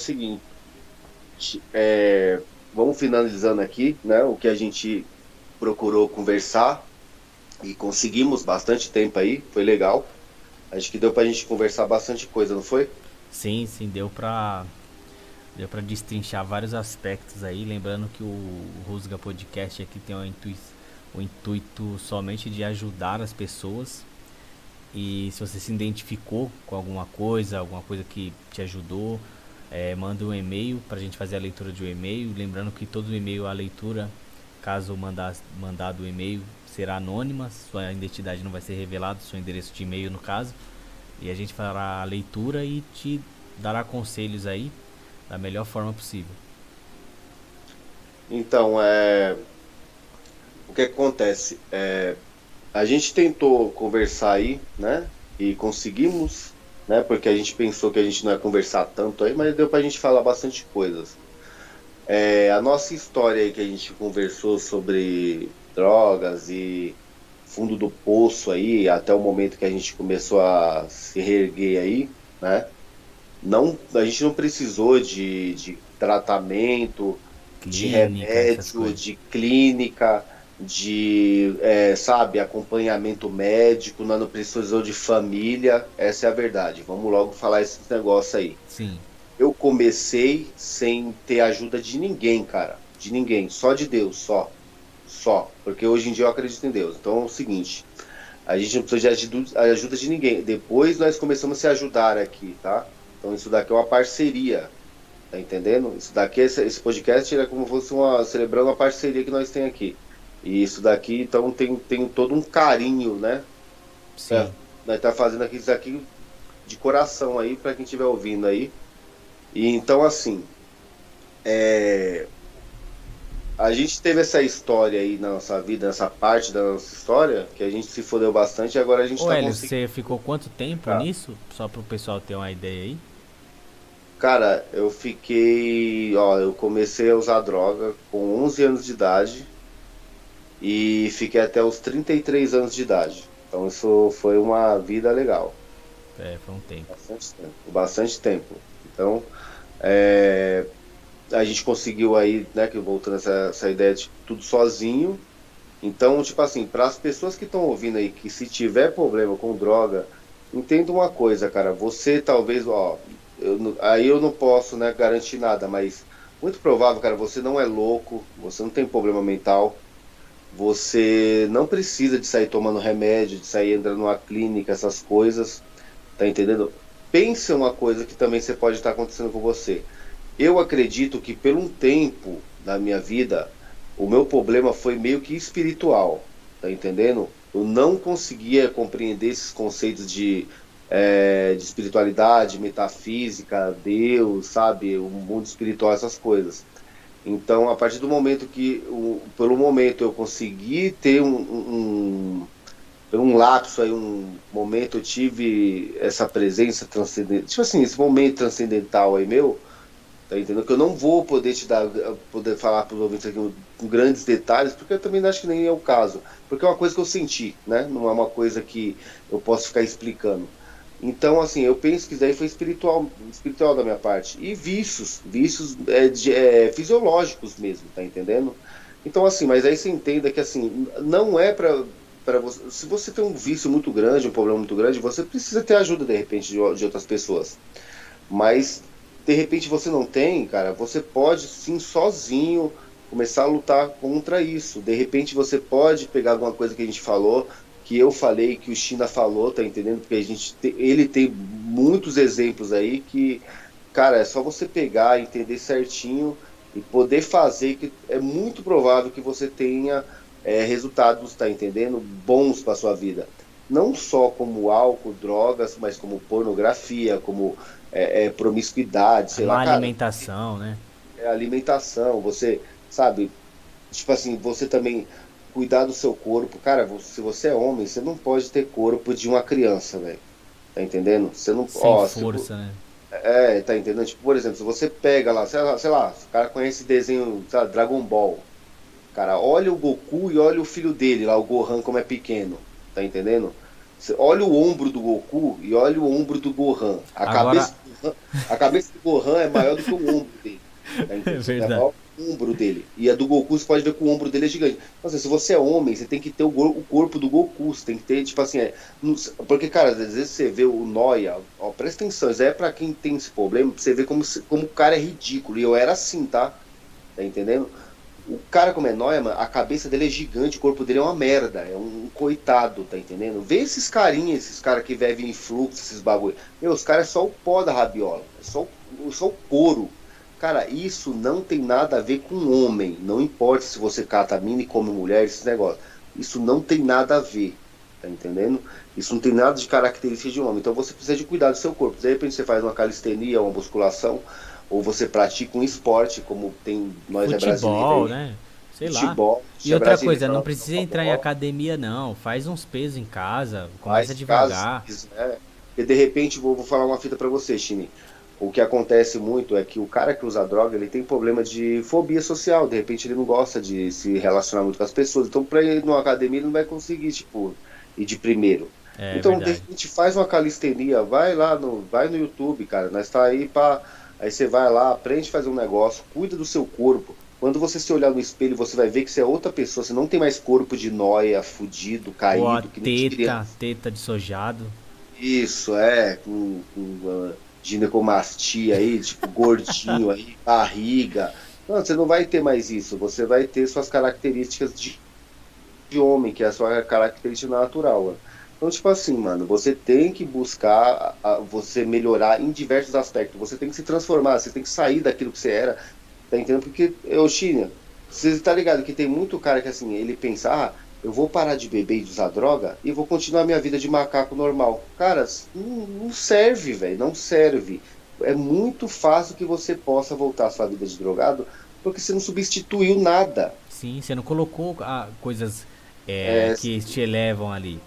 Seguinte, é, vamos finalizando aqui, né? O que a gente procurou conversar e conseguimos bastante tempo aí, foi legal. Acho que deu pra gente conversar bastante coisa, não foi? Sim, sim, deu pra deu para destrinchar vários aspectos aí, lembrando que o Rusga Podcast aqui tem o intuito, o intuito somente de ajudar as pessoas. E se você se identificou com alguma coisa, alguma coisa que te ajudou, é, manda um e-mail para a gente fazer a leitura de um e-mail. Lembrando que todo e-mail, a leitura, caso mandar, mandado o e-mail, será anônima, sua identidade não vai ser revelada, seu endereço de e-mail no caso. E a gente fará a leitura e te dará conselhos aí da melhor forma possível. Então, é... o que acontece? É... A gente tentou conversar aí, né? E conseguimos né? Porque a gente pensou que a gente não ia conversar tanto aí, mas deu pra gente falar bastante coisas. É, a nossa história aí que a gente conversou sobre drogas e fundo do poço aí, até o momento que a gente começou a se reerguer aí, né? Não, a gente não precisou de, de tratamento, clínica, de remédio, de clínica, de, é, sabe, acompanhamento médico, não precisou de família, essa é a verdade. Vamos logo falar esse negócio aí. Sim. Eu comecei sem ter ajuda de ninguém, cara. De ninguém, só de Deus, só. Só. Porque hoje em dia eu acredito em Deus. Então é o seguinte, a gente não precisa de ajuda de ninguém. Depois nós começamos a se ajudar aqui, tá? Então isso daqui é uma parceria. Tá entendendo? Isso daqui, esse, esse podcast é como se fosse uma, celebrando uma parceria que nós temos aqui. E isso daqui, então, tem, tem todo um carinho, né? Sim. É, nós tá fazendo aqui isso aqui de coração aí, para quem estiver ouvindo aí. E então, assim, é... a gente teve essa história aí na nossa vida, nessa parte da nossa história, que a gente se fodeu bastante e agora a gente Ô, tá Hélio, conseguindo... você ficou quanto tempo ah. nisso? Só para o pessoal ter uma ideia aí. Cara, eu fiquei. Ó, eu comecei a usar droga com 11 anos de idade e fiquei até os 33 anos de idade. Então isso foi uma vida legal. É, foi um tempo. Bastante tempo. Bastante tempo. Então, é, a gente conseguiu aí, né, que voltando essa, essa ideia de tudo sozinho. Então, tipo assim, para as pessoas que estão ouvindo aí, que se tiver problema com droga, entenda uma coisa, cara. Você talvez, ó, eu, aí eu não posso, né, garantir nada, mas muito provável, cara, você não é louco, você não tem problema mental você não precisa de sair tomando remédio, de sair entrando numa clínica, essas coisas. Tá entendendo? Pense uma coisa que também você pode estar acontecendo com você. Eu acredito que pelo um tempo da minha vida, o meu problema foi meio que espiritual. Tá entendendo? Eu não conseguia compreender esses conceitos de, é, de espiritualidade, metafísica, Deus, sabe? O mundo espiritual, essas coisas. Então, a partir do momento que, o, pelo momento, eu consegui ter um, um, um lapso aí, um momento, eu tive essa presença transcendental, tipo assim, esse momento transcendental aí meu, tá entendendo? Que eu não vou poder te dar, poder falar para os ouvintes aqui com grandes detalhes, porque eu também acho que nem é o caso, porque é uma coisa que eu senti, né? Não é uma coisa que eu posso ficar explicando. Então, assim, eu penso que isso daí foi espiritual, espiritual da minha parte. E vícios, vícios é, de, é, fisiológicos mesmo, tá entendendo? Então, assim, mas aí você entenda que, assim, não é pra, pra você. Se você tem um vício muito grande, um problema muito grande, você precisa ter ajuda, de repente, de, de outras pessoas. Mas, de repente, você não tem, cara, você pode, sim, sozinho, começar a lutar contra isso. De repente, você pode pegar alguma coisa que a gente falou, que eu falei, que o China falou, tá entendendo? Porque a gente te, ele tem muitos exemplos aí que, cara, é só você pegar, entender certinho e poder fazer que é muito provável que você tenha é, resultados, tá entendendo? Bons para sua vida. Não só como álcool, drogas, mas como pornografia, como é, é, promiscuidade, sei Uma lá. alimentação, cara, né? É alimentação, você, sabe? Tipo assim, você também cuidar do seu corpo. Cara, se você é homem, você não pode ter corpo de uma criança, velho. Tá entendendo? Você não Sem ó, força, né? É, tá entendendo? Tipo, por exemplo, se você pega lá, sei lá, sei lá o cara conhece desenho, lá, Dragon Ball. Cara, olha o Goku e olha o filho dele lá, o Gohan, como é pequeno. Tá entendendo? Você olha o ombro do Goku e olha o ombro do Gohan. A, Agora... cabeça, do Gohan, a cabeça do Gohan é maior do que o ombro dele. Tá [laughs] é verdade. É ombro dele. E a do Goku você pode ver que o ombro dele é gigante. Então, assim, se você é homem, você tem que ter o, o, corpo do Goku. Você tem que ter, tipo assim, é, porque, cara, às vezes você vê o Noia, ó, presta atenção, isso é pra quem tem esse problema, você ver como, como o cara é ridículo. E eu era assim, tá? Tá entendendo? O cara, como é Noia, mano, a cabeça dele é gigante, o corpo dele é uma merda, é um, um coitado, tá entendendo? Vê esses carinhas, esses caras que vivem em fluxo, esses bagulho. Meu, os caras é só o pó da rabiola, é só, só o couro Cara, isso não tem nada a ver com homem. Não importa se você cata mina e come mulher, esse negócio. Isso não tem nada a ver. Tá entendendo? Isso não tem nada de característica de homem. Então você precisa de cuidar do seu corpo. De repente você faz uma calistenia, uma musculação, ou você pratica um esporte, como tem nós Futebol, é brasileiro. né? Sei Futebol, lá. E outra coisa, não precisa entrar em academia não. Faz uns pesos em casa, começa devagar. Casa, é Porque de repente, vou, vou falar uma fita para você, Chine. O que acontece muito é que o cara que usa droga, ele tem problema de fobia social. De repente, ele não gosta de se relacionar muito com as pessoas. Então, para ir numa academia, ele não vai conseguir, tipo, ir de primeiro. É, então, verdade. de repente, faz uma calistenia, vai lá no, vai no YouTube, cara. Nós tá aí para Aí você vai lá, aprende a fazer um negócio, cuida do seu corpo. Quando você se olhar no espelho, você vai ver que você é outra pessoa. Você não tem mais corpo de noia, fudido, caído. Pô, que teta, teta de sojado. Isso, é. Com, com uh, ginecomastia aí, tipo, gordinho aí, [laughs] barriga. Não, você não vai ter mais isso. Você vai ter suas características de, de homem, que é a sua característica natural. Então, tipo assim, mano, você tem que buscar a, você melhorar em diversos aspectos. Você tem que se transformar, você tem que sair daquilo que você era. Tá entendendo? Porque, eu, China, você tá ligado que tem muito cara que assim, ele pensa, ah, eu vou parar de beber e de usar droga e vou continuar minha vida de macaco normal. Cara, não, não serve, velho, não serve. É muito fácil que você possa voltar à sua vida de drogado porque você não substituiu nada. Sim, você não colocou ah, coisas é, é, que te elevam ali.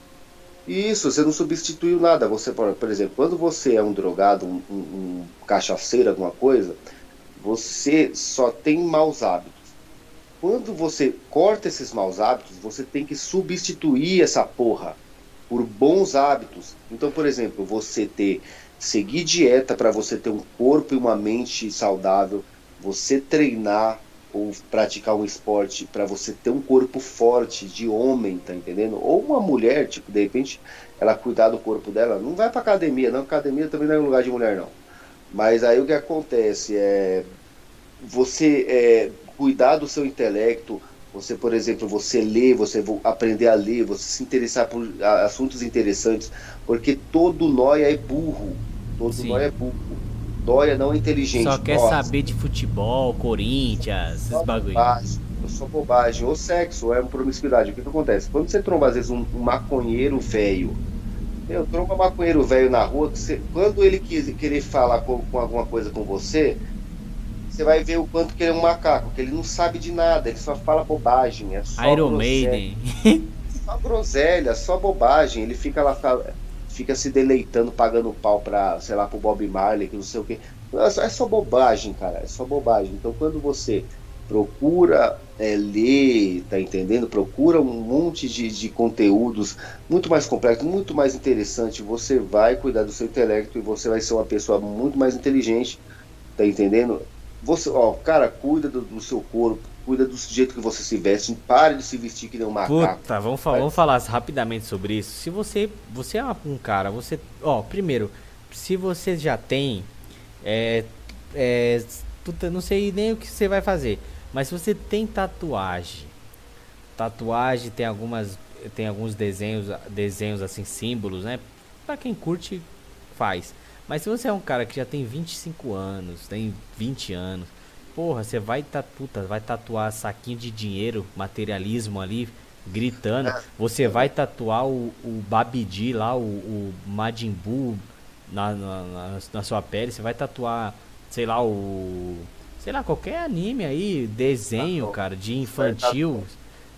Isso, você não substituiu nada. Você, por exemplo, quando você é um drogado, um, um, um cachaceiro, alguma coisa, você só tem maus hábitos. Quando você corta esses maus hábitos, você tem que substituir essa porra por bons hábitos. Então, por exemplo, você ter seguir dieta para você ter um corpo e uma mente saudável, você treinar ou praticar um esporte para você ter um corpo forte de homem, tá entendendo? Ou uma mulher, tipo, de repente, ela cuidar do corpo dela, não vai para academia, não, academia também não é um lugar de mulher não. Mas aí o que acontece é você é, cuidar do seu intelecto, você, por exemplo, você ler, você aprender a ler, você se interessar por assuntos interessantes, porque todo nóia é burro, todo Sim. nóia é burro. Dória não é inteligente. Só quer Nossa. saber de futebol, Corinthians, esses bagulho. Bobagem, só bobagem. Ou sexo, ou é uma promiscuidade. O que, que acontece? Quando você tromba, às vezes, um, um maconheiro velho, eu tromba um maconheiro velho na rua, você, quando ele quis, querer falar com, com, alguma coisa com você, você vai ver o quanto que ele é um macaco, que ele não sabe de nada, ele só fala bobagem. É só Iron Maiden. [laughs] só groselha, só bobagem. Ele fica lá fica se deleitando, pagando pau pra, sei lá, pro Bob Marley, que não sei o que. É só bobagem, cara, é só bobagem. Então quando você procura é, ler, tá entendendo? Procura um monte de, de conteúdos muito mais complexos, muito mais interessante. Você vai cuidar do seu intelecto e você vai ser uma pessoa muito mais inteligente, tá entendendo? Você, ó, cara, cuida do, do seu corpo, cuida do jeito que você se veste, pare de se vestir que nem um macaco. Puta, vamos, falar, vamos falar rapidamente sobre isso. Se você, você é um cara, você, ó, primeiro, se você já tem, é, é, puta, não sei nem o que você vai fazer, mas se você tem tatuagem, tatuagem tem algumas, tem alguns desenhos, desenhos assim, símbolos, né? Pra quem curte, faz. Mas se você é um cara que já tem 25 anos, tem 20 anos, Porra, você vai, puta, vai tatuar saquinho de dinheiro, materialismo ali, gritando. Você vai tatuar o, o Babidi lá, o, o Majin Buu na, na, na, sua pele. Você vai tatuar, sei lá, o. Sei lá, qualquer anime aí, desenho, cara, de infantil.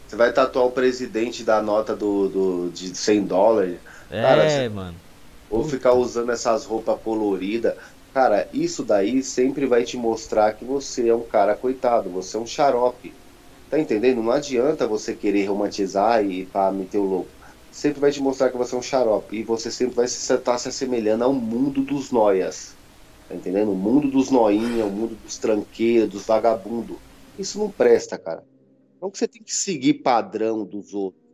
Você vai tatuar o presidente da nota do, do, de 100 dólares. É, cara, mano. Ou ficar usando essas roupas coloridas. Cara, isso daí sempre vai te mostrar que você é um cara coitado, você é um xarope. Tá entendendo? Não adianta você querer romantizar e pá, meter o louco. Sempre vai te mostrar que você é um xarope. E você sempre vai estar tá se assemelhando ao mundo dos noias. Tá entendendo? O mundo dos noinha, o mundo dos tranqueiros, dos vagabundos. Isso não presta, cara. Não que você tem que seguir padrão dos outros.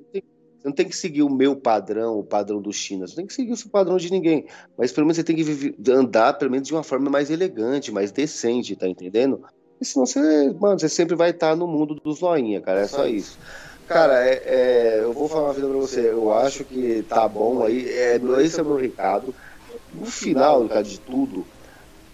Você não tem que seguir o meu padrão, o padrão do China. Você tem que seguir o padrão de ninguém. Mas pelo menos você tem que viver, andar, pelo menos, de uma forma mais elegante, mais decente, tá entendendo? E senão você, mano, você sempre vai estar no mundo dos loinha, cara. É só isso. Cara, é, é, eu vou falar uma vida pra você. Eu acho que tá bom aí. É, esse é o meu recado. No final, cara, de tudo,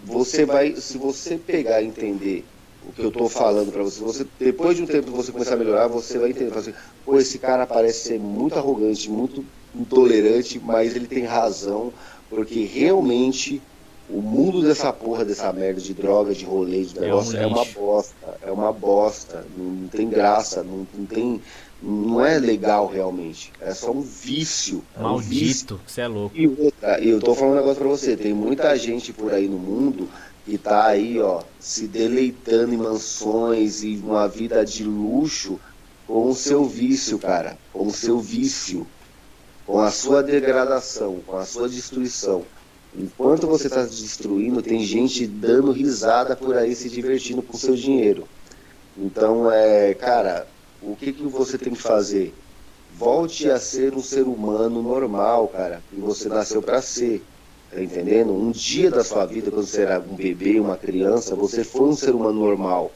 você vai, se você pegar e entender o que eu estou falando para você. você. Depois de um tempo você começar a melhorar, você vai entender. Assim, Pô, esse cara parece ser muito arrogante, muito intolerante, mas ele tem razão, porque realmente o mundo dessa porra, dessa merda de droga, de rolê, de negócio, é, um é uma bosta. É uma bosta. Não, não tem graça, não, não, tem, não é legal realmente. É só um vício. É Maldito, você é louco. E outra, eu tô falando um negócio pra você, tem muita gente por aí no mundo que tá aí, ó, se deleitando em mansões e uma vida de luxo com o seu vício, cara. Com o seu vício. Com a sua degradação, com a sua destruição. Enquanto você está destruindo, tem gente dando risada por aí, se divertindo com seu dinheiro. Então, é, cara, o que, que você tem que fazer? Volte a ser um ser humano normal, cara, que você nasceu para ser. Tá entendendo? Um dia da sua vida, quando você era um bebê, uma criança, você foi um ser humano normal.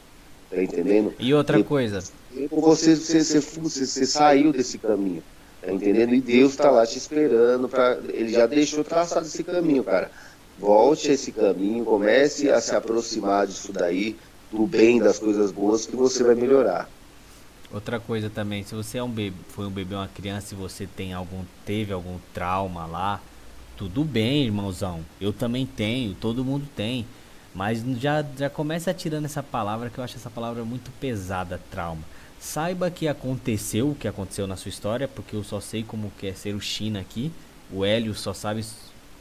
Tá entendendo? E outra e, coisa. Você, você, você, você, você saiu desse caminho. Tá entendendo? E Deus está lá te esperando. Pra... Ele já deixou traçado esse caminho, cara. Volte a esse caminho, comece a se aproximar disso daí, do bem, das coisas boas, que você vai melhorar. Outra coisa também, se você é um bebê, foi um bebê, uma criança e você tem algum, teve algum trauma lá, tudo bem, irmãozão. Eu também tenho, todo mundo tem. Mas já, já começa atirando essa palavra que eu acho essa palavra muito pesada, trauma. Saiba que aconteceu o que aconteceu na sua história, porque eu só sei como que é ser o China aqui. O Hélio só sabe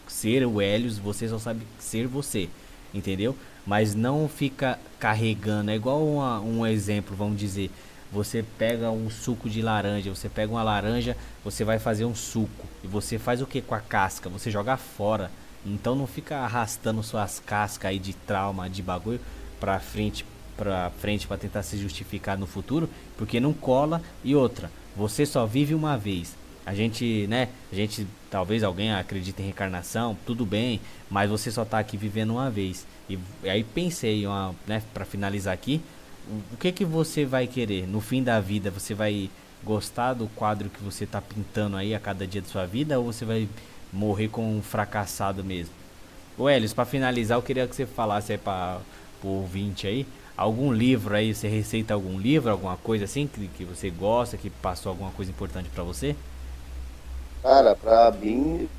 ser o Hélio, você só sabe ser você, entendeu? Mas não fica carregando, é igual uma, um exemplo, vamos dizer você pega um suco de laranja, você pega uma laranja, você vai fazer um suco e você faz o que com a casca? Você joga fora. Então não fica arrastando suas cascas aí de trauma, de bagulho para frente, para frente para tentar se justificar no futuro, porque não cola e outra, você só vive uma vez. A gente, né, a gente talvez alguém acredite em reencarnação, tudo bem, mas você só tá aqui vivendo uma vez. E, e aí pensei, uma, né, para finalizar aqui, o que que você vai querer no fim da vida? Você vai gostar do quadro que você está pintando aí a cada dia da sua vida ou você vai morrer com um fracassado mesmo? O Elios, para finalizar, eu queria que você falasse para o ouvinte aí, algum livro aí, você receita algum livro, alguma coisa assim que, que você gosta, que passou alguma coisa importante para você? Cara, pra mim,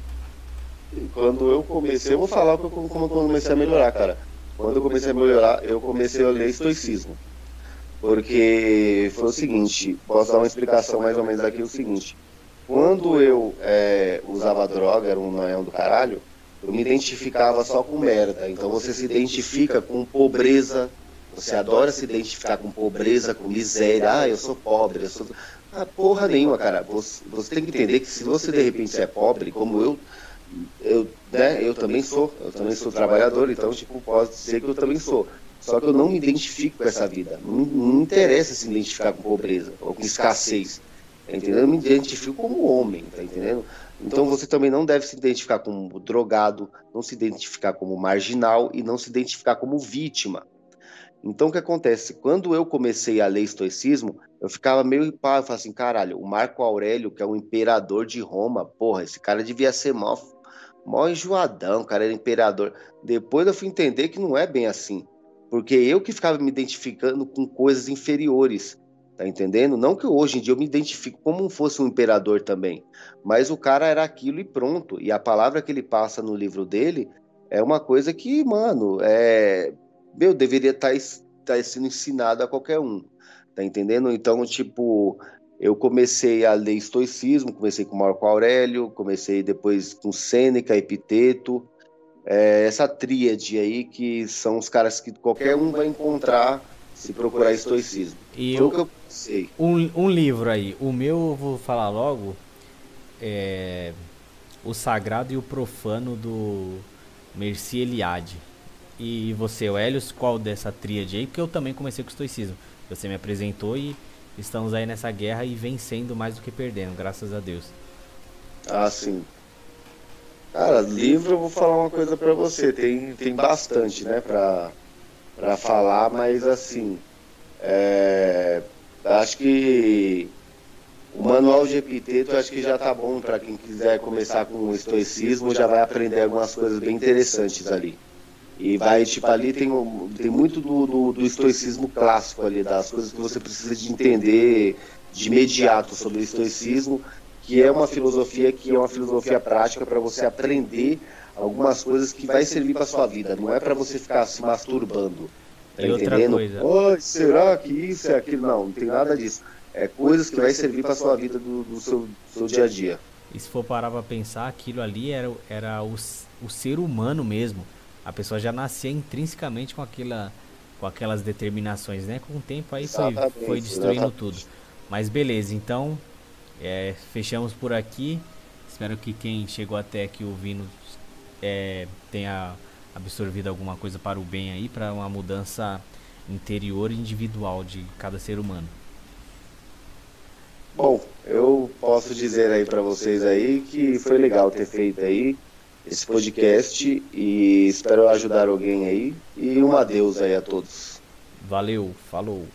quando eu comecei, eu vou falar como eu comecei a melhorar, cara. Quando eu comecei a melhorar, eu comecei a ler estoicismo. Porque foi o seguinte, posso dar uma explicação mais ou menos aqui, o seguinte. Quando eu é, usava droga, era um noião do caralho, eu me identificava só com merda. Então você se identifica com pobreza, você adora se identificar com pobreza, com miséria. Ah, eu sou pobre, eu sou. Ah, porra nenhuma, cara. Você, você tem que entender que se você de repente é pobre, como eu, eu, né, eu também sou, eu também sou trabalhador, então tipo, pode ser que eu também sou. Só que eu não me identifico com essa vida. Não, não me interessa se identificar com pobreza ou com escassez. Tá entendendo? Eu me identifico como homem, tá entendendo? Então você também não deve se identificar como drogado, não se identificar como marginal e não se identificar como vítima. Então o que acontece? Quando eu comecei a ler estoicismo, eu ficava meio pá, eu falava assim, caralho, o Marco Aurélio, que é o imperador de Roma, porra, esse cara devia ser mó, mó enjoadão, cara era imperador. Depois eu fui entender que não é bem assim. Porque eu que ficava me identificando com coisas inferiores, tá entendendo? Não que hoje em dia eu me identifico como fosse um imperador também, mas o cara era aquilo e pronto. E a palavra que ele passa no livro dele é uma coisa que, mano, é. Meu, deveria estar tá, tá sendo ensinado a qualquer um, tá entendendo? Então, tipo, eu comecei a ler estoicismo, comecei com Marco Aurélio, comecei depois com Sêneca, Epiteto, é, essa tríade aí que são os caras que qualquer um vai encontrar se procurar estoicismo. E eu, eu sei. Um, um livro aí, o meu eu vou falar logo, é O Sagrado e o Profano do Merci Eliade. E você, o Helios, qual dessa tríade aí? Porque eu também comecei com estoicismo. Você me apresentou e estamos aí nessa guerra e vencendo mais do que perdendo, graças a Deus. Ah, sim. Cara, livro eu vou falar uma coisa para você, tem, tem bastante, né, pra, pra falar, mas assim, é, acho que o manual de epiteto acho que já tá bom para quem quiser começar com o estoicismo, já vai aprender algumas coisas bem interessantes ali. E vai, tipo, ali tem, tem muito do, do, do estoicismo clássico ali, das coisas que você precisa de entender de imediato sobre o estoicismo que é uma filosofia que é uma filosofia prática para você aprender algumas coisas que vai servir para sua vida, não é para você ficar se masturbando. Tá e entendendo? Outra coisa. Oh, será que isso é aquilo? Não, não tem nada disso. é coisas que vai servir para sua vida do, do seu, seu dia a dia. E se for parar para pensar, aquilo ali era, era o, o ser humano mesmo. A pessoa já nascia intrinsecamente com, aquela, com aquelas determinações, né? Com o tempo aí foi, foi destruindo exatamente. tudo. Mas beleza, então é, fechamos por aqui. Espero que quem chegou até aqui ouvindo é, tenha absorvido alguma coisa para o bem aí, para uma mudança interior e individual de cada ser humano. Bom, eu posso dizer aí para vocês aí que foi legal ter feito aí esse podcast e espero ajudar alguém aí e um adeus aí a todos. Valeu, falou.